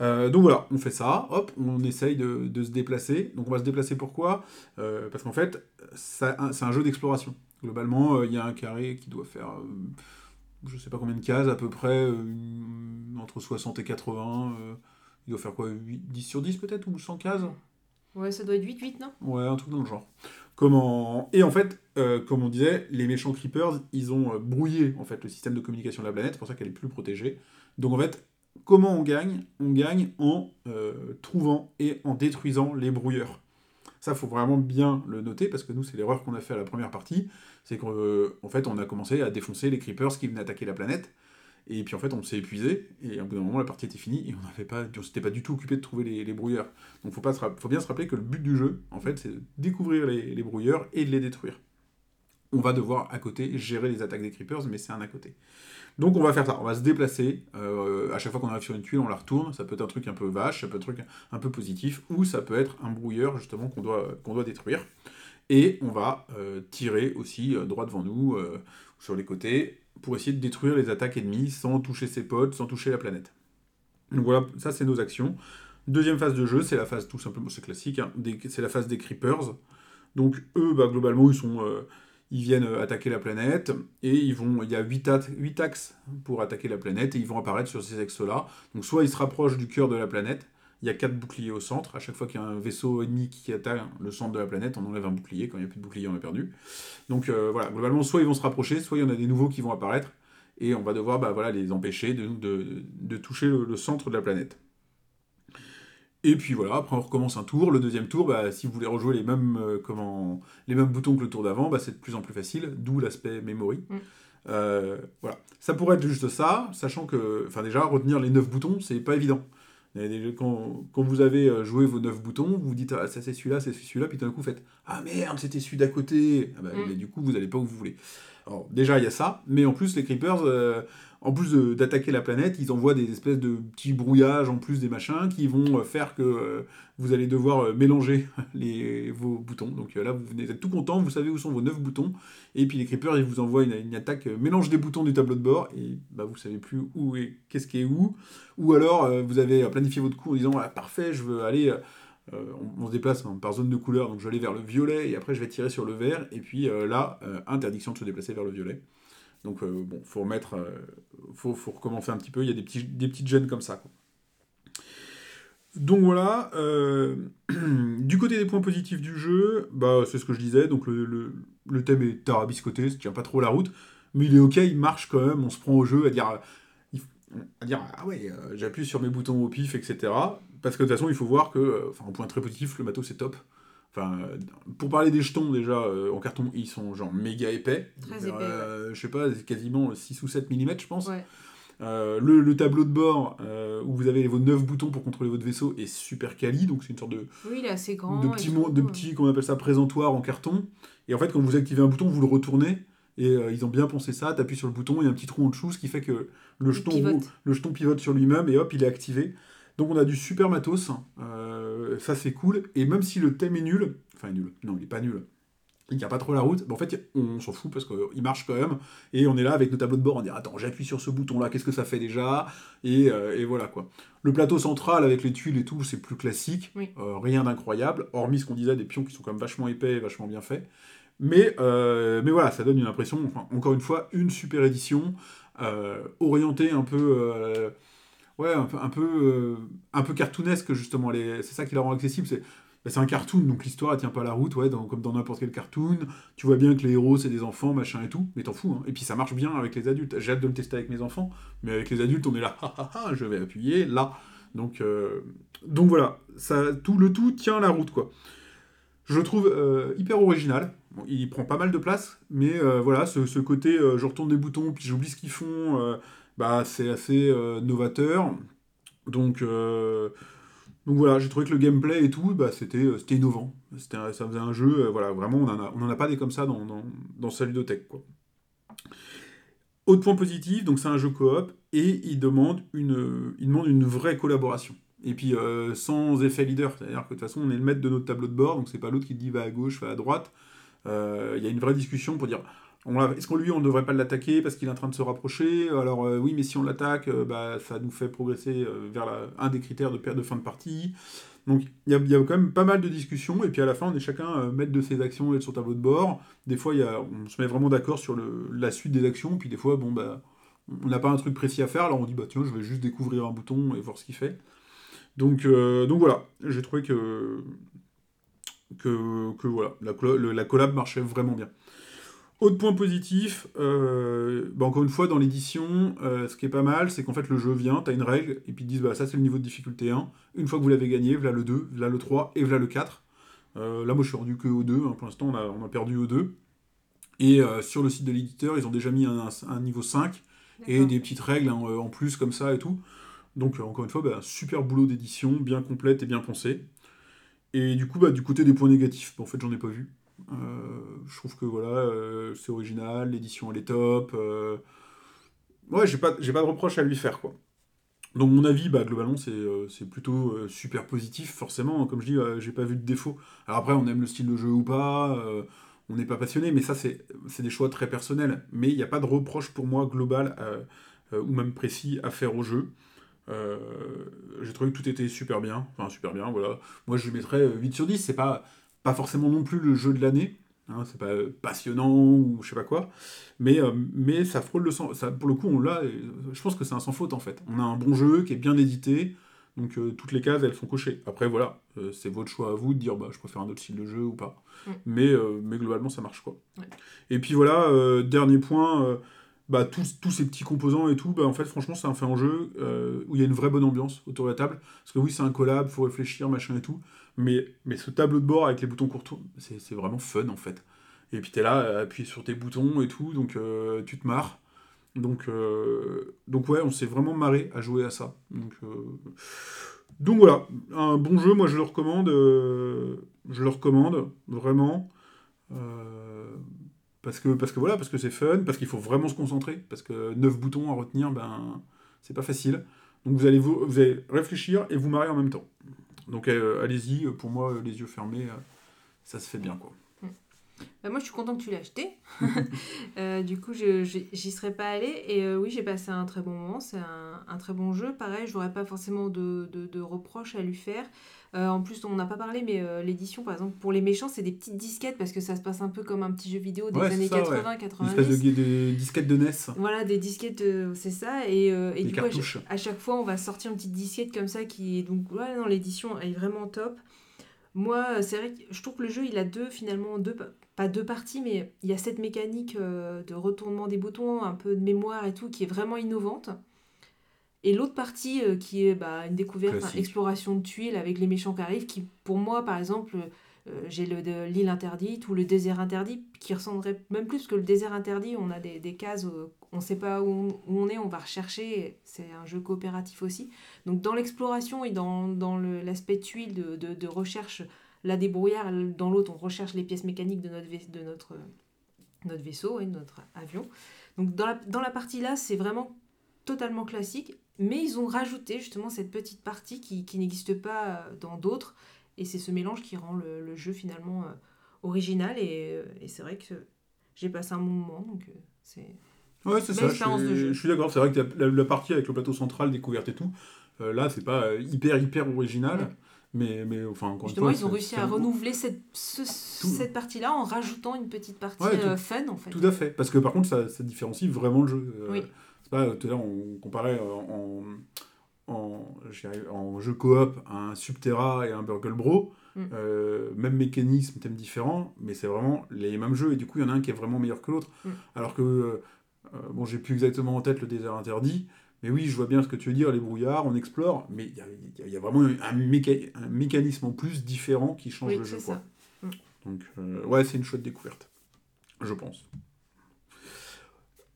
Euh, donc voilà, on fait ça, hop, on essaye de, de se déplacer. Donc on va se déplacer pourquoi? Euh, Parce qu'en fait, c'est un jeu d'exploration. Globalement, euh, il y a un carré qui doit faire, je sais pas combien de cases, à peu près entre 60 et 80. euh, il doit faire quoi? 8, 10 sur 10 peut-être? Ou 100 cases? Ouais, ça doit être 8-8, non? Ouais, un truc dans le genre. Comment... Et en fait, euh, comme on disait, les méchants creepers, ils ont brouillé en fait le système de communication de la planète, c'est pour ça qu'elle est plus protégée. Donc en fait, comment on gagne? On gagne en euh, trouvant et en détruisant les brouilleurs. Ça, faut vraiment bien le noter parce que nous, c'est l'erreur qu'on a fait à la première partie, c'est qu'en fait, on a commencé à défoncer les creepers qui venaient attaquer la planète. Et puis en fait, on s'est épuisé, et à bout d'un moment, la partie était finie, et on n'avait pas, on s'était pas du tout occupé de trouver les, brouilleurs. Donc faut, pas faut bien se rappeler que le but du jeu, en fait, c'est de découvrir les brouilleurs et de les détruire. On va devoir à côté gérer les attaques des creepers, mais c'est un à côté. Donc on va faire ça, on va se déplacer. euh, à chaque fois qu'on arrive sur une tuile, on la retourne. Ça peut être un truc un peu vache, ça peut être un truc un peu positif, ou ça peut être un brouilleur justement qu'on doit, doit détruire. Et on va euh, tirer aussi euh, droit devant nous, sur les côtés, pour essayer de détruire les attaques ennemies sans toucher ses potes, sans toucher la planète. Donc voilà, ça c'est nos actions. Deuxième phase de jeu, c'est la phase tout simplement, c'est classique, hein, c'est la phase des creepers. Donc eux, bah, globalement, ils sont, ils viennent euh, attaquer la planète, et ils vont, il y a 8, axes pour attaquer la planète, et ils vont apparaître sur ces axes-là. Donc soit ils se rapprochent du cœur de la planète, il y a 4 boucliers au centre, à chaque fois qu'il y a un vaisseau ennemi qui attaque le centre de la planète, on enlève un bouclier, quand il n'y a plus de bouclier, on est perdu. Donc euh, voilà, globalement, soit ils vont se rapprocher, soit il y en a des nouveaux qui vont apparaître, et on va devoir bah, les empêcher de, toucher le, centre de la planète. Et puis voilà, après on recommence un tour. Le deuxième tour, bah, si vous voulez rejouer les mêmes, euh, comment, les mêmes boutons que le tour d'avant, bah, c'est de plus en plus facile, d'où l'aspect memory. Mm. Euh, voilà. Ça pourrait être juste ça, sachant que, enfin déjà, retenir les 9 boutons, c'est pas évident. Quand, quand, vous avez euh, joué vos 9 boutons, vous vous dites, ah, ça c'est celui-là, c'est celui-là, puis tout d'un coup vous faites, ah merde, c'était celui d'à côté. Ah, bah, mm. du coup, vous n'allez pas où vous voulez. Alors, déjà, il y a ça, mais en plus, les creepers, en plus d'attaquer la planète, ils envoient des espèces de petits brouillages, en plus des machins, qui vont euh, faire que euh, vous allez devoir euh, mélanger *laughs* vos boutons. Donc là, vous venez êtes tout content, vous savez où sont vos 9 boutons, et puis les creepers, ils vous envoient une, attaque mélange des boutons du tableau de bord, et bah, vous savez plus où et qu'est-ce qui est où. Ou alors, vous avez planifié votre coup en disant, ah, parfait, je veux aller... on, se déplace hein, par zone de couleur, donc je vais aller vers le violet et après je vais tirer sur le vert, et puis là, interdiction de se déplacer vers le violet. Donc euh, bon, faut remettre, euh, faut, faut, recommencer un petit peu. Il y a des, petits, des petites gênes comme ça. Donc voilà. Euh, *clears throat* du côté des points positifs du jeu, bah c'est ce que je disais. Donc le, le, thème est tarabiscoté, ça tient pas trop la route, mais il est ok, il marche quand même. On se prend au jeu à dire, à dire ah ouais, j'appuie sur mes boutons au pif, etc. Parce que de toute façon, il faut voir que, enfin, un point très positif, le matos c'est top. Enfin, pour parler des jetons, déjà, euh, en carton, ils sont genre méga épais. Très épais. Euh, je sais pas, quasiment 6 ou 7 mm, je pense. Euh, le, tableau de bord où vous avez vos 9 boutons pour contrôler votre vaisseau est super quali, donc c'est une sorte de. Oui, il est assez grand. De petits, de petits qu'on appelle ça présentoir en carton. Et en fait, quand vous activez un bouton, vous le retournez. Et ils ont bien pensé ça, t'appuies sur le bouton, il y a un petit trou en dessous, ce qui fait que le, jeton, pivote. le jeton pivote sur lui-même et hop, il est activé. Donc on a du super matos, euh, ça c'est cool, et même si le thème est nul, enfin nul, non il est pas nul, il tient pas trop la route, en fait on s'en fout parce qu'il marche quand même, et on est là avec nos tableaux de bord, on dit attends j'appuie sur ce bouton là, qu'est-ce que ça fait déjà, euh, et, voilà quoi. Le plateau central avec les tuiles et tout, c'est plus classique, euh, rien d'incroyable, hormis ce qu'on disait des pions qui sont quand même vachement épais et vachement bien faits. Mais, mais voilà, ça donne une impression, encore une fois, une super édition, orientée un peu ouais, un peu, un euh, cartoonesque, justement. C'est ça qui la rend accessible. C'est bah, c'est un cartoon, donc l'histoire, elle tient pas la route, ouais, comme dans n'importe quel cartoon. Tu vois bien que les héros, c'est des enfants, machin et tout, mais t'en fous. Hein. Et puis ça marche bien avec les adultes. J'ai hâte de le tester avec mes enfants, mais avec les adultes, on est là, *laughs* je vais appuyer là. Donc, euh, donc voilà, ça, tout, le tout tient la route, quoi. Je le trouve euh, hyper original. il prend pas mal de place, mais voilà, ce, ce côté, je retourne des boutons, puis j'oublie ce qu'ils font bah, c'est assez euh, novateur. Donc, euh, donc voilà, j'ai trouvé que le gameplay et tout, bah, c'était, euh, innovant. C'était, ça faisait un jeu, voilà, vraiment, on n'en a, a pas des comme ça dans, dans, dans sa. Quoi. Autre point positif, donc c'est un jeu coop et il demande une, vraie collaboration. Et puis sans effet leader, c'est-à-dire que de toute façon on est le maître de notre tableau de bord, donc c'est pas l'autre qui dit va à gauche, va à droite. Il y a une vraie discussion pour dire est-ce qu'on lui, on ne devrait pas l'attaquer parce qu'il est en train de se rapprocher? Alors euh, oui, mais si on l'attaque, euh, bah, ça nous fait progresser euh, vers un des critères de perte de fin de partie. Donc il y, a, quand même pas mal de discussions, et puis à la fin, on est chacun maître de ses actions et de son tableau de bord. Des fois, on se met vraiment d'accord sur la suite des actions, puis des fois, bon, bah, on n'a pas un truc précis à faire, alors on dit, bah tiens, je vais juste découvrir un bouton et voir ce qu'il fait. Donc, donc voilà, j'ai trouvé que voilà, la, la collab marchait vraiment bien. Autre point positif, euh, bah, encore une fois, dans l'édition, euh, ce qui est pas mal, c'est qu'en fait, le jeu vient, tu as une règle, et puis ils disent, bah, ça c'est le niveau de difficulté 1. Une fois que vous l'avez gagné, voilà le 2, voilà le 3, et voilà le 4. Euh, là, moi, je suis rendu que au 2, hein, pour l'instant, on a, on a, perdu au 2. Et sur le site de l'éditeur, ils ont déjà mis un, niveau 5, et des petites règles hein, en plus, comme ça, et tout. Donc, encore une fois, bah, super boulot d'édition, bien complète et bien pensée. Et du coup, bah, du côté des points négatifs, en fait, j'en ai pas vu. Euh, je trouve que voilà, euh, c'est original, l'édition elle est top. Euh. Ouais, j'ai pas, j'ai pas de reproche à lui faire quoi. Donc mon avis, bah, globalement, c'est, plutôt super positif, forcément. Comme je dis, j'ai pas vu de défaut. Alors après, on aime le style de jeu ou pas, on n'est pas passionné, mais ça, c'est, des choix très personnels. Mais il n'y a pas de reproche pour moi global ou même précis à faire au jeu. j'ai trouvé que tout était super bien. Enfin, super bien, voilà. Moi, je lui mettrais 8 sur 10. C'est pas, pas forcément non plus le jeu de l'année. Hein, c'est pas euh, passionnant ou je sais pas quoi, mais, euh, mais ça frôle le sang. Ça, pour le coup, on l'a. euh, Je pense que c'est un sans faute en fait. On a un bon jeu qui est bien édité, donc euh, toutes les cases elles sont cochées. Après voilà, euh, c'est votre choix à vous de dire bah je préfère un autre style de jeu ou pas. Mm. Mais, mais globalement ça marche quoi. Ouais. Et puis voilà, dernier point. bah, tous, tous ces petits composants et tout, bah, en fait, franchement, c'est un fait en jeu où il y a une vraie bonne ambiance autour de la table. Parce que oui, c'est un collab, faut réfléchir, machin et tout. Mais, ce tableau de bord avec les boutons courts, c'est vraiment fun en fait. Et puis t'es là, à appuyer sur tes boutons et tout, donc euh, tu te marres. Donc, euh, donc ouais, on s'est vraiment marré à jouer à ça. Donc, euh, voilà, un bon jeu, moi je le recommande. je le recommande, vraiment. Parce que, parce que voilà, parce que c'est fun, parce qu'il faut vraiment se concentrer, parce que 9 boutons à retenir, ben, c'est pas facile. Donc vous allez, vous, vous allez réfléchir et vous marrer en même temps. Donc euh, allez-y, pour moi, les yeux fermés, euh, ça se fait bien quoi. Bah, moi, je suis contente que tu l'aies acheté. *laughs* Euh, du coup, j'y serais pas allée. Et euh, oui, j'ai passé un très bon moment. C'est un, un très bon jeu. Pareil, je n'aurais pas forcément de, de, de reproches à lui faire. Euh, en plus, on n'a pas parlé, mais l'édition, par exemple, pour les méchants, c'est des petites disquettes parce que ça se passe un peu comme un petit jeu vidéo des Ouais, années ça, ouais. 80, Une 90. espèce de, de disquette de NES. Voilà, des disquettes, c'est ça. Et, et du coup, à chaque, à chaque fois, on va sortir une petite disquette comme ça qui est donc ouais, non, l'édition est vraiment top. Moi, c'est vrai que je trouve que le jeu, il a deux finalement deux pas deux parties, mais il y a cette mécanique euh, de retournement des boutons, un peu de mémoire et tout, qui est vraiment innovante. Et l'autre partie euh, qui est bah, une découverte, exploration de tuiles avec les méchants qui arrivent, qui pour moi, par exemple, euh, j'ai l'île interdite ou le désert interdit, qui ressemblerait même plus que le désert interdit. On a des, des cases, euh, on ne sait pas où on, où on est, on va rechercher. C'est un jeu coopératif aussi. Donc dans l'exploration et dans, dans l'aspect tuile de, de, de recherche, là des brouillards, dans l'autre on recherche les pièces mécaniques de notre, vais- de notre, notre vaisseau, et de notre avion. Donc dans la, dans la partie là, c'est vraiment totalement classique, mais ils ont rajouté justement cette petite partie qui, qui n'existe pas euh, dans d'autres, et c'est ce mélange qui rend le, le jeu finalement euh, original, et, euh, et c'est vrai que j'ai passé un bon moment, donc euh, c'est... Ouais, c'est ça, je je suis d'accord. C'est vrai que la, la partie avec le plateau central, découverte et tout, euh, là, c'est pas euh, hyper, hyper original. Ouais. Mais, mais enfin, encore Justement, une fois. ils ont réussi à renouveler cette, ce- cette partie-là en rajoutant une petite partie Ouais, tout- euh, fun, en fait. Tout à fait. Parce que par contre, ça, ça différencie vraiment le jeu. Euh, Oui. C'est pas, tout à l'heure, on comparait euh, en, en, jeu coop un Subterra et un Burgle Bro. Mm. Euh, même mécanisme, thème différent, mais c'est vraiment les mêmes jeux. Et du coup, il y en a un qui est vraiment meilleur que l'autre. Mm. Alors que, euh, bon, j'ai plus exactement en tête le désert interdit. Mais oui, je vois bien ce que tu veux dire, les brouillards, on explore, mais il y a, y y vraiment un, méca- un mécanisme en plus différent qui change Oui, le jeu. quoi. ça. Donc, euh, ouais, c'est une chouette découverte, je pense.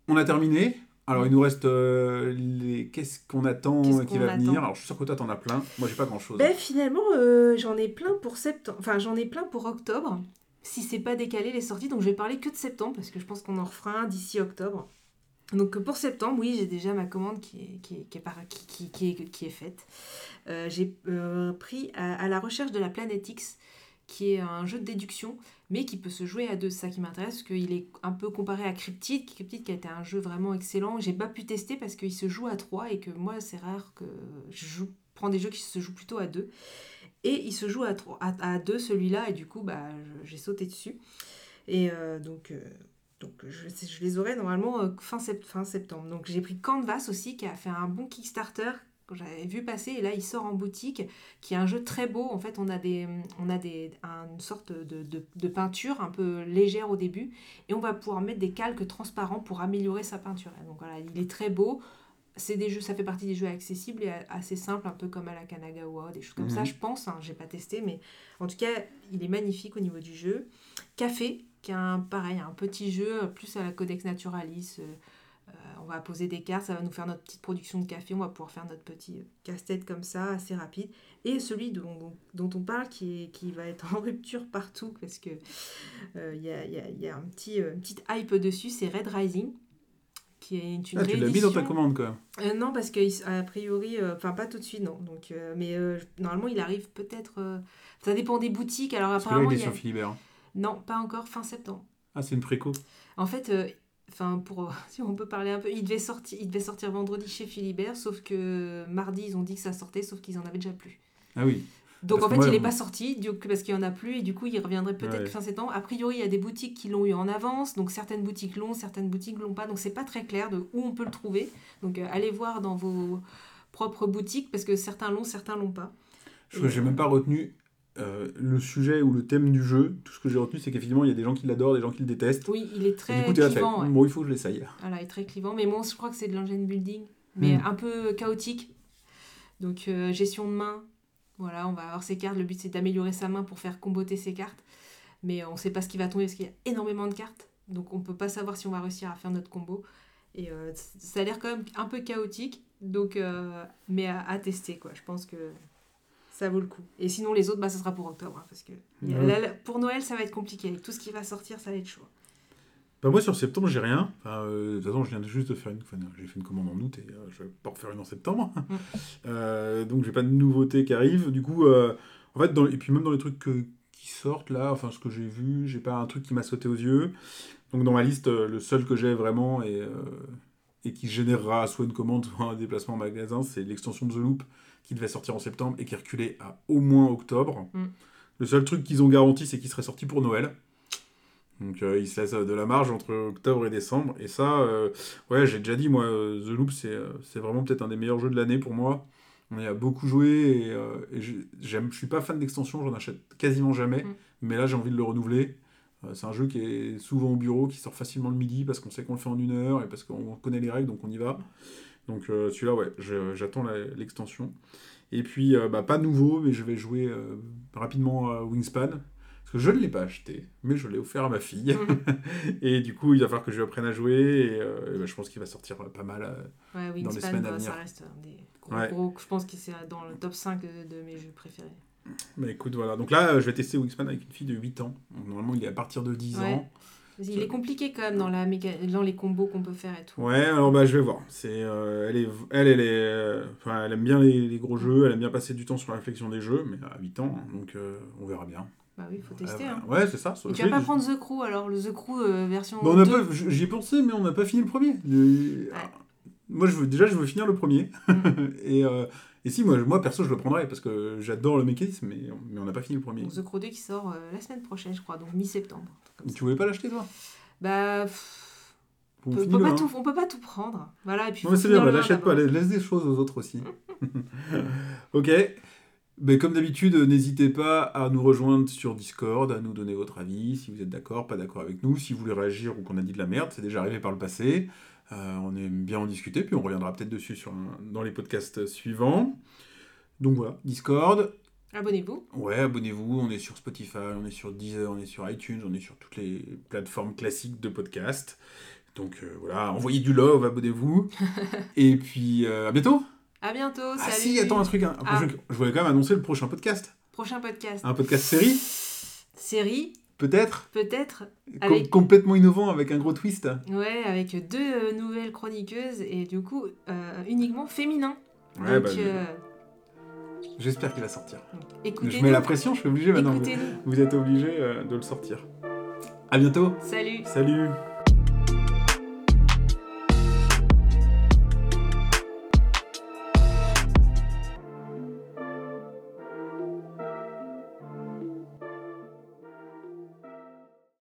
On a terminé. Alors, il nous reste euh, les. Qu'est-ce qu'on attend qui va venir? Alors, je suis sûr que toi, t'en as plein. Moi, j'ai pas grand-chose. Ben, finalement, euh, j'en ai plein pour septembre. Enfin, j'en ai plein pour octobre. Si c'est pas décalé les sorties, donc je vais parler que de septembre parce que je pense qu'on en refera un d'ici octobre. Donc pour septembre, oui, j'ai déjà ma commande qui est, faite. Euh, j'ai euh, pris à, la recherche de la planète X, qui est un jeu de déduction, mais qui peut se jouer à deux. C'est ça qui m'intéresse, qu'il est un peu comparé à Cryptid, Cryptid qui a été un jeu vraiment excellent. J'ai pas pu tester parce qu'il se joue à trois et que moi, c'est rare que je prends des jeux qui se jouent plutôt à deux. Et il se joue à, trois, deux celui-là, et du coup, bah, j'ai sauté dessus. Et euh, donc, euh, donc je, je les aurai normalement euh, fin, sept- fin septembre. Donc j'ai pris Canvas aussi, qui a fait un bon Kickstarter que j'avais vu passer, et là il sort en boutique, qui est un jeu très beau. En fait, on a, des, on a des, un- une sorte de, de, de peinture un peu légère au début, et on va pouvoir mettre des calques transparents pour améliorer sa peinture. Donc voilà, il est très beau. C'est des jeux, ça fait partie des jeux accessibles et assez simples, un peu comme à la Kanagawa, des choses comme ça, Mhm. je pense. Hein, j'ai pas testé, mais en tout cas, il est magnifique au niveau du jeu. Café, qui est un, pareil, un petit jeu euh, plus à la Codex Naturalis. euh, euh, on va poser des cartes, ça va nous faire notre petite production de café, on va pouvoir faire notre petit euh, casse-tête comme ça, assez rapide. Et celui dont, dont on parle qui, est, qui va être *laughs* en rupture partout, parce que euh, il y, a, il y a- il y a un petit, euh, une petite hype dessus, c'est Red Rising, qui est une Ah, tu l'as mis dans ta commande. Euh, non, parce qu'a priori, euh, enfin pas tout de suite, non. Donc, euh, mais euh, normalement, il arrive peut-être. euh, ça dépend des boutiques. Alors Parce que là, apparemment, il est il y a- sur Philibert. Non, pas encore fin septembre. Ah, c'est une préco. En fait, euh, enfin pour *laughs* si on peut parler un peu, il devait sortir, il devait sortir vendredi chez Philibert, sauf que mardi ils ont dit que ça sortait, sauf qu'ils en avaient déjà plus. Ah oui. Donc Parce en fait, moi, il n'est on- pas sorti parce qu'il n'y en a plus et du coup, il reviendrait peut-être Ouais. fin septembre. A priori, il y a des boutiques qui l'ont eu en avance, donc certaines boutiques l'ont, certaines boutiques l'ont pas. Donc c'est pas très clair de où on peut le trouver. Donc euh, allez voir dans vos propres boutiques parce que certains l'ont, certains l'ont pas. Je n'ai même pas retenu euh, le sujet ou le thème du jeu. Tout ce que j'ai retenu, c'est qu'effectivement, il y a des gens qui l'adorent, des gens qui le détestent. Oui, il est Et très du coup, clivant. ouais. bon, il faut que je l'essaye. Voilà, il est très clivant. Mais moi, je crois que c'est de l'engine building, mais Hmm. un peu chaotique. Donc, euh, gestion de main. Voilà, on va avoir ses cartes. Le but, c'est d'améliorer sa main pour faire comboter ses cartes. Mais on ne sait pas ce qui va tomber parce qu'il y a énormément de cartes. Donc, on ne peut pas savoir si on va réussir à faire notre combo. Et euh, ça a l'air quand même un peu chaotique. Donc, mais à, à tester, quoi. Je pense que ça vaut le coup. Et sinon, les autres, bah, ça sera pour octobre. hein, parce que là, pour Noël, ça va être compliqué. Avec tout ce qui va sortir, ça va être chaud. Bah, moi, sur septembre, j'ai rien. Enfin, euh, de toute façon, je viens juste de faire une. enfin, j'ai fait une commande en août et euh, je vais pas refaire une en septembre. *laughs* Euh, donc, j'ai pas de nouveautés qui arrivent. Du coup, euh, en fait, dans... et puis même dans les trucs que- qui sortent là, enfin, ce que j'ai vu, j'ai pas un truc qui m'a sauté aux yeux. Donc, dans ma liste, euh, le seul que j'ai vraiment et, et qui générera soit une commande, soit un déplacement en magasin, c'est l'extension de The Loop qui devait sortir en septembre et qui reculé à au moins octobre. Mm. Le seul truc qu'ils ont garanti, c'est qu'il serait sorti pour Noël. Donc euh, il se laisse euh, de la marge entre octobre et décembre. Et ça, euh, ouais, j'ai déjà dit, moi, The Loop, c'est euh, c'est vraiment peut-être un des meilleurs jeux de l'année pour moi. On y a beaucoup joué et, euh, et j'ai- j'aime, je suis pas fan d'extension, j'en achète quasiment jamais. Mm. Mais là, j'ai envie de le renouveler. C'est un jeu qui est souvent au bureau, qui sort facilement le midi parce qu'on sait qu'on le fait en une heure et parce qu'on connaît les règles, donc on y va. Donc euh, celui-là, ouais, j'attends l'extension. Et puis, euh, bah, pas nouveau, mais je vais jouer euh, rapidement à Wingspan. Parce que je ne l'ai pas acheté, mais je l'ai offert à ma fille. *laughs* et du coup, il va falloir que je lui apprenne à jouer. Et, euh, et bah, je pense qu'il va sortir pas mal. euh. Ouais, les Wingspan, semaines à bah, ça venir. reste un des gros, Ouais. gros- Je pense que c'est dans le top 5 de, de mes jeux préférés. Mais écoute, voilà. Donc là, je vais tester Wingspan avec une fille de 8 ans. Donc, normalement, il est à partir de 10 Ouais. ans. Il est compliqué quand même dans, la méca- dans les combos qu'on peut faire et tout. Ouais, alors bah, je vais voir. C'est, euh, elle, est, elle, elle, est, euh, elle aime bien les, les gros jeux, elle aime bien passer du temps sur la réflexion des jeux, mais à 8 ans, hein, donc euh, on verra bien. Bah oui, il faut tester. Euh, hein. Ouais, c'est ça. Et tu vas pas prendre The Crew alors, le The Crew version. Bon, on a 2. pas, j'y ai pensé, mais on n'a pas fini le premier. Le- Moi, je veux, déjà, je veux finir le premier. *laughs* et, euh, et si, moi, moi, perso, je le prendrais parce que j'adore le mécanisme, mais, mais on n'a pas fini le premier. Donc, The Crew 2 qui sort euh, la semaine prochaine, je crois, donc mi-septembre. Tu voulais pas l'acheter, toi? Bah. pff, On peut, peut pas tout, on peut pas tout prendre. Voilà, et puis. Non, mais c'est bien, bah, l'achète pas, laisse des choses aux autres aussi. *laughs* ok. Ben, comme d'habitude, n'hésitez pas à nous rejoindre sur Discord, à nous donner votre avis, si vous êtes d'accord, pas d'accord avec nous, si vous voulez réagir ou qu'on a dit de la merde, c'est déjà arrivé par le passé. Euh, on aime bien en discuter, puis on reviendra peut-être dessus sur un- dans les podcasts suivants. Donc voilà, Discord, Abonnez-vous. Ouais, abonnez-vous, on est sur Spotify, on est sur Deezer, on est sur iTunes, on est sur toutes les plateformes classiques de podcast. Donc euh, voilà, envoyez du love, abonnez-vous. *laughs* Et puis euh, à bientôt. À bientôt. Ah salut. si, attends un truc. hein, Ah. Je voulais quand même annoncer le prochain podcast. Prochain podcast. Un podcast série, Série, peut-être, peut-être. com- Avec- complètement innovant avec un gros twist. Ouais, avec deux euh, nouvelles chroniqueuses et du coup euh, uniquement féminin. Ouais, Donc bah, euh, J'espère qu'il va sortir. Je écoutez-nous. mets la pression, je suis obligé maintenant. Vous, Écoutez-nous. vous êtes obligé euh, de le sortir. À bientôt. Salut. Salut.